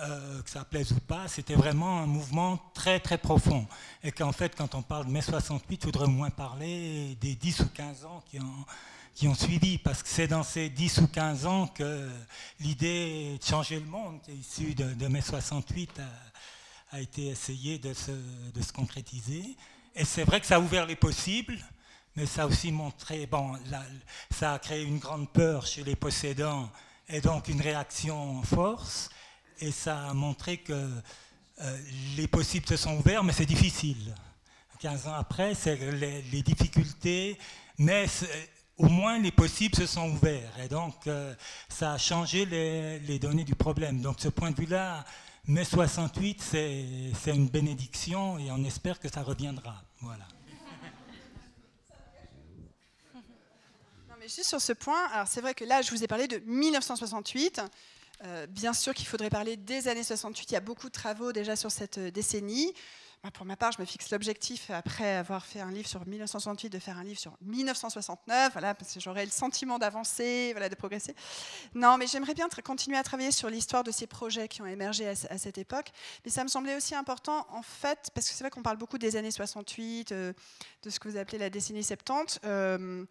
euh, que ça plaise ou pas, c'était vraiment un mouvement très très profond. Et qu'en fait, quand on parle de mai 68, il faudrait moins parler des 10 ou 15 ans qui ont, qui ont suivi, parce que c'est dans ces 10 ou 15 ans que l'idée de changer le monde, qui est issue de, mai 68, a, été essayée de se, de se concrétiser. Et c'est vrai que ça a ouvert les possibles, mais ça a aussi montré, bon, ça a créé une grande peur chez les possédants et donc une réaction en force et ça a montré que euh, les possibles se sont ouverts, mais c'est difficile. 15 ans après, c'est les, difficultés, mais au moins les possibles se sont ouverts. Et donc, euh, ça a changé les, données du problème. Donc, ce point de vue-là, mai 68, c'est une bénédiction et on espère que ça reviendra. Voilà. Non, mais juste sur ce point, alors c'est vrai que là, je vous ai parlé de 1968. Euh, bien sûr qu'il faudrait parler des années 68. Il y a beaucoup de travaux déjà sur cette euh, décennie. pour ma part, je me fixe l'objectif, après avoir fait un livre sur 1968, de faire un livre sur 1969, voilà, parce que j'aurais le sentiment d'avancer, voilà, de progresser. Non, mais j'aimerais bien continuer à travailler sur l'histoire de ces projets qui ont émergé à, cette époque. Mais ça me semblait aussi important, en fait, parce que c'est vrai qu'on parle beaucoup des années 68, euh, de ce que vous appelez la décennie 70. Euh,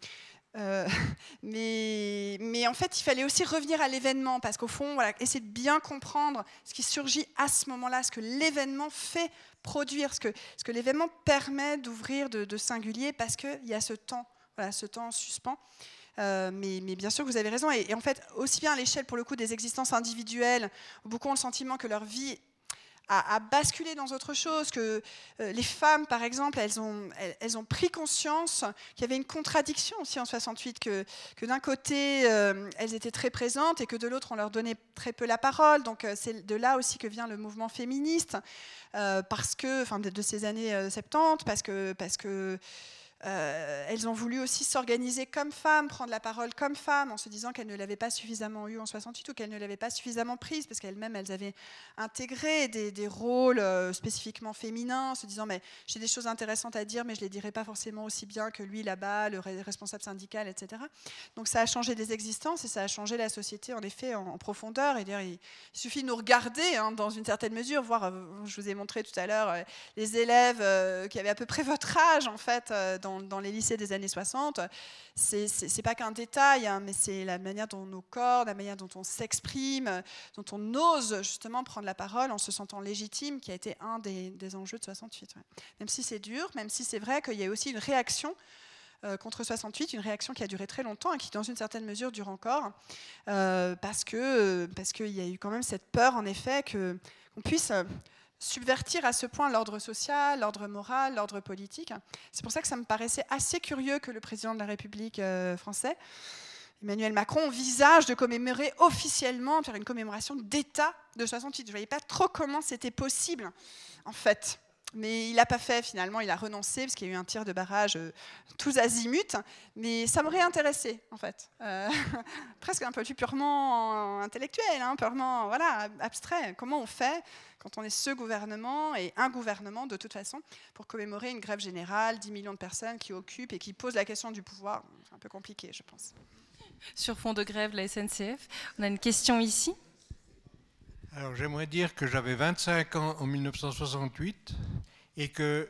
mais, mais, en fait, il fallait aussi revenir à l'événement, parce qu'au fond, voilà, essayer de bien comprendre ce qui surgit à ce moment-là, ce que l'événement fait produire, ce que, ce que l'événement permet d'ouvrir de, singulier, parce qu'il y a ce temps, voilà, ce temps en suspens. Euh, mais, mais, bien sûr, vous avez raison. Et, en fait, aussi bien à l'échelle, pour le coup, des existences individuelles, beaucoup ont le sentiment que leur vie à, basculer dans autre chose, que euh, les femmes, par exemple, elles ont, elles, ont pris conscience qu'il y avait une contradiction aussi en 68, que, que d'un côté, euh, elles étaient très présentes et que de l'autre, on leur donnait très peu la parole. Donc euh, c'est de là aussi que vient le mouvement féministe, parce que, enfin, de, de, ces années 70, parce que... Parce que euh, elles ont voulu aussi s'organiser comme femmes, prendre la parole comme femmes, en se disant qu'elles ne l'avaient pas suffisamment eu en 68 ou qu'elles ne l'avaient pas suffisamment prise, parce qu'elles-mêmes, elles avaient intégré des, rôles euh, spécifiquement féminins, en se disant, mais j'ai des choses intéressantes à dire, mais je ne les dirai pas forcément aussi bien que lui là-bas, le responsable syndical, etc. Donc ça a changé des existences et ça a changé la société, en effet, en, profondeur. Et il, suffit de nous regarder, hein, dans une certaine mesure, voir, euh, je vous ai montré tout à l'heure, les élèves qui avaient à peu près votre âge, en fait, dans dans, les lycées des années 60, c'est pas qu'un détail, hein, mais c'est la manière dont nos corps, la manière dont on s'exprime, dont on ose justement prendre la parole en se sentant légitime, qui a été un des, enjeux de 68. Même si c'est dur, même si c'est vrai qu'il y a aussi une réaction euh, contre 68, une réaction qui a duré très longtemps et qui, dans une certaine mesure, dure encore, euh, parce que parce qu'il y a eu quand même cette peur, en effet, qu'on puisse subvertir à ce point l'ordre social, l'ordre moral, l'ordre politique. C'est pour ça que ça me paraissait assez curieux que le président de la République euh, français, Emmanuel Macron, envisage de commémorer officiellement, faire une commémoration d'État de 68. Je ne voyais pas trop comment c'était possible, en fait. Mais il l'a pas fait finalement, il a renoncé parce qu'il y a eu un tir de barrage euh, tous azimuts. Mais ça m'aurait intéressé en fait, euh, presque un peu plus purement intellectuel, hein, purement voilà abstrait. Comment on fait quand on est ce gouvernement et un gouvernement de toute façon pour commémorer une grève générale, 10 millions de personnes qui occupent et qui posent la question du pouvoir? C'est un peu compliqué, je pense. Sur fond de grève, la SNCF, on a une question ici. Alors j'aimerais dire que j'avais 25 ans en 1968 et que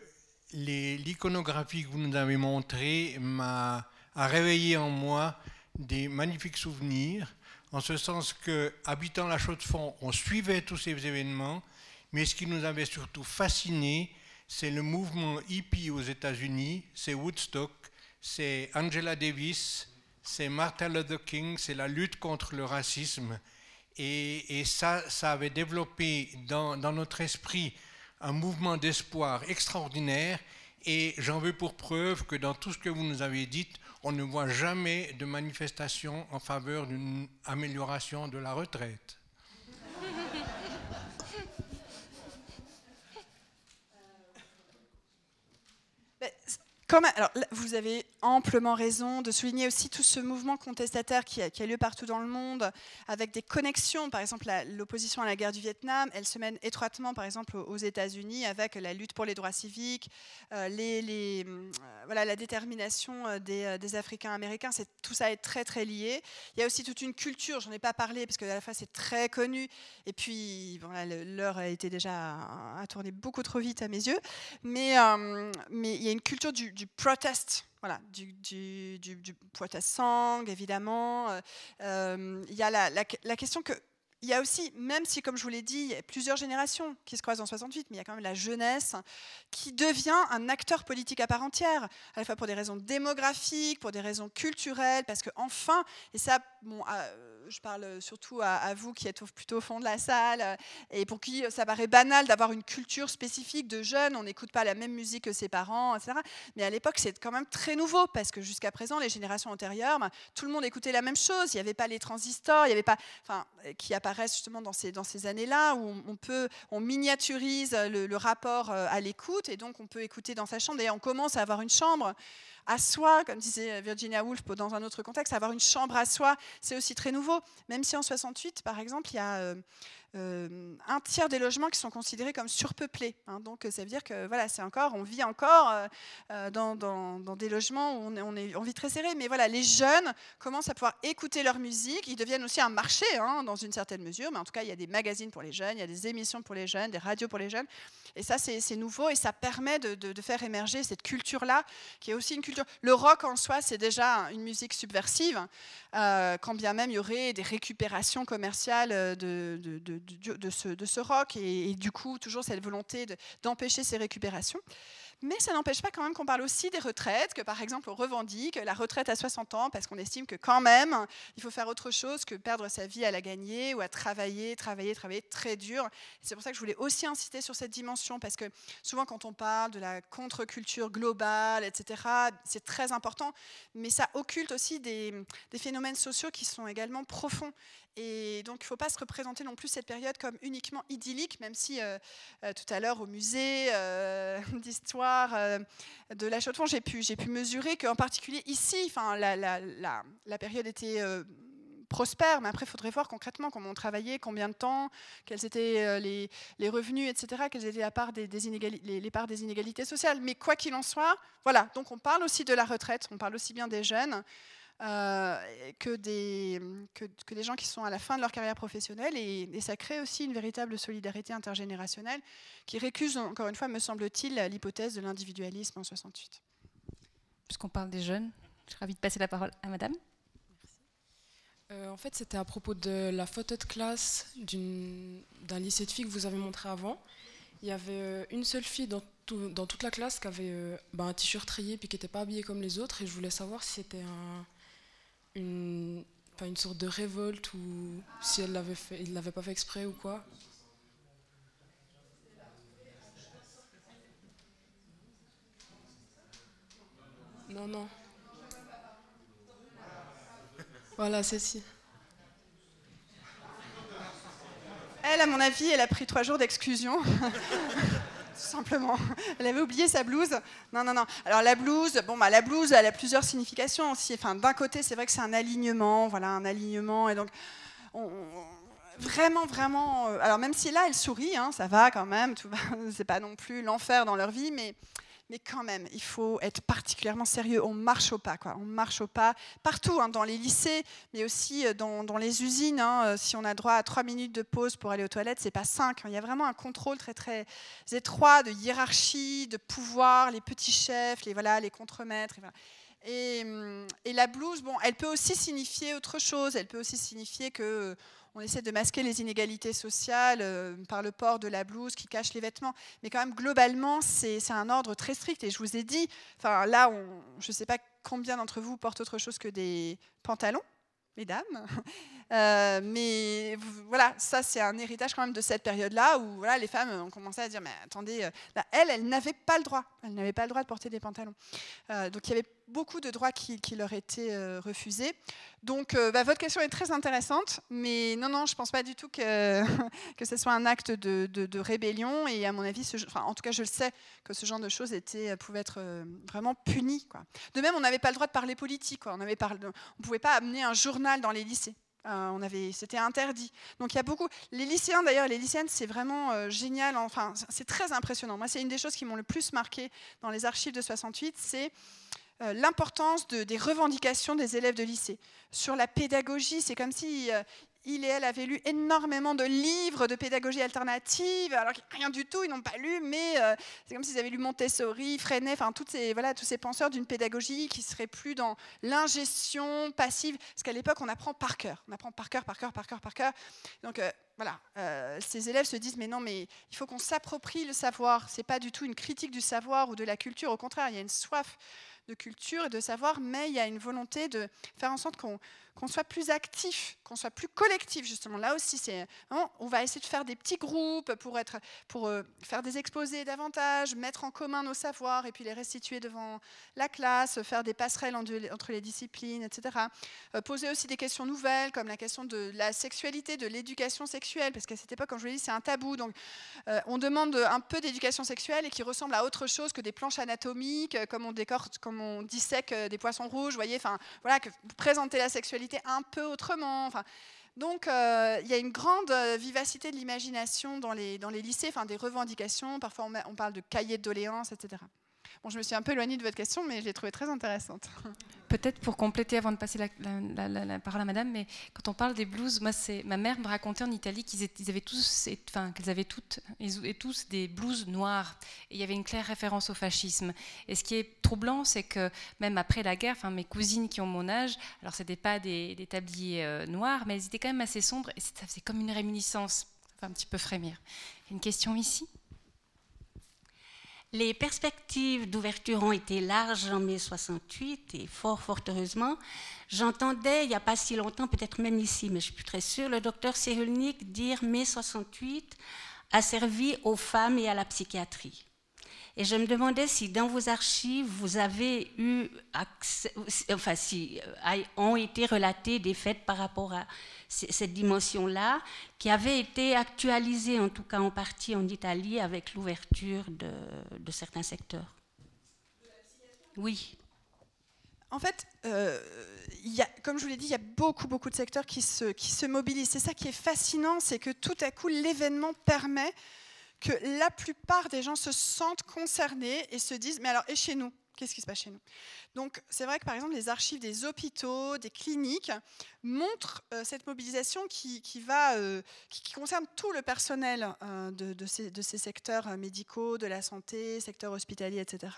l'iconographie que vous nous avez montrée m'a a réveillé en moi des magnifiques souvenirs, en ce sens que, habitant la Chaux-de-Fonds, on suivait tous ces événements, mais ce qui nous avait surtout fasciné, c'est le mouvement hippie aux États-Unis, c'est Woodstock, c'est Angela Davis, c'est Martin Luther King, c'est la lutte contre le racisme. Et, ça, ça avait développé dans, notre esprit un mouvement d'espoir extraordinaire. Et j'en veux pour preuve que dans tout ce que vous nous avez dit, on ne voit jamais de manifestation en faveur d'une amélioration de la retraite. alors, vous avez amplement raison de souligner aussi tout ce mouvement contestataire qui a, lieu partout dans le monde, avec des connexions. Par exemple, l'opposition à la guerre du Vietnam, elle se mène étroitement, par exemple, aux États-Unis, avec la lutte pour les droits civiques, euh, euh, la détermination euh, des, Africains américains. Tout ça est très, très lié. Il y a aussi toute une culture, j'en ai pas parlé, parce que à la fois c'est très connu, et puis l'heure a été déjà à, beaucoup trop vite à mes yeux. Mais, mais il y a une culture du du protest, voilà, du, du, du, protest song, évidemment. Euh, euh, il y a la, la, question que il y a aussi, même si, comme je vous l'ai dit, il y a plusieurs générations qui se croisent en 68, mais il y a quand même la jeunesse qui devient un acteur politique à part entière, à la fois pour des raisons démographiques, pour des raisons culturelles, parce que enfin, et ça, bon, je parle surtout à, vous qui êtes plutôt au fond de la salle et pour qui ça paraît banal d'avoir une culture spécifique de jeunes, on n'écoute pas la même musique que ses parents, etc. Mais à l'époque, c'est quand même très nouveau parce que jusqu'à présent, les générations antérieures, ben, tout le monde écoutait la même chose. Il n'y avait pas les transistors, il n'y avait pas, enfin, qui apparaissent justement dans ces, dans ces années-là où on, peut, on miniaturise le, rapport euh, à l'écoute et donc on peut écouter dans sa chambre. D'ailleurs, on commence à avoir une chambre à soi, comme disait Virginia Woolf dans un autre contexte, avoir une chambre à soi, c'est aussi très nouveau. Même si en 68, par exemple, il y a euh, euh, un tiers des logements qui sont considérés comme surpeuplés. Hein. donc ça veut dire que voilà, c'est encore, on vit encore euh, dans, des logements où on, vit très serré. Mais voilà, les jeunes commencent à pouvoir écouter leur musique. Ils deviennent aussi un marché hein, dans une certaine mesure. Mais en tout cas, il y a des magazines pour les jeunes, il y a des émissions pour les jeunes, des radios pour les jeunes. Et ça, c'est nouveau et ça permet de, de, de faire émerger cette culture-là, qui est aussi une culture Le rock en soi, c'est déjà une musique subversive, euh, quand bien même il y aurait des récupérations commerciales de, de, de, de ce, rock, et, du coup, toujours cette volonté d'empêcher ces récupérations. Mais ça n'empêche pas quand même qu'on parle aussi des retraites, que par exemple on revendique la retraite à 60 ans parce qu'on estime que quand même il faut faire autre chose que perdre sa vie à la gagner ou à travailler, travailler, travailler très dur. C'est pour ça que je voulais aussi insister sur cette dimension parce que souvent quand on parle de la contre-culture globale, etc., c'est très important, mais ça occulte aussi des, phénomènes sociaux qui sont également profonds et donc, il ne faut pas se représenter non plus cette période comme uniquement idyllique, même si euh, euh, tout à l'heure au musée euh, d'histoire de la Chaux-de-Fonds, j'ai pu, pu mesurer qu'en particulier ici, la, la, la, la, période était prospère, mais après, il faudrait voir concrètement comment on travaillait, combien de temps, quels étaient les, les revenus, etc., quelles étaient la part des, des les, les, parts des inégalités sociales. Mais quoi qu'il en soit, voilà, donc on parle aussi de la retraite, on parle aussi bien des jeunes. Euh, que, des, que, que, des gens qui sont à la fin de leur carrière professionnelle. Et, et, ça crée aussi une véritable solidarité intergénérationnelle qui récuse, encore une fois, me semble-t-il, l'hypothèse de l'individualisme en 68. Puisqu'on parle des jeunes, je suis ravie de passer la parole à madame. Euh, en fait, c'était à propos de la photo de classe d'un lycée de filles que vous avez montré avant. Il y avait euh, une seule fille dans, tout, dans toute la classe qui avait euh, bah, un t-shirt rayé puis qui n'était pas habillée comme les autres. Et je voulais savoir si c'était un, une, pas une sorte de révolte ou si elle l'avait fait, il l'avait pas fait exprès ou quoi? Non, non. Voilà, celle-ci. Elle, à mon avis, elle a pris trois jours d'exclusion. simplement. Elle avait oublié sa blouse. Non, non, non. Alors la blouse, bon, bah, la blouse, elle a plusieurs significations aussi. Enfin, d'un côté, c'est vrai que c'est un alignement, voilà, un alignement, et donc vraiment, vraiment. Euh, alors même si là, elle sourit, hein, ça va quand même. Tout. C'est pas non plus l'enfer dans leur vie, mais mais quand même, il faut être particulièrement sérieux. On marche au pas, quoi. On marche au pas partout, hein, dans les lycées, mais aussi euh, dans, les usines. Hein. Euh, si on a droit à trois minutes de pause pour aller aux toilettes, c'est pas cinq. Hein. Il y a vraiment un contrôle très très étroit de hiérarchie, de pouvoir, les petits chefs, les voilà, les contremaîtres. Et, hum, et, la blouse, bon, elle peut aussi signifier autre chose. Elle peut aussi signifier que on essaie de masquer les inégalités sociales euh, par le port de la blouse qui cache les vêtements. Mais quand même, globalement, c'est un ordre très strict. Et je vous ai dit, enfin là, je ne sais pas combien d'entre vous portent autre chose que des pantalons, mesdames. Euh, mais voilà, ça c'est un héritage quand même de cette période-là où voilà, les femmes ont commencé à dire mais attendez, euh, là, elle, elle n'avait pas le droit, elle n'avait pas le droit de porter des pantalons. Euh, donc il y avait beaucoup de droits qui, leur étaient refusés. Donc bah, votre question est très intéressante, mais non, non, je ne pense pas du tout que, que ce soit un acte de, de, rébellion. Et à mon avis, enfin, en tout cas, je le sais que ce genre de choses était, pouvait être vraiment puni. De même, on n'avait pas le droit de parler politique. Quoi. On ne pouvait pas amener un journal dans les lycées. Euh, on avait, c'était interdit. Donc il y a beaucoup. Les lycéens d'ailleurs, les lycéennes, c'est vraiment euh, génial. Enfin, c'est très impressionnant. Moi, c'est une des choses qui m'ont le plus marqué dans les archives de 68, c'est euh, l'importance de, des revendications des élèves de lycée. Sur la pédagogie, c'est comme si il et elle avaient lu énormément de livres de pédagogie alternative, alors rien du tout, ils n'ont pas lu, mais euh, c'est comme s'ils avaient lu Montessori, Freinet, enfin toutes ces, voilà, tous ces penseurs d'une pédagogie qui serait plus dans l'ingestion passive, parce qu'à l'époque on apprend par cœur, on apprend par cœur, par cœur, par cœur, par cœur. Donc euh, voilà, euh, ces élèves se disent mais non mais il faut qu'on s'approprie le savoir. C'est pas du tout une critique du savoir ou de la culture, au contraire il y a une soif de culture et de savoir, mais il y a une volonté de faire en sorte qu'on qu'on soit plus actif, qu'on soit plus collectif justement. Là aussi, c'est on va essayer de faire des petits groupes pour être, pour euh, faire des exposés davantage, mettre en commun nos savoirs et puis les restituer devant la classe, faire des passerelles entre les disciplines, etc. Euh, poser aussi des questions nouvelles comme la question de la sexualité, de l'éducation sexuelle, parce qu'à cette époque, comme je vous l'ai dit, c'est un tabou. Donc, euh, on demande un peu d'éducation sexuelle et qui ressemble à autre chose que des planches anatomiques, comme on décore, comme on dissèque des poissons rouges, voyez. Enfin, voilà, présenter la sexualité un peu autrement. Enfin, donc, euh, il y a une grande euh, vivacité de l'imagination dans les, dans les lycées, enfin, des revendications. Parfois, on, on parle de cahiers de doléances, etc. Bon, je me suis un peu éloignée de votre question, mais je l'ai trouvée très intéressante. Peut-être pour compléter avant de passer la, parole à Madame, mais quand on parle des blues, moi, c'est ma mère me racontait en Italie qu'ils avaient tous, enfin qu'elles avaient toutes et tous des blues noirs. Et il y avait une claire référence au fascisme. Et ce qui est troublant, c'est que même après la guerre, enfin mes cousines qui ont mon âge, alors c'était pas des, tabliers euh, noirs, mais elles étaient quand même assez sombres et ça faisait comme une réminiscence, ça un petit peu frémir. Une question ici? Les perspectives d'ouverture ont été larges en mai 68 et fort, fort heureusement. J'entendais, il n'y a pas si longtemps, peut-être même ici, mais je suis plus très sûre, le docteur Cyrulnik dire mai 68 a servi aux femmes et à la psychiatrie. Et je me demandais si dans vos archives, vous avez eu accès, enfin si euh, ont été relatés des faits par rapport à cette dimension-là, qui avait été actualisée, en tout cas en partie en Italie, avec l'ouverture de, certains secteurs. Oui. En fait, euh, y a, comme je vous l'ai dit, il y a beaucoup, beaucoup de secteurs qui se, qui se mobilisent. C'est ça qui est fascinant, c'est que tout à coup, l'événement permet que la plupart des gens se sentent concernés et se disent, mais alors, et chez nous? Qu'est-ce qui se passe chez nous Donc, c'est vrai que par exemple, les archives des hôpitaux, des cliniques montrent euh, cette mobilisation euh, qui, concerne tout le personnel euh, de, ces, secteurs médicaux, de la santé, secteur hospitalier, etc.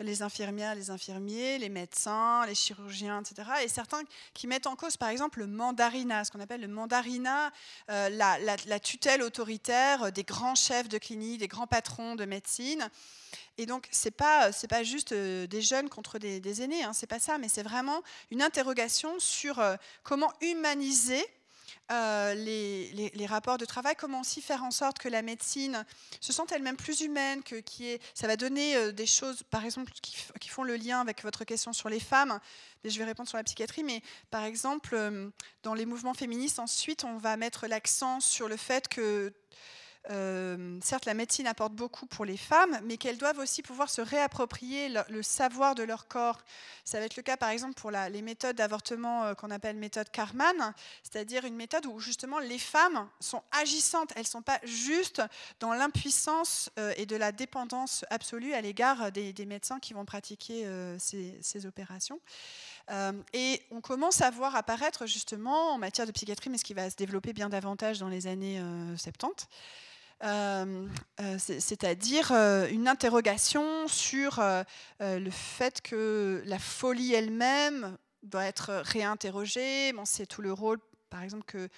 Les infirmières, les infirmiers, les médecins, les chirurgiens, etc. Et certains qui mettent en cause, par exemple, le mandarinat, ce qu'on appelle le mandarinat, la, la tutelle autoritaire des grands chefs de clinique, des grands patrons de médecine. Et donc, ce n'est pas, pas juste euh, des jeunes contre des, aînés, hein, c'est pas ça, mais c'est vraiment une interrogation sur euh, comment humaniser euh, les, les, rapports de travail, comment aussi faire en sorte que la médecine se sente elle-même plus humaine, que qui est, ça va donner des choses, par exemple, qui, qui, font le lien avec votre question sur les femmes. Mais je vais répondre sur la psychiatrie, mais par exemple, dans les mouvements féministes, ensuite, on va mettre l'accent sur le fait que euh, certes, la médecine apporte beaucoup pour les femmes, mais qu'elles doivent aussi pouvoir se réapproprier le, savoir de leur corps. Ça va être le cas, par exemple, pour les méthodes d'avortement euh, qu'on appelle méthode Karman, c'est-à-dire une méthode où justement les femmes sont agissantes. Elles ne sont pas juste dans l'impuissance euh, et de la dépendance absolue à l'égard des, médecins qui vont pratiquer ces, opérations. et on commence à voir apparaître justement en matière de psychiatrie, mais ce qui va se développer bien davantage dans les années 70, euh, euh, c'est-à-dire euh, une interrogation sur le fait que la folie elle-même doit être réinterrogée. Bon, c'est tout le rôle, par exemple, que,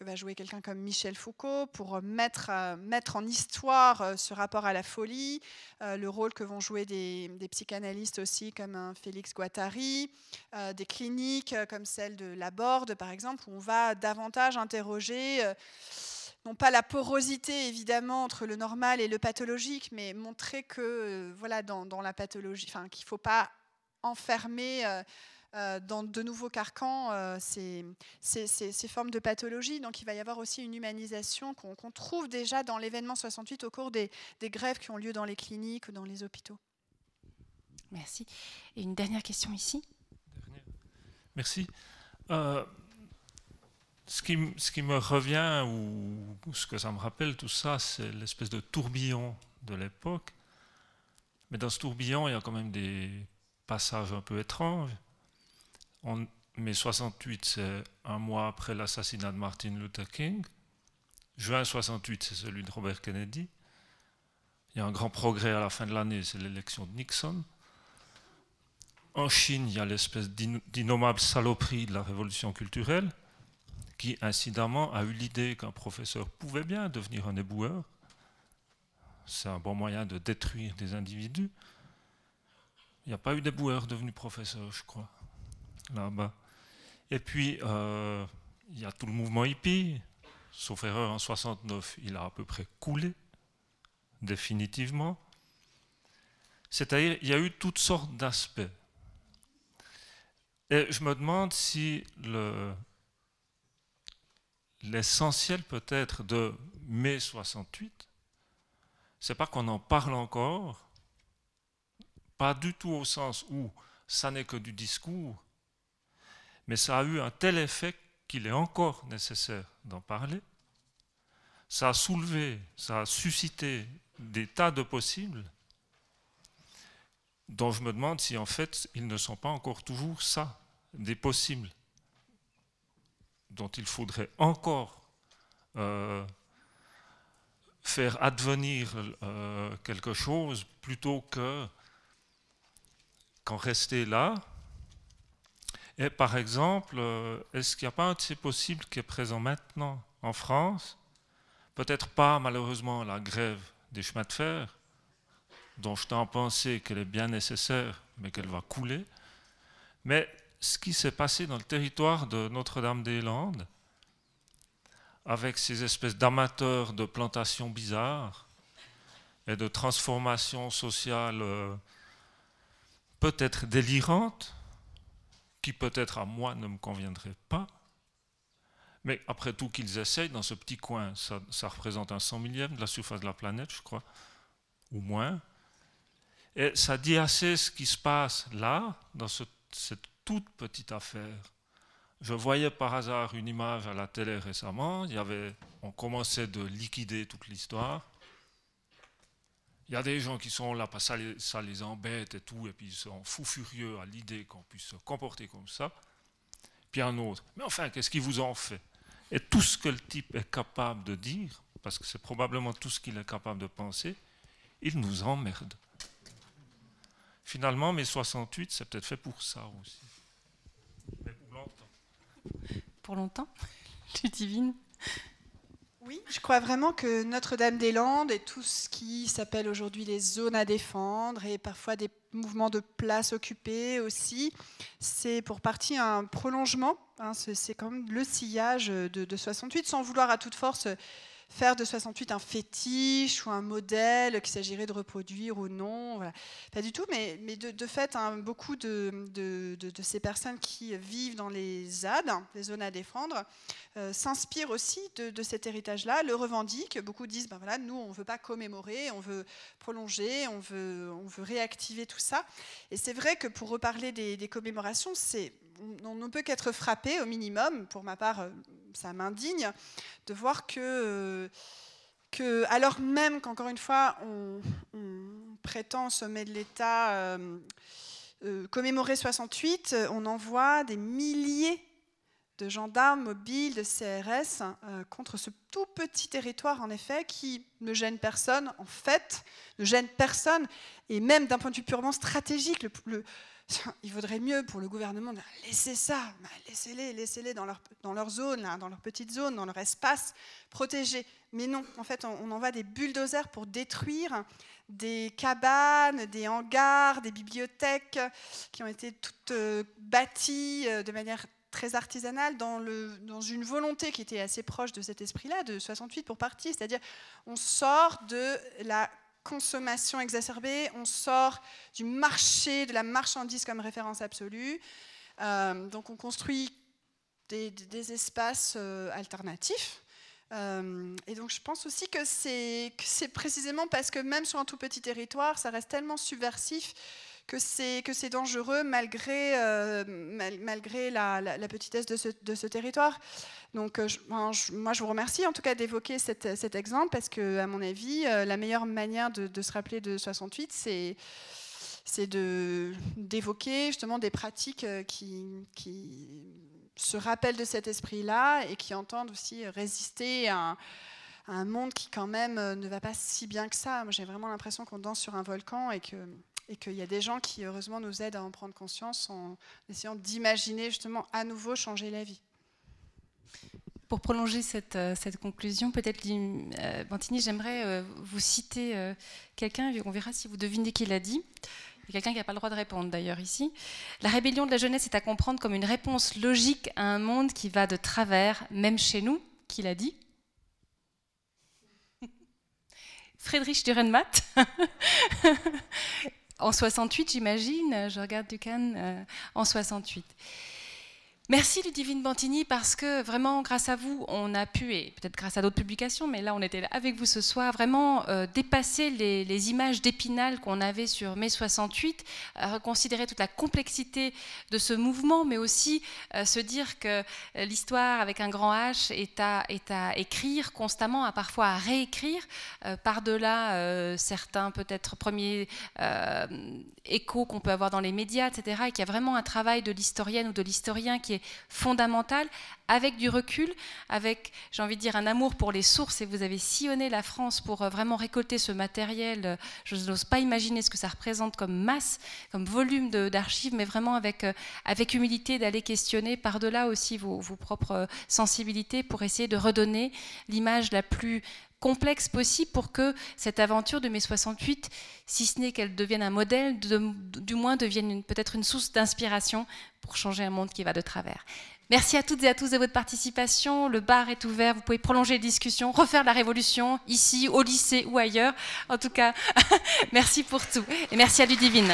va jouer quelqu'un comme Michel Foucault pour mettre, mettre en histoire ce rapport à la folie, le rôle que vont jouer des, des psychanalystes aussi comme un Félix Guattari, des cliniques comme celle de Laborde, par exemple, où on va davantage interroger non pas la porosité évidemment entre le normal et le pathologique, mais montrer que euh, voilà dans, la pathologie, enfin qu'il ne faut pas enfermer euh, euh, dans de nouveaux carcans ces, ces, formes de pathologie. Donc il va y avoir aussi une humanisation qu'on trouve déjà dans l'événement 68 au cours des, des, grèves qui ont lieu dans les cliniques ou dans les hôpitaux. Merci. Et une dernière question ici. Merci. Ce qui, me revient, ou, ce que ça me rappelle, tout ça, c'est l'espèce de tourbillon de l'époque. Mais dans ce tourbillon, il y a quand même des passages un peu étranges. En mai 68, c'est un mois après l'assassinat de Martin Luther King. Juin 68, c'est celui de Robert Kennedy. Il y a un grand progrès à la fin de l'année, c'est l'élection de Nixon. En Chine, il y a l'espèce d'innommable saloperie de la révolution culturelle qui incidemment a eu l'idée qu'un professeur pouvait bien devenir un éboueur. C'est un bon moyen de détruire des individus. Il n'y a pas eu d'éboueur devenu professeur, je crois, là-bas. Et puis, euh, il y a tout le mouvement hippie. Sauf erreur, en 69, il a à peu près coulé, définitivement. C'est-à-dire, il y a eu toutes sortes d'aspects. Et je me demande si le, l'essentiel peut-être de mai 68, c'est pas qu'on en parle encore, pas du tout au sens où ça n'est que du discours, mais ça a eu un tel effet qu'il est encore nécessaire d'en parler. Ça a soulevé, ça a suscité des tas de possibles dont je me demande si en fait ils ne sont pas encore toujours ça, des possibles, dont il faudrait encore euh, faire advenir euh, quelque chose plutôt que qu'en rester là. Et par exemple, euh, est-ce qu'il n'y a pas un de ces qui est présent maintenant en France? Peut-être pas malheureusement la grève des chemins de fer, dont je t'en pensé qu'elle est bien nécessaire, mais qu'elle va couler. Mais ce qui s'est passé dans le territoire de Notre-Dame-des-Landes, avec ces espèces d'amateurs de plantations bizarres et de transformations sociales euh, peut-être délirantes, qui peut-être à moi ne me conviendraient pas, mais après tout qu'ils essayent dans ce petit coin, ça, représente un cent millième de la surface de la planète, je crois, ou moins. Et ça dit assez ce qui se passe là, dans ce, cette toute petite affaire je voyais par hasard une image à la télé récemment. Il y avait, on commençait de liquider toute l'histoire. Il y a des gens qui sont là parce que ça les, embête et tout, et puis ils sont fous furieux à l'idée qu'on puisse se comporter comme ça. Puis un autre, mais enfin, qu'est-ce qu'ils vous ont fait? Et tout ce que le type est capable de dire, parce que c'est probablement tout ce qu'il est capable de penser, il nous emmerde. Finalement, mes 68, c'est peut-être fait pour ça aussi pour longtemps Tu divines oui, je crois vraiment que Notre-Dame-des-Landes et tout ce qui s'appelle aujourd'hui les zones à défendre et parfois des mouvements de place occupée aussi, c'est pour partie un prolongement. Hein, c'est comme le sillage de, de 68, sans vouloir à toute force faire de 68 un fétiche ou un modèle qu'il s'agirait de reproduire ou non. Pas du tout, mais, de, fait, hein, beaucoup de, ces personnes qui vivent dans les ZAD, les zones à défendre, euh, s'inspirent aussi de, cet héritage-là, le revendiquent. Beaucoup disent, ben voilà, nous, on ne veut pas commémorer, on veut prolonger, on veut, on veut réactiver tout ça. Et c'est vrai que pour reparler des, commémorations, on ne peut qu'être frappé au minimum, pour ma part, euh, ça m'indigne, de voir que, euh, que, alors même qu'encore une fois, on, prétend au sommet de l'État euh, commémorer 68, on envoie des milliers de gendarmes mobiles, de CRS, contre ce tout petit territoire, en effet, qui ne gêne personne, en fait, ne gêne personne, et même d'un point de vue purement stratégique, le il vaudrait mieux pour le gouvernement de laisser ça, bah, laissez-les, laissez-les dans leur, dans leur zone, dans leur petite zone, dans leur espace protégé. Mais non, en fait, on, envoie des bulldozers pour détruire des cabanes, des hangars, des bibliothèques qui ont été toutes euh, bâties euh, de manière très artisanale dans, le, dans une volonté qui était assez proche de cet esprit-là, de 68 pour partie, c'est-à-dire on sort de la consommation exacerbée, on sort du marché de la marchandise comme référence absolue. Euh, donc on construit des, espaces euh, alternatifs. Euh, et donc je pense aussi que c'est précisément parce que même sur un tout petit territoire, ça reste tellement subversif que c'est dangereux malgré malgré la, la, petitesse de ce, de ce territoire. Donc, euh, moi, je vous remercie en tout cas d'évoquer cet, exemple parce que, à mon avis, euh, la meilleure manière de, se rappeler de 68, c'est c'est d'évoquer justement des pratiques euh, qui, qui, se rappellent de cet esprit-là et qui entendent aussi résister à un, monde qui quand même ne va pas si bien que ça. J'ai vraiment l'impression qu'on danse sur un volcan et que et qu'il y a des gens qui heureusement nous aident à en prendre conscience en essayant d'imaginer justement à nouveau changer la vie. Pour prolonger cette, euh, conclusion, peut-être, euh, Bantini, j'aimerais euh, vous citer quelqu'un, on verra si vous devinez qui l'a dit. Il y a quelqu'un qui n'a pas le droit de répondre d'ailleurs ici. La rébellion de la jeunesse est à comprendre comme une réponse logique à un monde qui va de travers, même chez nous, qui l'a dit Friedrich Dürrenmatt. en 68, j'imagine, je regarde Ducan, en 68. Merci Ludivine Bantini parce que vraiment grâce à vous, on a pu, et peut-être grâce à d'autres publications, mais là on était avec vous ce soir, vraiment euh, dépasser les, images d'épinal qu'on avait sur mai 68, reconsidérer toute la complexité de ce mouvement, mais aussi euh, se dire que euh, l'histoire avec un grand H est à, est à écrire constamment, à parfois à réécrire, par-delà certains peut-être premiers échos qu'on peut avoir dans les médias, etc., et qu'il y a vraiment un travail de l'historienne ou de l'historien qui est fondamentale, avec du recul, avec, j'ai envie de dire, un amour pour les sources. Et vous avez sillonné la France pour euh, vraiment récolter ce matériel. Euh, je n'ose pas imaginer ce que ça représente comme masse, comme volume d'archives, mais vraiment avec, euh, avec humilité d'aller questionner par-delà aussi vos, vos propres sensibilités pour essayer de redonner l'image la plus complexe possible pour que cette aventure de mai 68, si ce n'est qu'elle devienne un modèle, du moins devienne peut-être une source d'inspiration pour changer un monde qui va de travers. Merci à toutes et à tous de votre participation. Le bar est ouvert. Vous pouvez prolonger les discussions, refaire la révolution ici, au lycée ou ailleurs. En tout cas, merci pour tout. Et merci à Ludivine.